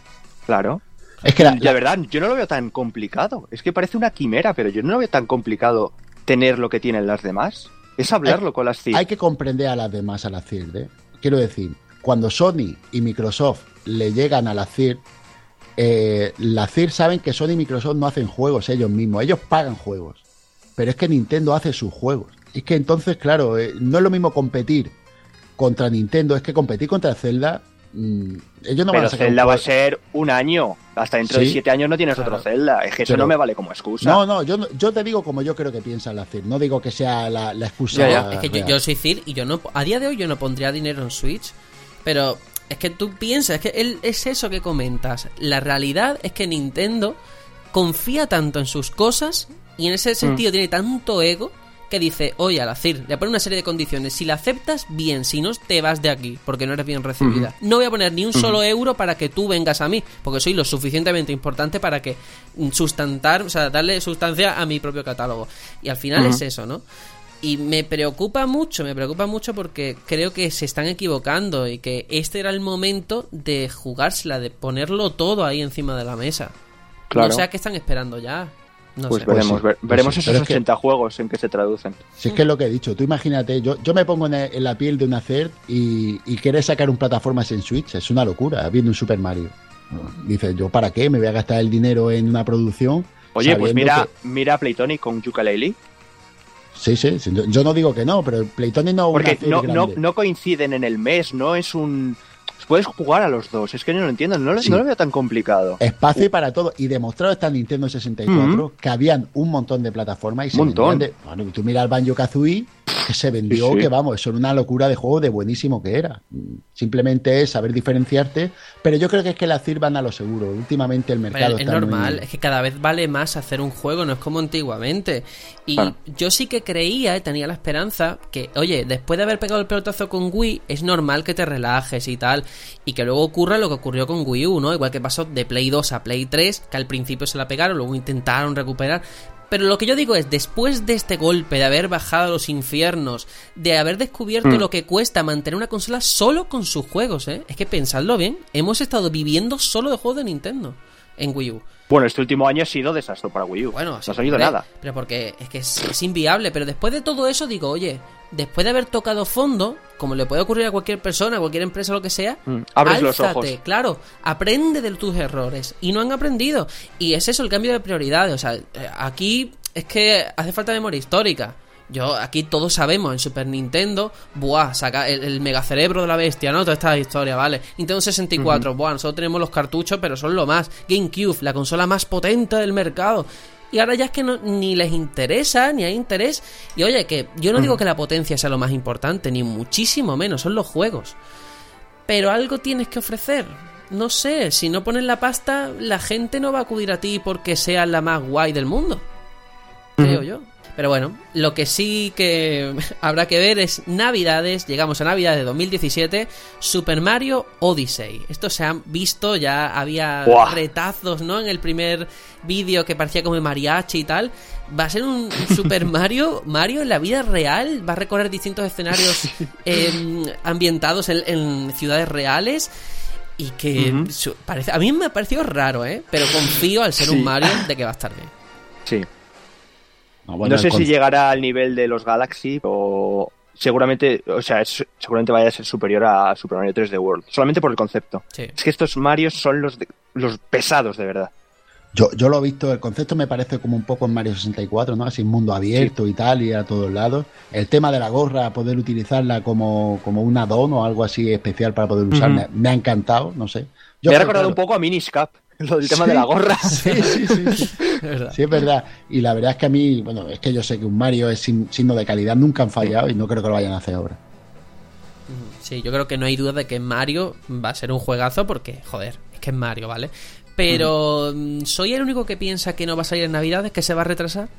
Claro. Es que la, La verdad, yo no lo veo tan complicado. Es que parece una quimera, pero yo no lo veo tan complicado tener lo que tienen las demás. Es hablarlo con las CID. Hay que comprender a las demás a la CIRD. ¿eh? Quiero decir, cuando Sony y Microsoft le llegan a la CIRD, eh, la CIRD saben que Sony y Microsoft no hacen juegos ellos mismos, ellos pagan juegos. Pero es que Nintendo hace sus juegos. Es que entonces, claro, eh, no es lo mismo competir contra Nintendo, es que competir contra Zelda, mm, ellos no van pero a sacar un Zelda va a ser un año. Hasta dentro de siete años no tienes Claro. otro Zelda. Es que eso Pero- no me vale como excusa. No, no yo, no- yo te digo como yo creo que piensa la CIRD, no digo que sea la, la excusa. Es que yo, soy Cid y yo no a día de hoy yo no pondría dinero en Switch, pero es que tú piensas, es que él, es eso que comentas. La realidad es que Nintendo confía tanto en sus cosas y en ese sentido tiene tanto ego que dice, oye, a la CIR, le pone una serie de condiciones. Si la aceptas, bien. Si no, te vas de aquí, porque no eres bien recibida. No voy a poner ni un solo euro para que tú vengas a mí, porque soy lo suficientemente importante para que mm, sustantar, o sea, darle sustancia a mi propio catálogo. Y al final es eso, ¿no? Y me preocupa mucho, me preocupa mucho porque creo que se están equivocando y que este era el momento de jugársela, de ponerlo todo ahí encima de la mesa. Claro. No sé a qué están esperando ya. No pues sé. Pues veremos, sí, ver- pues veremos sí. esos Pero es que- 80 juegos en que se traducen. Si es que es lo que he dicho, tú imagínate, yo, yo me pongo en, en la piel de una CERT y, y quieres sacar un plataformas en Switch, es una locura, viendo un Super Mario. Dices, ¿yo para qué? ¿Me voy a gastar el dinero en una producción? Oye, pues mira, que- mira a Playtonic con Yooka-Laylee. Sí, sí, sí, yo- no digo que no, pero el Playtonic no una Porque no, no, coinciden en el mes, no es un... Puedes jugar a los dos, es que yo no lo entiendo, no, lo- Sí. no lo veo tan complicado. Espacio y para todo. Y demostrado está en Nintendo 64 que habían un montón de plataformas y se Montón. de- bueno, tú mira el Banjo Kazooie, que se vendió, Sí, sí. que vamos, eso era una locura de juego de buenísimo que era. Simplemente es saber diferenciarte, pero yo creo que es que las sirvan a lo seguro. Últimamente el Pero mercado es está muy- normal, es que cada vez vale más hacer un juego, no es como antiguamente. Y Claro. yo sí que creía, eh, tenía la esperanza que, oye, después de haber pegado el pelotazo con Wii, es normal que te relajes y tal, y que luego ocurra lo que ocurrió con Wii U, ¿no? Igual que pasó de Play 2 a Play 3, que al principio se la pegaron, luego intentaron recuperar, Pero lo que yo digo es, después de este golpe, de haber bajado a los infiernos, de haber descubierto mm. lo que cuesta mantener una consola solo con sus juegos, ¿eh? Es que pensadlo bien, hemos estado viviendo solo de juegos de Nintendo en Wii U. Bueno, este último año ha sido desastre para Wii U. Bueno, no ha salido nada. Pero porque es que es, inviable. Pero después de todo eso, digo, oye, después de haber tocado fondo, como le puede ocurrir a cualquier persona, a cualquier empresa, lo que sea, mm, abres los ojos. Claro, aprende de tus errores. Y no han aprendido. Y es eso el cambio de prioridades. O sea, eh, aquí es que hace falta memoria histórica. Yo, aquí todos sabemos, en Super Nintendo, buah, saca el, megacerebro de la bestia, ¿no? Toda esta historia, ¿vale? Nintendo 64, buah, nosotros tenemos los cartuchos, pero son lo más. GameCube, la consola más potente del mercado. Y ahora ya es que no, ni les interesa, ni hay interés. Y oye, que yo no digo que la potencia sea lo más importante, ni muchísimo menos, son los juegos. Pero algo tienes que ofrecer. No sé, si no pones la pasta, la gente no va a acudir a ti porque seas la más guay del mundo. Creo yo. Pero bueno, lo que sí que habrá que ver es Navidades, llegamos a Navidades de 2017, Super Mario Odyssey. Esto se han visto, ya había retazos, ¿no? En el primer vídeo que parecía como mariachi y tal. Va a ser un Super Mario, Mario en la vida real, va a recorrer distintos escenarios em, ambientados en, ciudades reales y que parece, a mí me ha parecido raro, ¿eh? Pero confío al ser un Mario de que va a estar bien. Sí, no, sé si llegará al nivel de los Galaxy o seguramente, o sea, seguramente vaya a ser superior a Super Mario 3D World, solamente por el concepto. Es que estos Marios son los, los pesados de verdad. Yo, yo lo he visto, el concepto me parece como un poco en Mario 64, ¿no? Así mundo abierto y tal, y a todos lados. El tema de la gorra, poder utilizarla como, como un addon o algo así especial para poder usarla, me, ha encantado, no sé. me ha recordado un poco a Miniscap. Lo del tema de la gorra. Sí, sí, sí. Sí, es verdad. Y la verdad es que a mí, bueno, es que yo sé que un Mario es signo de calidad, nunca han fallado y no creo que lo vayan a hacer ahora. Sí, yo creo que no hay duda de que Mario va a ser un juegazo porque, joder, es que es Mario, ¿vale? Pero, mm, ¿soy el único que piensa que no va a salir en Navidades, que se va a retrasar?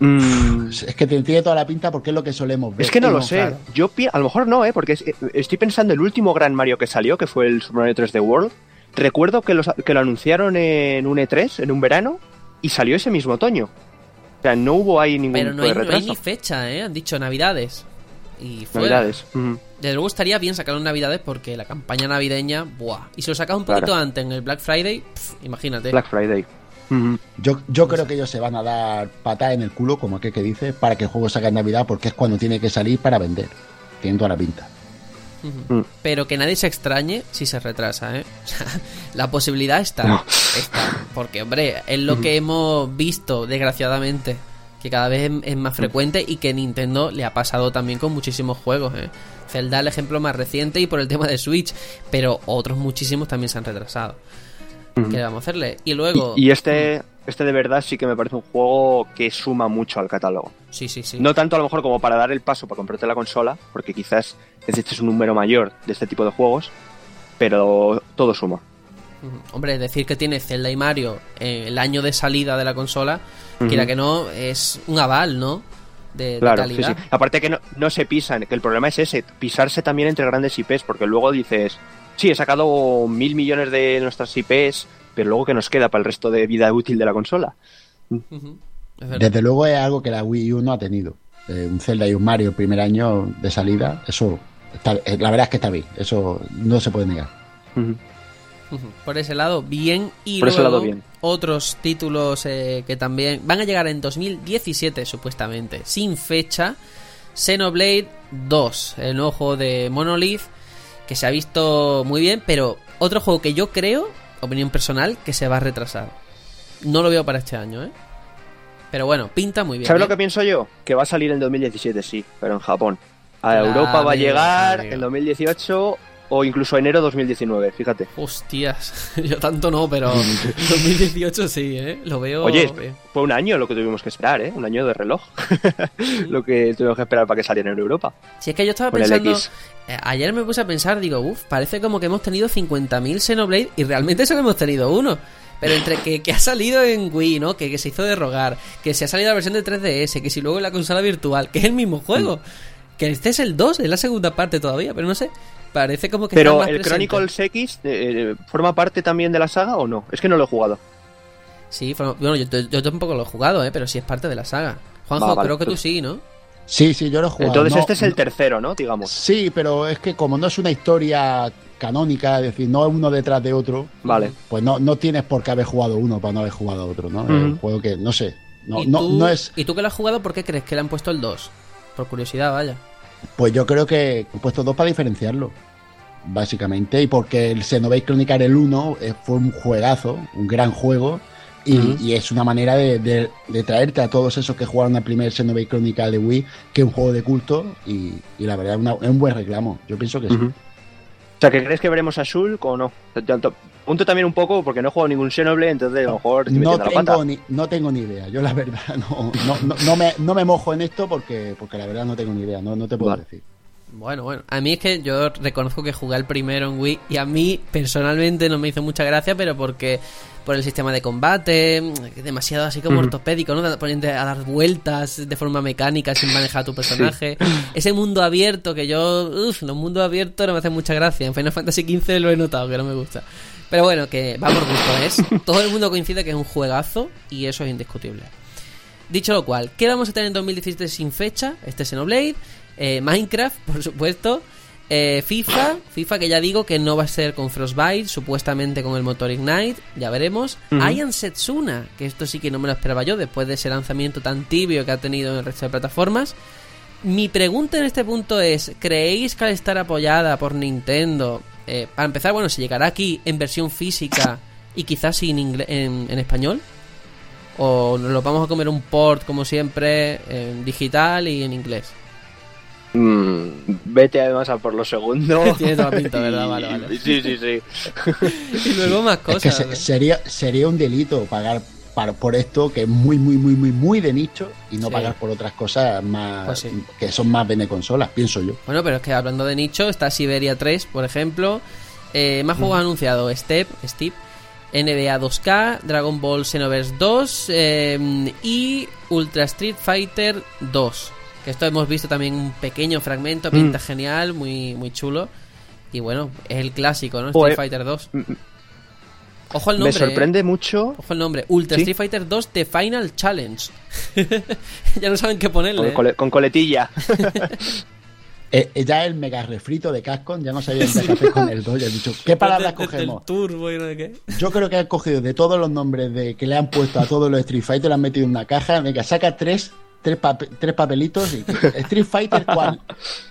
Mm. Es que tiene toda la pinta porque es lo que solemos ver. Es que no lo sé. Yo a lo mejor no, ¿eh? Porque estoy pensando el último gran Mario que salió, que fue el Super Mario 3D World. Recuerdo que, que lo anunciaron en un E3, en un verano, y salió ese mismo otoño. O sea, no hubo ahí ningún Pero no hay, no hay ni fecha, ¿eh? Han dicho Navidades. Y Navidades. Desde luego estaría bien sacarlo en Navidades porque la campaña navideña, ¡buah! Y si lo sacas un poquito antes en el Black Friday, imagínate. Black Friday. Yo, yo creo que ellos se van a dar patada en el culo, como aquel que dice, para que el juego salga en Navidad, porque es cuando tiene que salir para vender. Tiene toda la pinta. Mm. Pero que nadie se extrañe si se retrasa, ¿eh? la posibilidad está, está. Porque, hombre, es lo que hemos visto, desgraciadamente, que cada vez es más frecuente y que Nintendo le ha pasado también con muchísimos juegos, ¿eh? Zelda el ejemplo más reciente y por el tema de Switch, pero otros muchísimos también se han retrasado. ¿Qué vamos a hacerle? Y luego. Y, este, este de verdad sí que me parece un juego que suma mucho al catálogo. Sí, sí, sí. No tanto a lo mejor como para dar el paso para comprarte la consola, porque quizás necesites un número mayor de este tipo de juegos, pero todo suma. Hombre, decir que tiene Zelda y Mario el año de salida de la consola, quiera que no, es un aval, ¿no? De, claro, calidad. Sí, Aparte que no, no se pisan, que el problema es ese, pisarse también entre grandes IPs, porque luego dices, sí, he sacado mil millones de nuestras IPs, pero luego que nos queda para el resto de vida útil de la consola. Desde luego es algo que la Wii U no ha tenido. Eh, un Zelda y un Mario el primer año de salida, eso eh, la verdad es que está bien, eso no se puede negar. Por ese lado, bien. Y Por luego, ese lado, bien. otros títulos eh, que también van a llegar en 2017, supuestamente, sin fecha. Xenoblade 2, el nuevo juego de Monolith, que se ha visto muy bien, pero otro juego que yo creo, opinión personal, que se va a retrasar. No lo veo para este año, ¿eh? Pero bueno, pinta muy bien. ¿Sabes lo ¿eh? que pienso yo? Que va a salir en 2017, sí, pero en Japón. A Europa va a llegar en 2018 o incluso enero 2019, fíjate. Hostias, yo tanto no, pero 2018 sí, ¿eh? Lo veo. Oye, fue un año lo que tuvimos que esperar, ¿eh? Un año de reloj. lo que tuvimos que esperar para que saliera en Europa. Si es que yo estaba pensando. Eh, ayer me puse a pensar, digo, uff, parece como que hemos tenido 50.000 Xenoblade y realmente solo hemos tenido uno. Pero entre que, que ha salido en Wii, ¿no? Que, que, se hizo de rogar, que se ha salido la versión de 3DS, que si luego en la consola virtual, que es el mismo juego. Mm. Que este es el 2, es la segunda parte todavía, pero no sé. Parece como que Pero el Chronicles X eh, eh, forma parte también de la saga o no? Es que no lo he jugado. Sí, bueno, yo, tampoco lo he jugado, ¿eh? pero sí es parte de la saga. Juanjo, creo que tú pues sí, ¿no? Sí, sí, yo lo he jugado. Entonces este es el tercero, ¿no? Digamos. Sí, pero es que como no es una historia canónica, es decir, no es uno detrás de otro, vale. pues no, no tienes por qué haber jugado uno para no haber jugado otro, ¿no? un juego que, no sé, no, no, no, es... ¿Y tú que lo has jugado, por qué crees que le han puesto el 2? Por curiosidad, vaya. Pues yo creo que he puesto dos para diferenciarlo, básicamente, y porque el Xenoblade Chronicle el 1 eh, fue un juegazo, un gran juego, y, es una manera de, traerte a todos esos que jugaron al primer Xenoblade Chronicle de Wii, que es un juego de culto, y, la verdad es, un buen reclamo. Yo pienso que sí. O sea, ¿que crees que veremos a Shulk o no? Punto también un poco porque no he jugado ningún Xenoblade, entonces a lo mejor no tengo, Ni, no tengo ni idea. Yo la verdad no, no, no, me, no me mojo en esto porque, porque la verdad no tengo ni idea. No, no te puedo decir. Bueno, bueno, a mí es que yo reconozco que jugué el primero en Wii y a mí personalmente no me hizo mucha gracia, pero porque por el sistema de combate, demasiado así como ortopédico, ¿no? Poniendo a dar vueltas de forma mecánica sin manejar a tu personaje. Ese mundo abierto que yo, uff, los mundos abiertos no me hacen mucha gracia. En Final Fantasy XV lo he notado que no me gusta. Pero bueno, que va por gusto, es. Todo el mundo coincide que es un juegazo y eso es indiscutible. Dicho lo cual, ¿qué vamos a tener en 2017 sin fecha? Este Xenoblade, eh, Minecraft, por supuesto, eh, FIFA, FIFA que ya digo que no va a ser con Frostbite, supuestamente con el motor Ignite, ya veremos. Uh Setsuna, que esto sí que no me lo esperaba yo después de ese lanzamiento tan tibio que ha tenido en el resto de plataformas. Mi pregunta en este punto es, ¿creéis que al estar apoyada por Nintendo, eh, para empezar, bueno, se llegará aquí en versión física y quizás en, en, español? ¿O nos lo vamos a comer un port como siempre en digital y en inglés? Mm, vete además a por lo segundo. Tiene toda pinta, ¿verdad? Vale, vale. Sí, sí, sí. y luego más cosas. sería, sería un delito pagar por esto que es muy, muy, muy, muy, muy de nicho y no pagar por otras cosas más pues que son más bene consolas, pienso yo. Bueno, pero es que hablando de nicho, está Siberia 3, por ejemplo. Eh, más juegos mm. anunciados: Step, Steve, NBA 2K, Dragon Ball Xenoverse 2 eh, y Ultra Street Fighter 2. Esto hemos visto también un pequeño fragmento, pinta mm. genial, muy, muy chulo. Y bueno, es el clásico, ¿no? Street Fighter 2. Ojo el nombre. Me sorprende ¿eh? mucho. Ojo el nombre. Ultra Street Fighter 2 The Final Challenge. ya no saben qué ponerle. Con, ¿eh? coletilla. eh, ya el mega refrito de Cascon, ya no sabían qué hacer con el 2. Ya dicho, ¿qué palabras cogemos? turbo y no de qué. Yo creo que han cogido de todos los nombres de que le han puesto a todos los Street Fighter, le han metido en una caja. Venga, saca tres tres, tres papelitos y Street Fighter cuál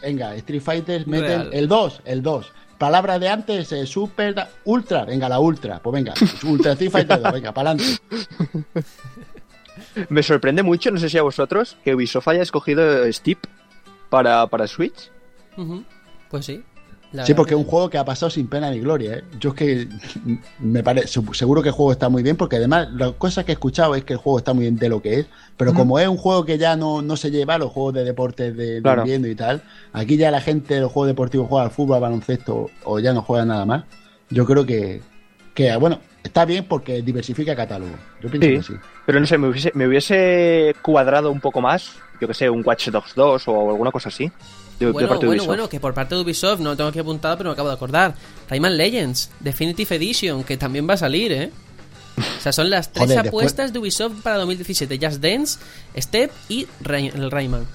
venga Street Fighter meten el 2 el 2 palabra de antes eh, super ultra venga la ultra pues venga ultra Street Fighter 2 venga para adelante me sorprende mucho no sé si a vosotros que Ubisoft haya escogido Steep para, para Switch. Pues sí sí, porque es un juego que ha pasado sin pena ni gloria. ¿eh? Yo es que me parece, seguro que el juego está muy bien, porque además la cosa que he escuchado es que el juego está muy bien de lo que es, pero como es un juego que ya no, no se lleva a los juegos de deportes de, viviendo y tal, aquí ya la gente de los juegos deportivos juega al fútbol, al baloncesto o ya no juega nada más. Yo creo que, que bueno, está bien porque diversifica catálogo. Yo pienso que sí. Pero no sé, me hubiese, me hubiese cuadrado un poco más, yo que sé, un Watch Dogs 2 o alguna cosa así bueno, bueno, bueno, que por parte de Ubisoft, no lo tengo aquí apuntado, pero me acabo de acordar. Rayman Legends, Definitive Edition, que también va a salir, ¿eh? O sea, son las tres apuestas de Ubisoft para 2017: Just Dance, Step y el Rayman.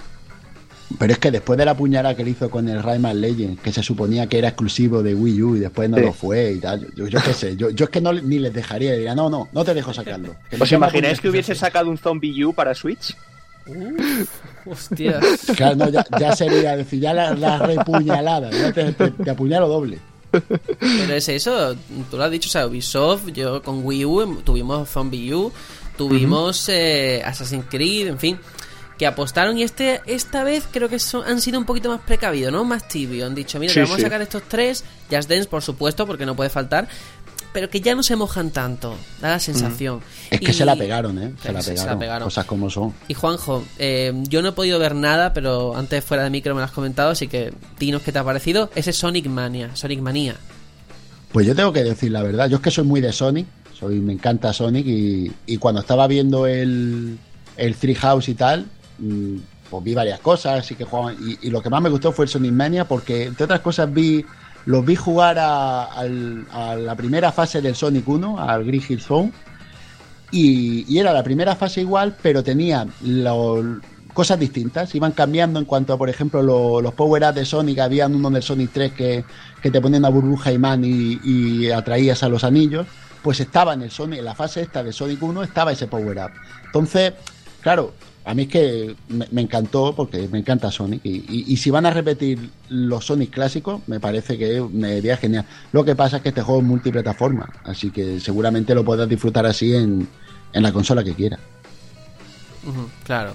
Pero es que después de la puñalada que le hizo con el Rayman Legends, que se suponía que era exclusivo de Wii U y después no lo fue y tal, yo, yo, qué sé, yo, yo es que no, ni les dejaría, diría, no, no, no te dejo sacarlo. ¿Os imagináis que hubiese sacado un Zombie U para Switch? Hostia. Claro, ya, sería decir, ya la, la repuñalada, te, apuñalo doble. Pero es eso, tú lo has dicho, o sea, Ubisoft, yo con Wii U tuvimos Zombie U, tuvimos eh, Assassin's Creed, en fin, que apostaron y este esta vez creo que son, han sido un poquito más precavidos, ¿no? Más tibio, han dicho, mira, vamos a sacar estos tres, Just Dance, por supuesto, porque no puede faltar, pero que ya no se mojan tanto, da la sensación. Es que se la pegaron, ¿eh? Se, la pegaron, Cosas como son. Y Juanjo, eh, yo no he podido ver nada, pero antes fuera de micro me lo has comentado, así que dinos qué te ha parecido. Ese Sonic Mania, Sonic Manía. Pues yo tengo que decir la verdad, yo es que soy muy de Sonic, soy, me encanta Sonic y, y cuando estaba viendo el, el Three House y tal, mm, pues vi varias cosas, así que jugaban, y, y, lo que más me gustó fue el Sonic Mania porque entre otras cosas vi los vi jugar a, la primera fase del Sonic 1, al Green Hill Zone. Y, era la primera fase igual, pero tenía cosas distintas. Iban cambiando en cuanto a, por ejemplo, los power-ups de Sonic. Había uno del Sonic 3 que, te ponía una burbuja imán y, y atraías a los anillos. Pues estaba en el Sonic, en la fase esta de Sonic 1, estaba ese power-up. Entonces, claro, a mí es que me, encantó porque me encanta Sonic y, si van a repetir los Sonic clásicos me parece que me iría genial. Lo que pasa es que este juego es multiplataforma, así que seguramente lo puedas disfrutar así en, la consola que quieras. claro,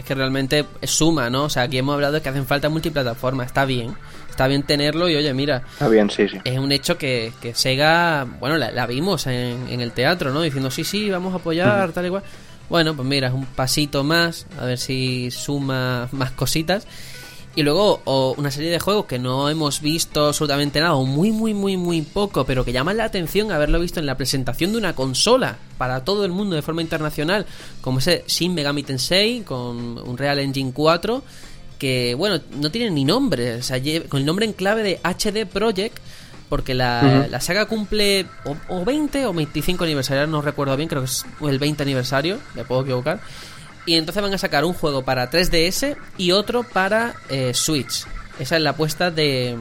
es que realmente suma, ¿no? O sea, aquí hemos hablado de que hacen falta multiplataforma, está bien, está bien tenerlo y oye, mira, está bien, sí, sí. Es un hecho que, que Sega, bueno, la, vimos en, en, el teatro, ¿no? Diciendo, sí, sí, vamos a apoyar, tal y cual. Bueno, pues mira, un pasito más, a ver si suma más cositas. Y luego o una serie de juegos que no hemos visto absolutamente nada, o muy, muy, muy, muy poco, pero que llaman la atención haberlo visto en la presentación de una consola para todo el mundo de forma internacional, como ese Shin Megami Tensei con un Real Engine 4, que, bueno, no tiene ni nombre, o sea, con el nombre en clave de HD Project, porque la, saga cumple o, 20 o 25 aniversario, no recuerdo bien, creo que es el 20 aniversario, me puedo equivocar. Y entonces van a sacar un juego para 3DS y otro para eh, Switch. Esa es la apuesta de eh,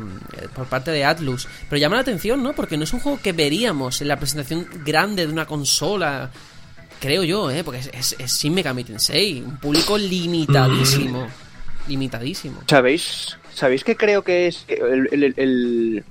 por parte de Atlus. Pero llama la atención, ¿no? Porque no es un juego que veríamos en la presentación grande de una consola. Creo yo, ¿eh? Porque es, es, es Shin Megami Tensei. Un público limitadísimo. limitadísimo. ¿Sabéis? ¿Sabéis que creo que es el,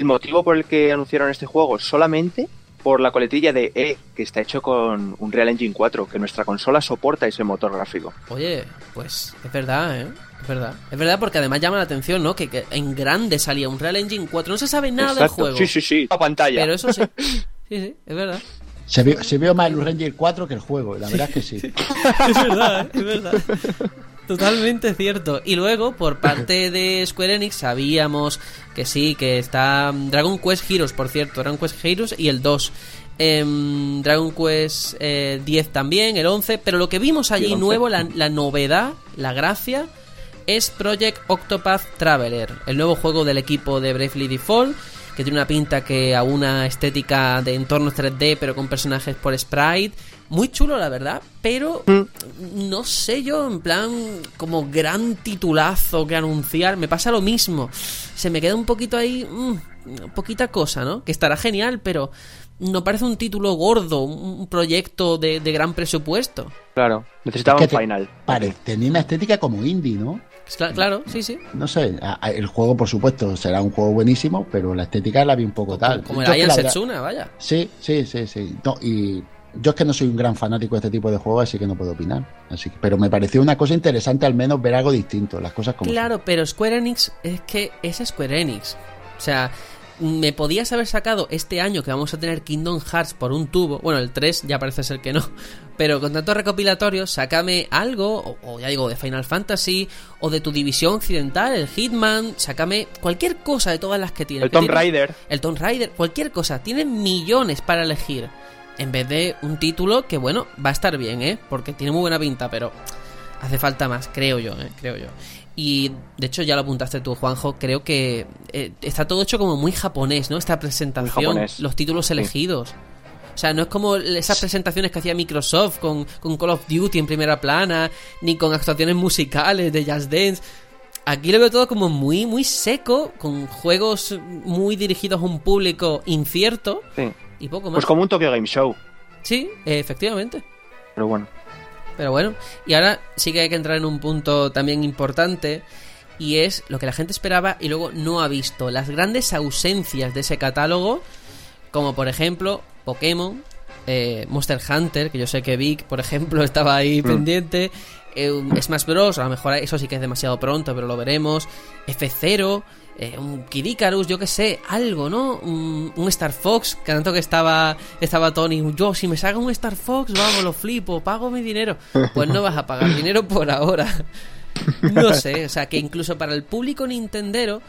motivo por el que anunciaron este juego? Solamente por la coletilla de E, que está hecho con un Real Engine 4, que nuestra consola soporta ese motor gráfico. Oye, pues es verdad, ¿eh? Es verdad. Es verdad porque además llama la atención, ¿no? Que, en grande salía un Real Engine 4. No se sabe nada del juego. Sí, sí, sí. La pantalla. Pero eso sí. Sí, sí, es verdad. Se vio, se vio más el Ranger 4 que el juego, la verdad es que sí. es verdad, ¿eh? es verdad. Totalmente cierto. Y luego, por parte de Square Enix, sabíamos que sí, que está Dragon Quest Heroes, por cierto, Dragon Quest Heroes y el 2. Em, Dragon Quest 10 eh, también, el 11, pero lo que vimos allí nuevo, la, novedad, la gracia, es Project Octopath Traveler, el nuevo juego del equipo de Bravely Default, que tiene una pinta que a una estética de entornos 3D, pero con personajes por sprite muy chulo, la verdad, pero mm. no sé yo, en plan, como gran titulazo que anunciar, me pasa lo mismo. Se me queda un poquito ahí, mm, poquita cosa, ¿no? Que estará genial, pero no parece un título gordo, un proyecto de, gran presupuesto. Claro, necesitaba un final. Parece, tenía una estética como indie, ¿no? Claro, sí, sí. No sé, el juego, por supuesto, será un juego buenísimo, pero la estética la vi un poco tal. Como, el Setsuna, vaya. Sí, sí, sí, sí. y yo es que no soy un gran fanático de este tipo de juegos, así que no puedo opinar. Así pero me pareció una cosa interesante al menos ver algo distinto, las cosas como Claro, pero Square Enix es que es Square Enix. O sea, me podías haber sacado este año que vamos a tener Kingdom Hearts por un tubo. Bueno, el 3 ya parece ser que no. Pero con tantos recopilatorios, sácame algo, o, ya digo, de Final Fantasy, o de tu división occidental, el Hitman, sácame cualquier cosa de todas las que tienes. El Tomb Raider. El Tomb Raider, cualquier cosa. Tienen millones para elegir en vez de un título que, bueno, va a estar bien, ¿eh? Porque tiene muy buena pinta, pero hace falta más, creo yo, ¿eh? Creo yo. Y de hecho ya lo apuntaste tú, Juanjo, creo que eh, está todo hecho como muy japonés, ¿no? Esta presentación, los títulos elegidos. O sea, no es como esas presentaciones que hacía Microsoft con, con Call of Duty en primera plana, ni con actuaciones musicales de Just Dance. Aquí lo veo todo como muy, muy seco, con juegos muy dirigidos a un público incierto. Sí y poco más. Pues como un Tokyo Game Show. Sí, efectivamente. Pero bueno. Pero bueno, y ahora sí que hay que entrar en un punto también importante y es lo que la gente esperaba y luego no ha visto. Las grandes ausencias de ese catálogo, como por ejemplo Pokémon, eh, Monster Hunter, que yo sé que Vic, por ejemplo, estaba ahí mm. pendiente. Eh, Smash Bros, a lo mejor eso sí que es demasiado pronto, pero lo veremos. F0, eh, un Kid yo que sé, algo, ¿no? Un, Star Fox, que tanto que estaba, estaba Tony, yo si me saca un Star Fox, vamos, lo flipo, pago mi dinero. Pues no vas a pagar dinero por ahora. No sé, o sea, que incluso para el público nintendero,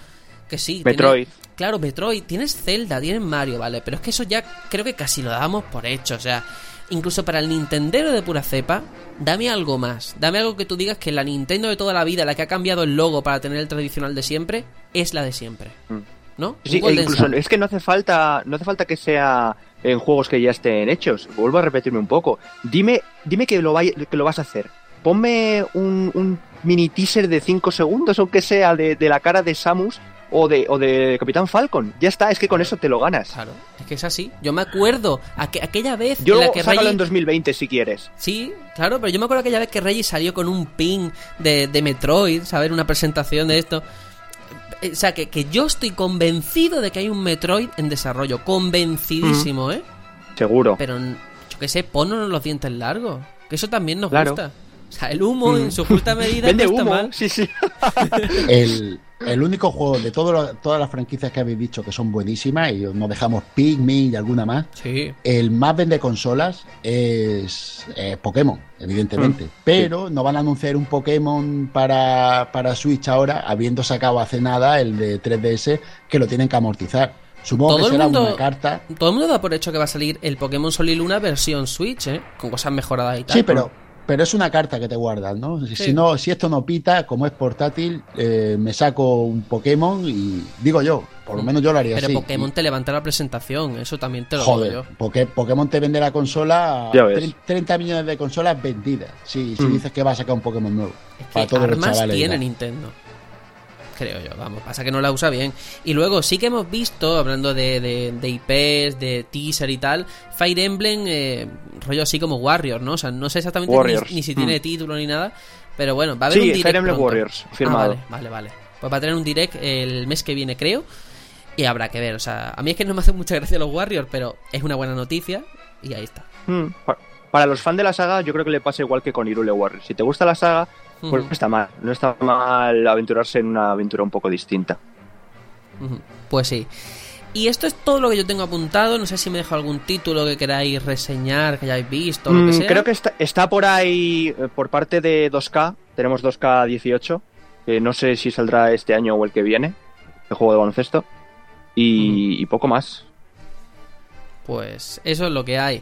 que sí. Metroid. claro, Metroid, tienes Zelda, tienes Mario, vale, pero es que eso ya creo que casi lo damos por hecho, o sea, incluso para el Nintendero de pura cepa, dame algo más. Dame algo que tú digas que la Nintendo de toda la vida, la que ha cambiado el logo para tener el tradicional de siempre, es la de siempre. Mm. ¿No? Sí, incluso es que no hace falta, no hace falta que sea en juegos que ya estén hechos. Vuelvo a repetirme un poco. Dime, dime que lo, que lo vas a hacer. Ponme un, un mini teaser de 5 segundos, o que sea, de, de la cara de Samus o de, o de Capitán Falcon. Ya está, es que con eso te lo ganas. Claro, es que es así. Yo me acuerdo aquella vez yo en la que Reggie... en 2020 si quieres. Sí, claro, pero yo me acuerdo aquella vez que Reggie salió con un pin de, de Metroid, saber una presentación de esto. Eh, o sea, que, que, yo estoy convencido de que hay un Metroid en desarrollo. Convencidísimo, ¿eh? Seguro. Pero, yo qué sé, ponnos los dientes largos. Que eso también nos gusta. O sea, el humo en su justa medida Vende no humo. está mal. Sí, sí. el, el único juego de todo todas las franquicias que habéis dicho que son buenísimas y nos dejamos Pikmin y alguna más, sí. el más vende consolas es eh, Pokémon, evidentemente. Mm, Pero no van a anunciar un Pokémon para, para Switch ahora, habiendo sacado hace nada el de 3DS, que lo tienen que amortizar. Supongo que será mundo, una carta. Todo el mundo da por hecho que va a salir el Pokémon Sol y Luna versión Switch, ¿eh? Con cosas mejoradas y tal. Sí, pero, pero es una carta que te guardas, ¿no? Si, Sí. si no, si esto no pita, como es portátil, eh, me saco un Pokémon y digo yo, por lo menos yo lo haría Pero así. Pokémon te levanta la presentación, eso también te lo Joder, digo yo. porque Pokémon te vende la consola Ya ves. tre- 30 millones de consolas vendidas. Sí, si Mm. dices que va a sacar un Pokémon nuevo. Es para todos los armas chavales. tiene. Nintendo. Creo yo, vamos, pasa que no la usa bien. Y luego sí que hemos visto, hablando de, de, de IPs, de teaser y tal, Fire Emblem, eh, rollo así como Warrior, ¿no? O sea, no sé exactamente ni, Warriors, ni si mm. tiene título ni nada, pero bueno, va a haber Sí, un direct Fire Emblem pronto. Warriors, Ah, firmado. vale, vale, vale. Pues va a tener un direct el mes que viene, creo, y habrá que ver. O sea, a mí es que no me hace mucha gracia los Warriors, pero es una buena noticia y ahí está. Mm, pa- Para los fans de la saga, yo creo que le pasa igual que con Irule Warriors. Si te gusta la saga, pues no está mal. No está mal aventurarse en una aventura un poco distinta. Pues sí. Y esto es todo lo que yo tengo apuntado. No sé si me dejo algún título que queráis reseñar, que hayáis visto, o lo que Mm, sea. creo que está, está por ahí, eh, por parte de 2K, tenemos 2K18, que no sé si saldrá este año o el que viene, el juego de baloncesto, y, y poco más. Pues eso es lo que hay.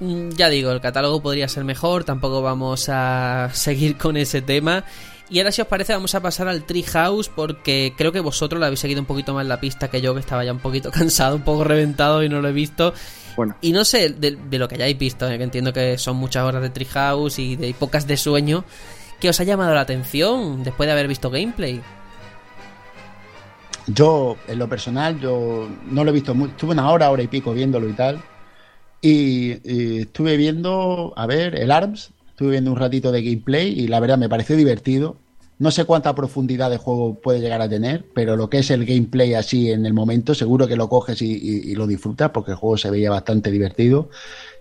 Mm, Ya digo, el catálogo podría ser mejor, tampoco vamos a seguir con ese tema. Y ahora, si os parece, vamos a pasar al Treehouse porque creo que vosotros lo habéis seguido un poquito más la pista que yo, que estaba ya un poquito cansado, un poco reventado y no lo he visto. Bueno, Y no sé, de, de lo que hayáis visto, eh, que entiendo que son muchas horas de Treehouse y de pocas de sueño, que os ha llamado la atención después de haber visto gameplay. Yo, en lo personal, yo no lo he visto mucho. Estuve una hora, hora y pico viéndolo y tal. Y, y estuve viendo, a ver, el ARMS. Estuve viendo un ratito de gameplay y la verdad me pareció divertido. No sé cuánta profundidad de juego puede llegar a tener, pero lo que es el gameplay así en el momento, seguro que lo coges y, y- y lo disfrutas porque el juego se veía bastante divertido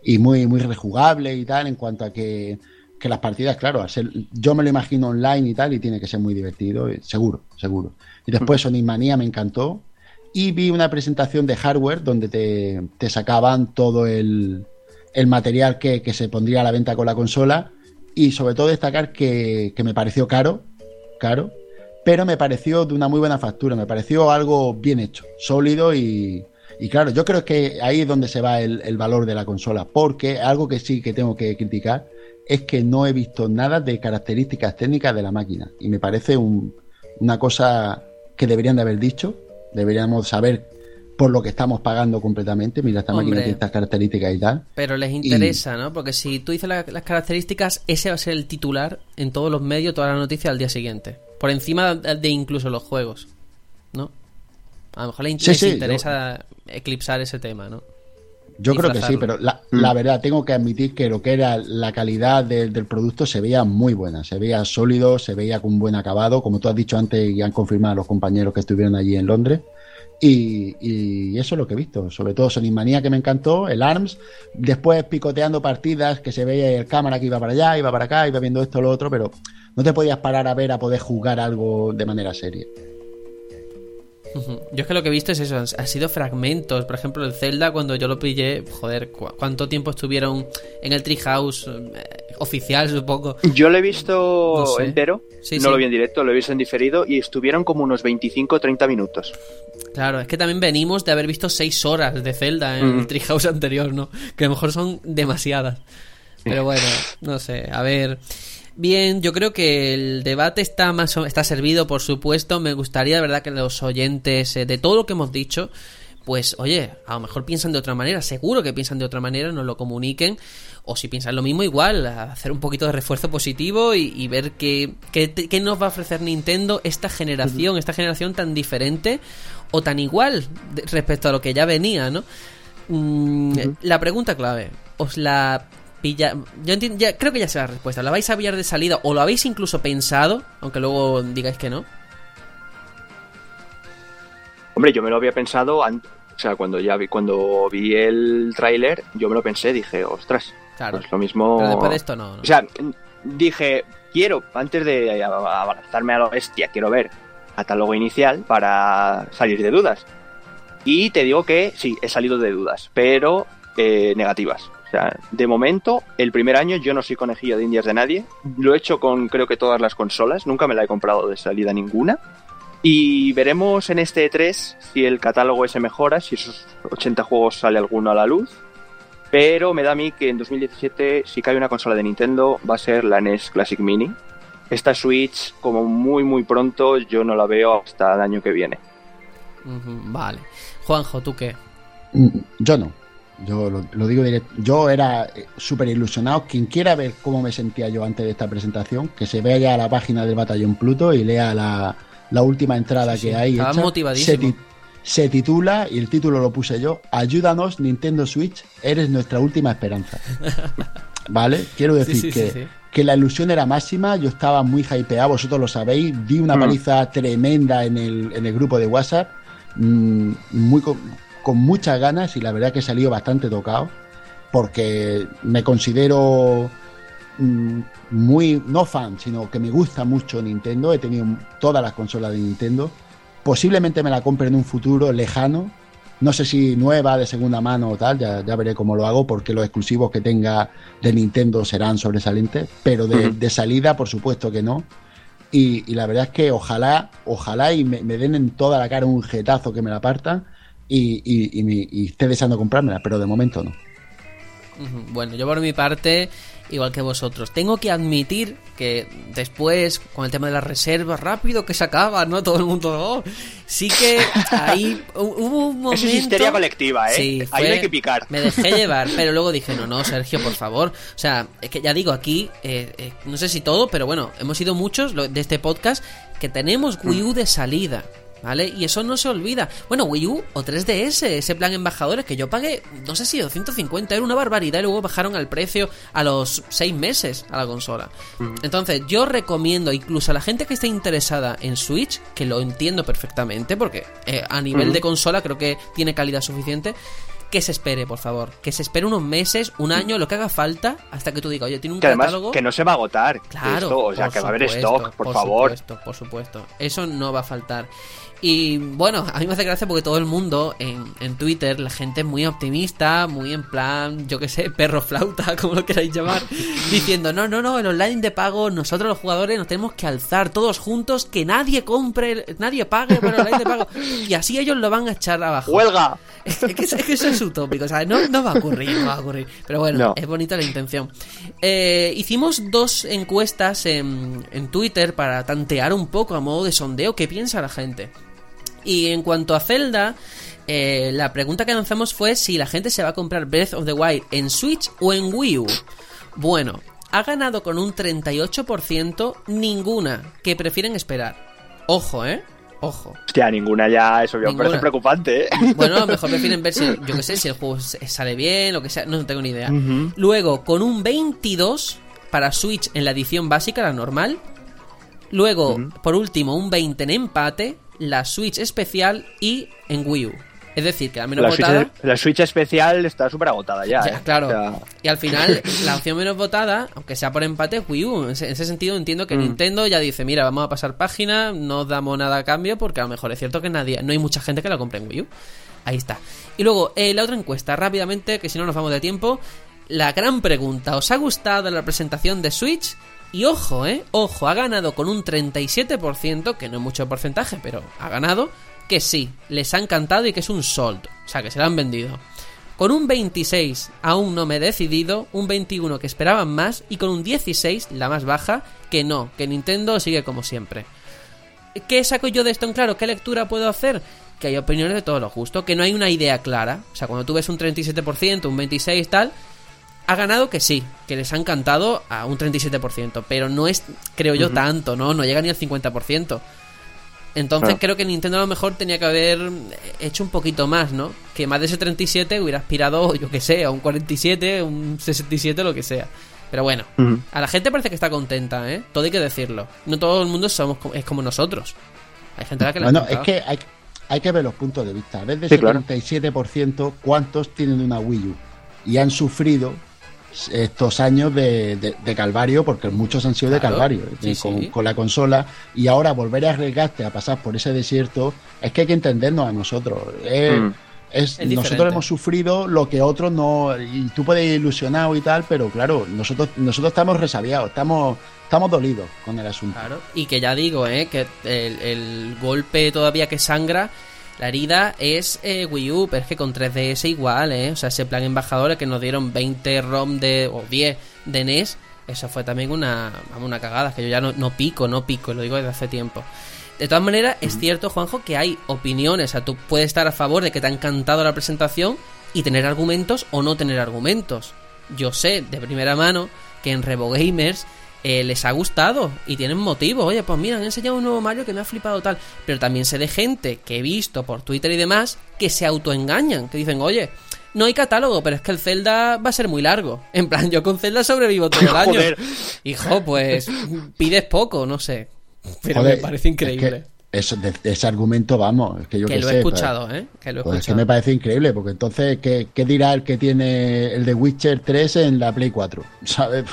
y muy, muy rejugable y tal, en cuanto a que, que las partidas, claro, ser- yo me lo imagino online y tal, y tiene que ser muy divertido, eh, seguro, seguro. Y después Sonic Mania me encantó. Y vi una presentación de hardware donde te, sacaban todo el, material que, se pondría a la venta con la consola. Y sobre todo destacar que, me pareció caro, caro, pero me pareció de una muy buena factura, me pareció algo bien hecho, sólido y, claro, yo creo que ahí es donde se va el, valor de la consola, porque algo que sí que tengo que criticar es que no he visto nada de características técnicas de la máquina y me parece un- una cosa que deberían de haber dicho, deberíamos saber por lo que estamos pagando completamente, mira, esta máquina tiene estas características y tal. Pero les interesa, ¿no? Porque si tú dices la- las características, ese va a ser el titular en todos los medios, todas las noticias al día siguiente. Por encima de incluso los juegos, ¿no? A lo mejor les, Sí, les sí, interesa eclipsar ese tema, ¿no? Yo creo que sí, pero la, Mm. la verdad tengo que admitir que lo que era la calidad del- del producto se veía muy buena, se veía sólido, se veía con buen acabado, como tú has dicho antes y han confirmado los compañeros que estuvieron allí en Londres. Y, y eso es lo que he visto, sobre todo Sonic Manía que me encantó, el ARMS, después picoteando partidas que se veía el cámara que iba para allá, iba para acá, iba viendo esto, lo otro, pero no te podías parar a ver a poder jugar algo de manera seria. Yo es que lo que he visto es eso, han han sido fragmentos. Por ejemplo, el Zelda, cuando yo lo pillé, joder, ¿cu- ¿cuánto tiempo estuvieron en el Treehouse eh, oficial, supongo? yo lo he visto No sé. entero, Sí, no sí. lo vi en directo, lo he visto en diferido, y estuvieron como unos 25-30 minutos. Claro, es que también venimos de haber visto seis horas de Zelda en Mm. el Treehouse anterior, ¿no? Que a lo mejor son demasiadas. Pero bueno, no sé, a ver. Bien, yo creo que el debate está más o- está servido, por supuesto. Me gustaría, de verdad, que los oyentes, eh, de todo lo que hemos dicho, pues oye, a lo mejor piensan de otra manera, seguro que piensan de otra manera, nos lo comuniquen, o si piensan lo mismo, igual, hacer un poquito de refuerzo positivo y, ver qué, qué, nos va a ofrecer Nintendo esta generación, esta generación tan diferente o tan igual respecto a lo que ya venía, ¿no? Mm, la pregunta clave, ¿os la pilla? Yo entiendo, ya, creo que ya sé la respuesta. ¿La vais a pillar de salida o lo habéis incluso pensado? Aunque luego digáis que no. Hombre, yo me lo había pensado antes. O sea, cuando ya vi, cuando vi el tráiler, yo me lo pensé, dije, ostras, claro. pues lo mismo. Pero después de esto no, O sea, dije, quiero, antes de abrazarme a la bestia, quiero ver catálogo inicial para salir de dudas. Y te digo que sí, he salido de dudas, pero eh, negativas. O sea, de momento, el primer año yo no soy conejillo de indias de nadie. Lo he hecho con creo que todas las consolas. Nunca me la he comprado de salida ninguna. Y veremos en este E3 si el catálogo ese mejora, si esos 80 juegos sale alguno a la luz. Pero me da a mí que en 2017, si cae una consola de Nintendo, va a ser la NES Classic Mini. Esta Switch, como muy muy pronto, yo no la veo hasta el año que viene. vale. Juanjo, ¿tú qué? Mm, yo no. Yo lo, digo directo. Yo era eh, súper ilusionado. Quien quiera ver cómo me sentía yo antes de esta presentación, que se vea ya la página del Batallón Pluto y lea la, la última entrada que hay. Hecha. motivadísimo. Se, titula, y el título lo puse yo, Ayúdanos Nintendo Switch, eres nuestra última esperanza. ¿Vale? Quiero decir que, que, la ilusión era máxima, yo estaba muy hypeado, vosotros lo sabéis, di una mm. paliza tremenda en el, en el grupo de WhatsApp, mm, muy con, con muchas ganas y la verdad que he salido bastante tocado, porque me considero Mm, muy, no fan, sino que me gusta mucho Nintendo. He tenido todas las consolas de Nintendo. Posiblemente me la compre en un futuro lejano. No sé si nueva, de segunda mano o tal, ya, veré cómo lo hago, porque los exclusivos que tenga de Nintendo serán sobresalientes, pero de, salida, por supuesto que no. Y, la verdad es que ojalá, ojalá y me, den en toda la cara un jetazo que me la partan y, y esté deseando comprármela, pero de momento no. Bueno, yo por mi parte igual que vosotros. Tengo que admitir que después, con el tema de las reservas, rápido que se acaba, ¿no? Todo el mundo, oh, sí que ahí hubo un momento... es histeria colectiva, ¿eh? Sí, ahí hay que picar. Me dejé llevar, pero luego dije, no, no, Sergio, por favor. O sea, es que ya digo, aquí, eh, eh, no sé si todo, pero bueno, hemos sido muchos de este podcast que tenemos Wii U de salida. ¿Vale? Y eso no se olvida. Bueno, Wii U o 3DS, ese plan embajadores que yo pagué, no sé si 250, era una barbaridad y luego bajaron al precio a los 6 meses a la consola. Entonces, yo recomiendo incluso a la gente que esté interesada en Switch, que lo entiendo perfectamente, porque eh, a nivel de consola creo que tiene calidad suficiente, que se espere, por favor. Que se espere unos meses, un año, lo que haga falta, hasta que tú digas, oye, tiene un que catálogo. que no se va a agotar. Claro. o sea, que va a haber stock, por, favor. Por supuesto, por supuesto. Eso no va a faltar. Y bueno, a mí me hace gracia porque todo el mundo en, en Twitter, la gente es muy optimista, muy en plan, yo que sé, perro flauta, como lo queráis llamar, diciendo, no, no, no, el online de pago, nosotros los jugadores nos tenemos que alzar todos juntos, que nadie compre, nadie pague por el online de pago. Y así ellos lo van a echar abajo. ¡Huelga! Es que, eso es utópico, o sea, no, no va a ocurrir, no va a ocurrir. Pero bueno, es bonita la intención. Eh, hicimos dos encuestas en, en Twitter para tantear un poco a modo de sondeo qué piensa la gente. Y en cuanto a Zelda, eh, la pregunta que lanzamos fue si la gente se va a comprar Breath of the Wild en Switch o en Wii U. Bueno, ha ganado con un 38% ninguna, que prefieren esperar. Ojo, ¿eh? Ojo. Hostia, ninguna ya, eso me parece preocupante, ¿eh? Bueno, a lo mejor prefieren ver si, yo qué sé, si el juego sale bien, lo que sea, no tengo ni idea. Luego, con un 22 para Switch en la edición básica, la normal. Luego, por último, un 20 en empate la Switch especial y en Wii U. Es decir, que la menos votada. la Switch especial está súper agotada ya. ya ¿eh? Claro. Y al final, la opción menos votada, aunque sea por empate, es Wii U. En ese, sentido, entiendo que mm. Nintendo ya dice: Mira, vamos a pasar página, no damos nada a cambio, porque a lo mejor es cierto que nadie, no hay mucha gente que la compre en Wii U. Ahí está. Y luego, eh, la otra encuesta, rápidamente, que si no nos vamos de tiempo. La gran pregunta: ¿os ha gustado la presentación de Switch? Y ojo, eh, ojo, ha ganado con un 37%, que no es mucho porcentaje, pero ha ganado, que sí, les ha encantado y que es un sold, o sea, que se lo han vendido. Con un 26 aún no me he decidido, un 21 que esperaban más y con un 16, la más baja, que no, que Nintendo sigue como siempre. ¿Qué saco yo de esto en claro? ¿Qué lectura puedo hacer? que hay opiniones de todos los gustos, que no hay una idea clara. O sea, cuando tú ves un 37%, un 26% tal, ha ganado que sí, que les ha encantado a un 37%, pero no es, creo yo, tanto, ¿no? No llega ni al 50%. Entonces creo que Nintendo a lo mejor tenía que haber hecho un poquito más, ¿no? Que más de ese 37 hubiera aspirado, yo que sé, a un 47, un 67, lo que sea. Pero bueno, a la gente parece que está contenta, ¿eh? Todo hay que decirlo. No todo el mundo somos es como nosotros. Hay gente a la que le Bueno, es que hay, hay, que ver los puntos de vista. A ver, de ese 37%, ¿cuántos tienen una Wii U? Y han sufrido estos años de, calvario, porque muchos han sido de calvario eh, con, la consola, y ahora volver a arriesgarte a pasar por ese desierto, es que hay que entendernos a nosotros. Mm. Es, nosotros hemos sufrido lo que otros no. Y tú puedes ir ilusionado y tal, pero claro, nosotros, nosotros estamos resabiados, estamos, estamos dolidos con el asunto. Claro, y que ya digo, ¿eh? que el, el golpe todavía que sangra la herida es eh, Wii U, pero es que con 3DS igual, ¿eh? O sea, ese plan embajador que nos dieron 20 ROM de, o 10 de NES, eso fue también una, una cagada, que yo ya no, no pico, no pico, lo digo desde hace tiempo. De todas maneras, es cierto, Juanjo, que hay opiniones. O sea, tú puedes estar a favor de que te ha encantado la presentación y tener argumentos o no tener argumentos. Yo sé de primera mano que en Revo Gamers eh, les ha gustado y tienen motivo. Oye, pues mira, han enseñado un nuevo Mario que me ha flipado tal. Pero también sé de gente que he visto por Twitter y demás que se autoengañan, que dicen, oye, no hay catálogo, pero es que el Zelda va a ser muy largo. En plan, yo con Zelda sobrevivo todo el año. Hijo, pues pides poco, no sé. Pero me parece increíble. eso, ese argumento, vamos, es que yo que, lo he escuchado, ¿eh? Que lo he pues Es que me parece increíble, porque entonces, ¿qué, ¿qué, dirá el que tiene el de Witcher 3 en la Play 4? ¿Sabes?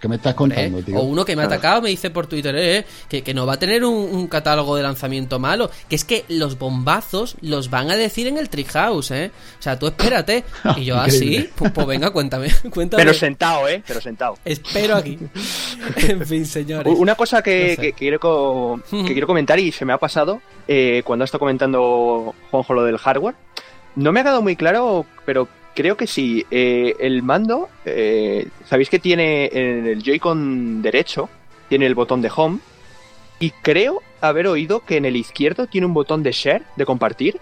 ¿Qué me estás contando, tío? O uno que me ha atacado me dice por Twitter eh, que, que, no va a tener un, catálogo de lanzamiento malo. Que es que los bombazos los van a decir en el Treehouse, ¿eh? O sea, tú espérate. Y yo así, pues, pues, venga, cuéntame, cuéntame. Pero sentado, ¿eh? Pero sentado. Espero aquí. en fin, señores. Una cosa que, quiero, que quiero comentar y se me ha pasado eh, cuando ha estado comentando Juanjo lo del hardware. No me ha quedado muy claro, pero Creo que sí. Eh, el mando, eh, sabéis que tiene en el Joy-Con derecho, tiene el botón de home. Y creo haber oído que en el izquierdo tiene un botón de share, de compartir.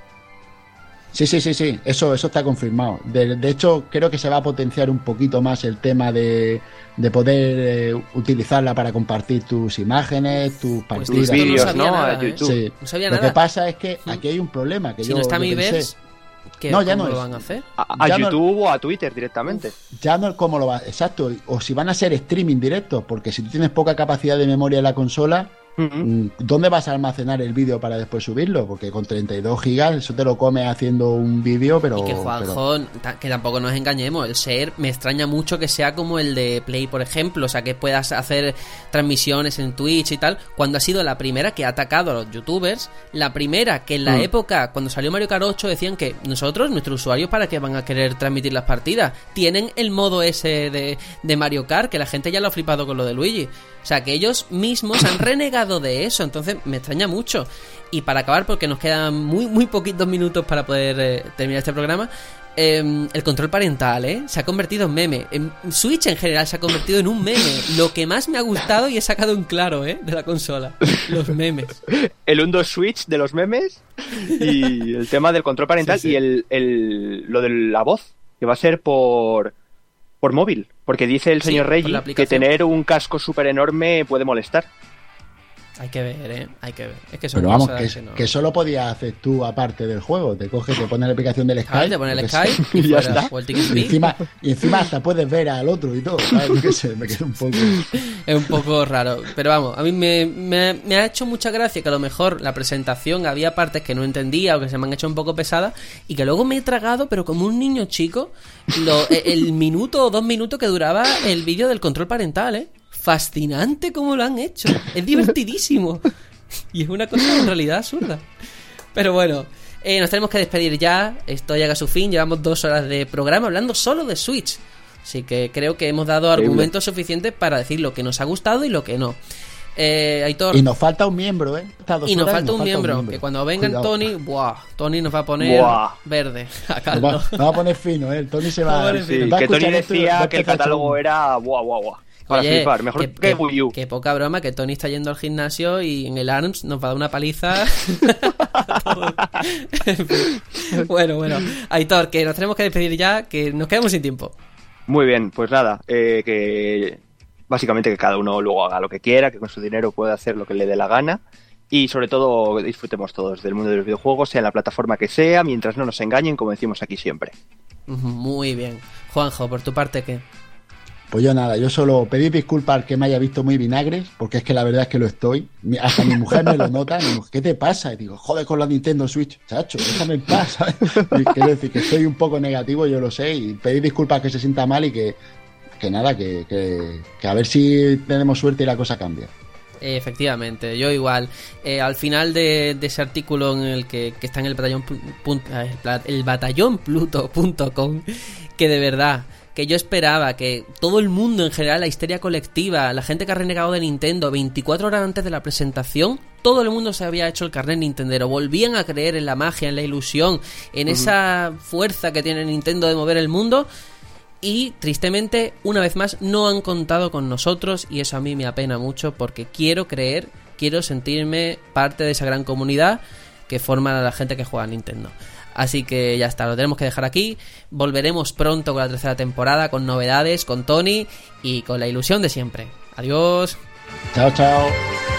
Sí, sí, sí, sí, eso, eso está confirmado. De, hecho, creo que se va a potenciar un poquito más el tema de, de poder eh, utilizarla para compartir tus imágenes, tus pues partidas. Tus vídeos, ¿no? Sí. Lo que pasa es que aquí hay un problema. Que si no está mi no, ya no lo van a hacer? A, YouTube o a Twitter directamente. Ya no es como lo va, exacto. O si van a ser streaming directo, porque si tú tienes poca capacidad de memoria en la consola, Mm, ¿Dónde vas a almacenar el vídeo para después subirlo? Porque con 32 gigas eso te lo come haciendo un vídeo, pero... Y que Juanjo, que tampoco nos engañemos, el ser me extraña mucho que sea como el de Play, por ejemplo, o sea, que puedas hacer transmisiones en Twitch y tal, cuando ha sido la primera que ha atacado a los youtubers, la primera que en la mm. época, cuando salió Mario Kart 8, decían que nosotros, nuestros usuarios, ¿para qué van a querer transmitir las partidas? Tienen el modo ese de, de Mario Kart, que la gente ya lo ha flipado con lo de Luigi. O sea, que ellos mismos han renegado de eso, entonces me extraña mucho. Y para acabar, porque nos quedan muy, muy poquitos minutos para poder eh, terminar este programa, em, el control parental, ¿eh? Se ha convertido en meme. En Switch en general se ha convertido en un meme. Lo que más me ha gustado y he sacado en claro, ¿eh? De la consola. Los memes. El 1 Switch de los memes y el tema del control parental y el, el, lo de la voz, que va a ser por por móvil, porque dice el señor Rey que tener un casco súper enorme puede molestar. Hay que ver, ¿eh? Hay que ver. Es que Pero vamos, que, solo podías hacer tú aparte del juego. Te coges, te pones la aplicación del Skype. te pones el Skype y, ya está. Y encima, y encima hasta puedes ver al otro y todo. ¿sabes? me queda un poco... Es un poco raro. Pero vamos, a mí me, me, ha hecho mucha gracia que a lo mejor la presentación había partes que no entendía o que se me han hecho un poco pesadas y que luego me he tragado, pero como un niño chico, lo, el minuto o dos minutos que duraba el vídeo del control parental, ¿eh? Fascinante como lo han hecho. Es divertidísimo. y es una cosa en realidad absurda. Pero bueno, eh, nos tenemos que despedir ya. Esto llega a su fin. Llevamos dos horas de programa hablando solo de Switch. Así que creo que hemos dado argumentos suficientes para decir lo que nos ha gustado y lo que no. Eh, y nos falta un miembro, ¿eh? Y nos falta, un, miembro, Que cuando venga Tony, ¡buah! Tony nos va a poner verde. Nos va, a poner fino, ¿eh? Tony se va, a que Tony decía que el catálogo era ¡buah, buah, buah! Para flipar, mejor que, Wii U. Qué poca broma que Tony está yendo al gimnasio y en el ARMS nos va a dar una paliza. bueno, bueno. Aitor, que nos tenemos que despedir ya, que nos quedamos sin tiempo. Muy bien, pues nada, eh, que básicamente que cada uno luego haga lo que quiera, que con su dinero pueda hacer lo que le dé la gana y sobre todo disfrutemos todos del mundo de los videojuegos, sea en la plataforma que sea, mientras no nos engañen, como decimos aquí siempre. Muy bien. Juanjo, por tu parte, ¿qué? Pues yo nada, yo solo pedir disculpas que me haya visto muy vinagres, porque es que la verdad es que lo estoy. Hasta mi mujer me lo nota, ¿qué te pasa? Y digo, joder con la Nintendo Switch, chacho, déjame en paz. quiero decir que estoy un poco negativo, yo lo sé, y pedir disculpas que se sienta mal y que, que nada, que, que, a ver si tenemos suerte y la cosa cambia. Efectivamente, yo igual. Eh, al final de, ese artículo en el que, está en el batallón, el batallón pluto.com, que de verdad que yo esperaba que todo el mundo en general, la histeria colectiva, la gente que ha renegado de Nintendo 24 horas antes de la presentación, todo el mundo se había hecho el carnet Nintendero, volvían a creer en la magia, en la ilusión, en esa fuerza que tiene Nintendo de mover el mundo. Y tristemente una vez más no han contado con nosotros y eso a mí me apena mucho porque quiero creer, quiero sentirme parte de esa gran comunidad que forma la gente que juega a Nintendo. Así que ya está, lo tenemos que dejar aquí. Volveremos pronto con la tercera temporada, con novedades, con Tony y con la ilusión de siempre. Adiós. Chao, chao.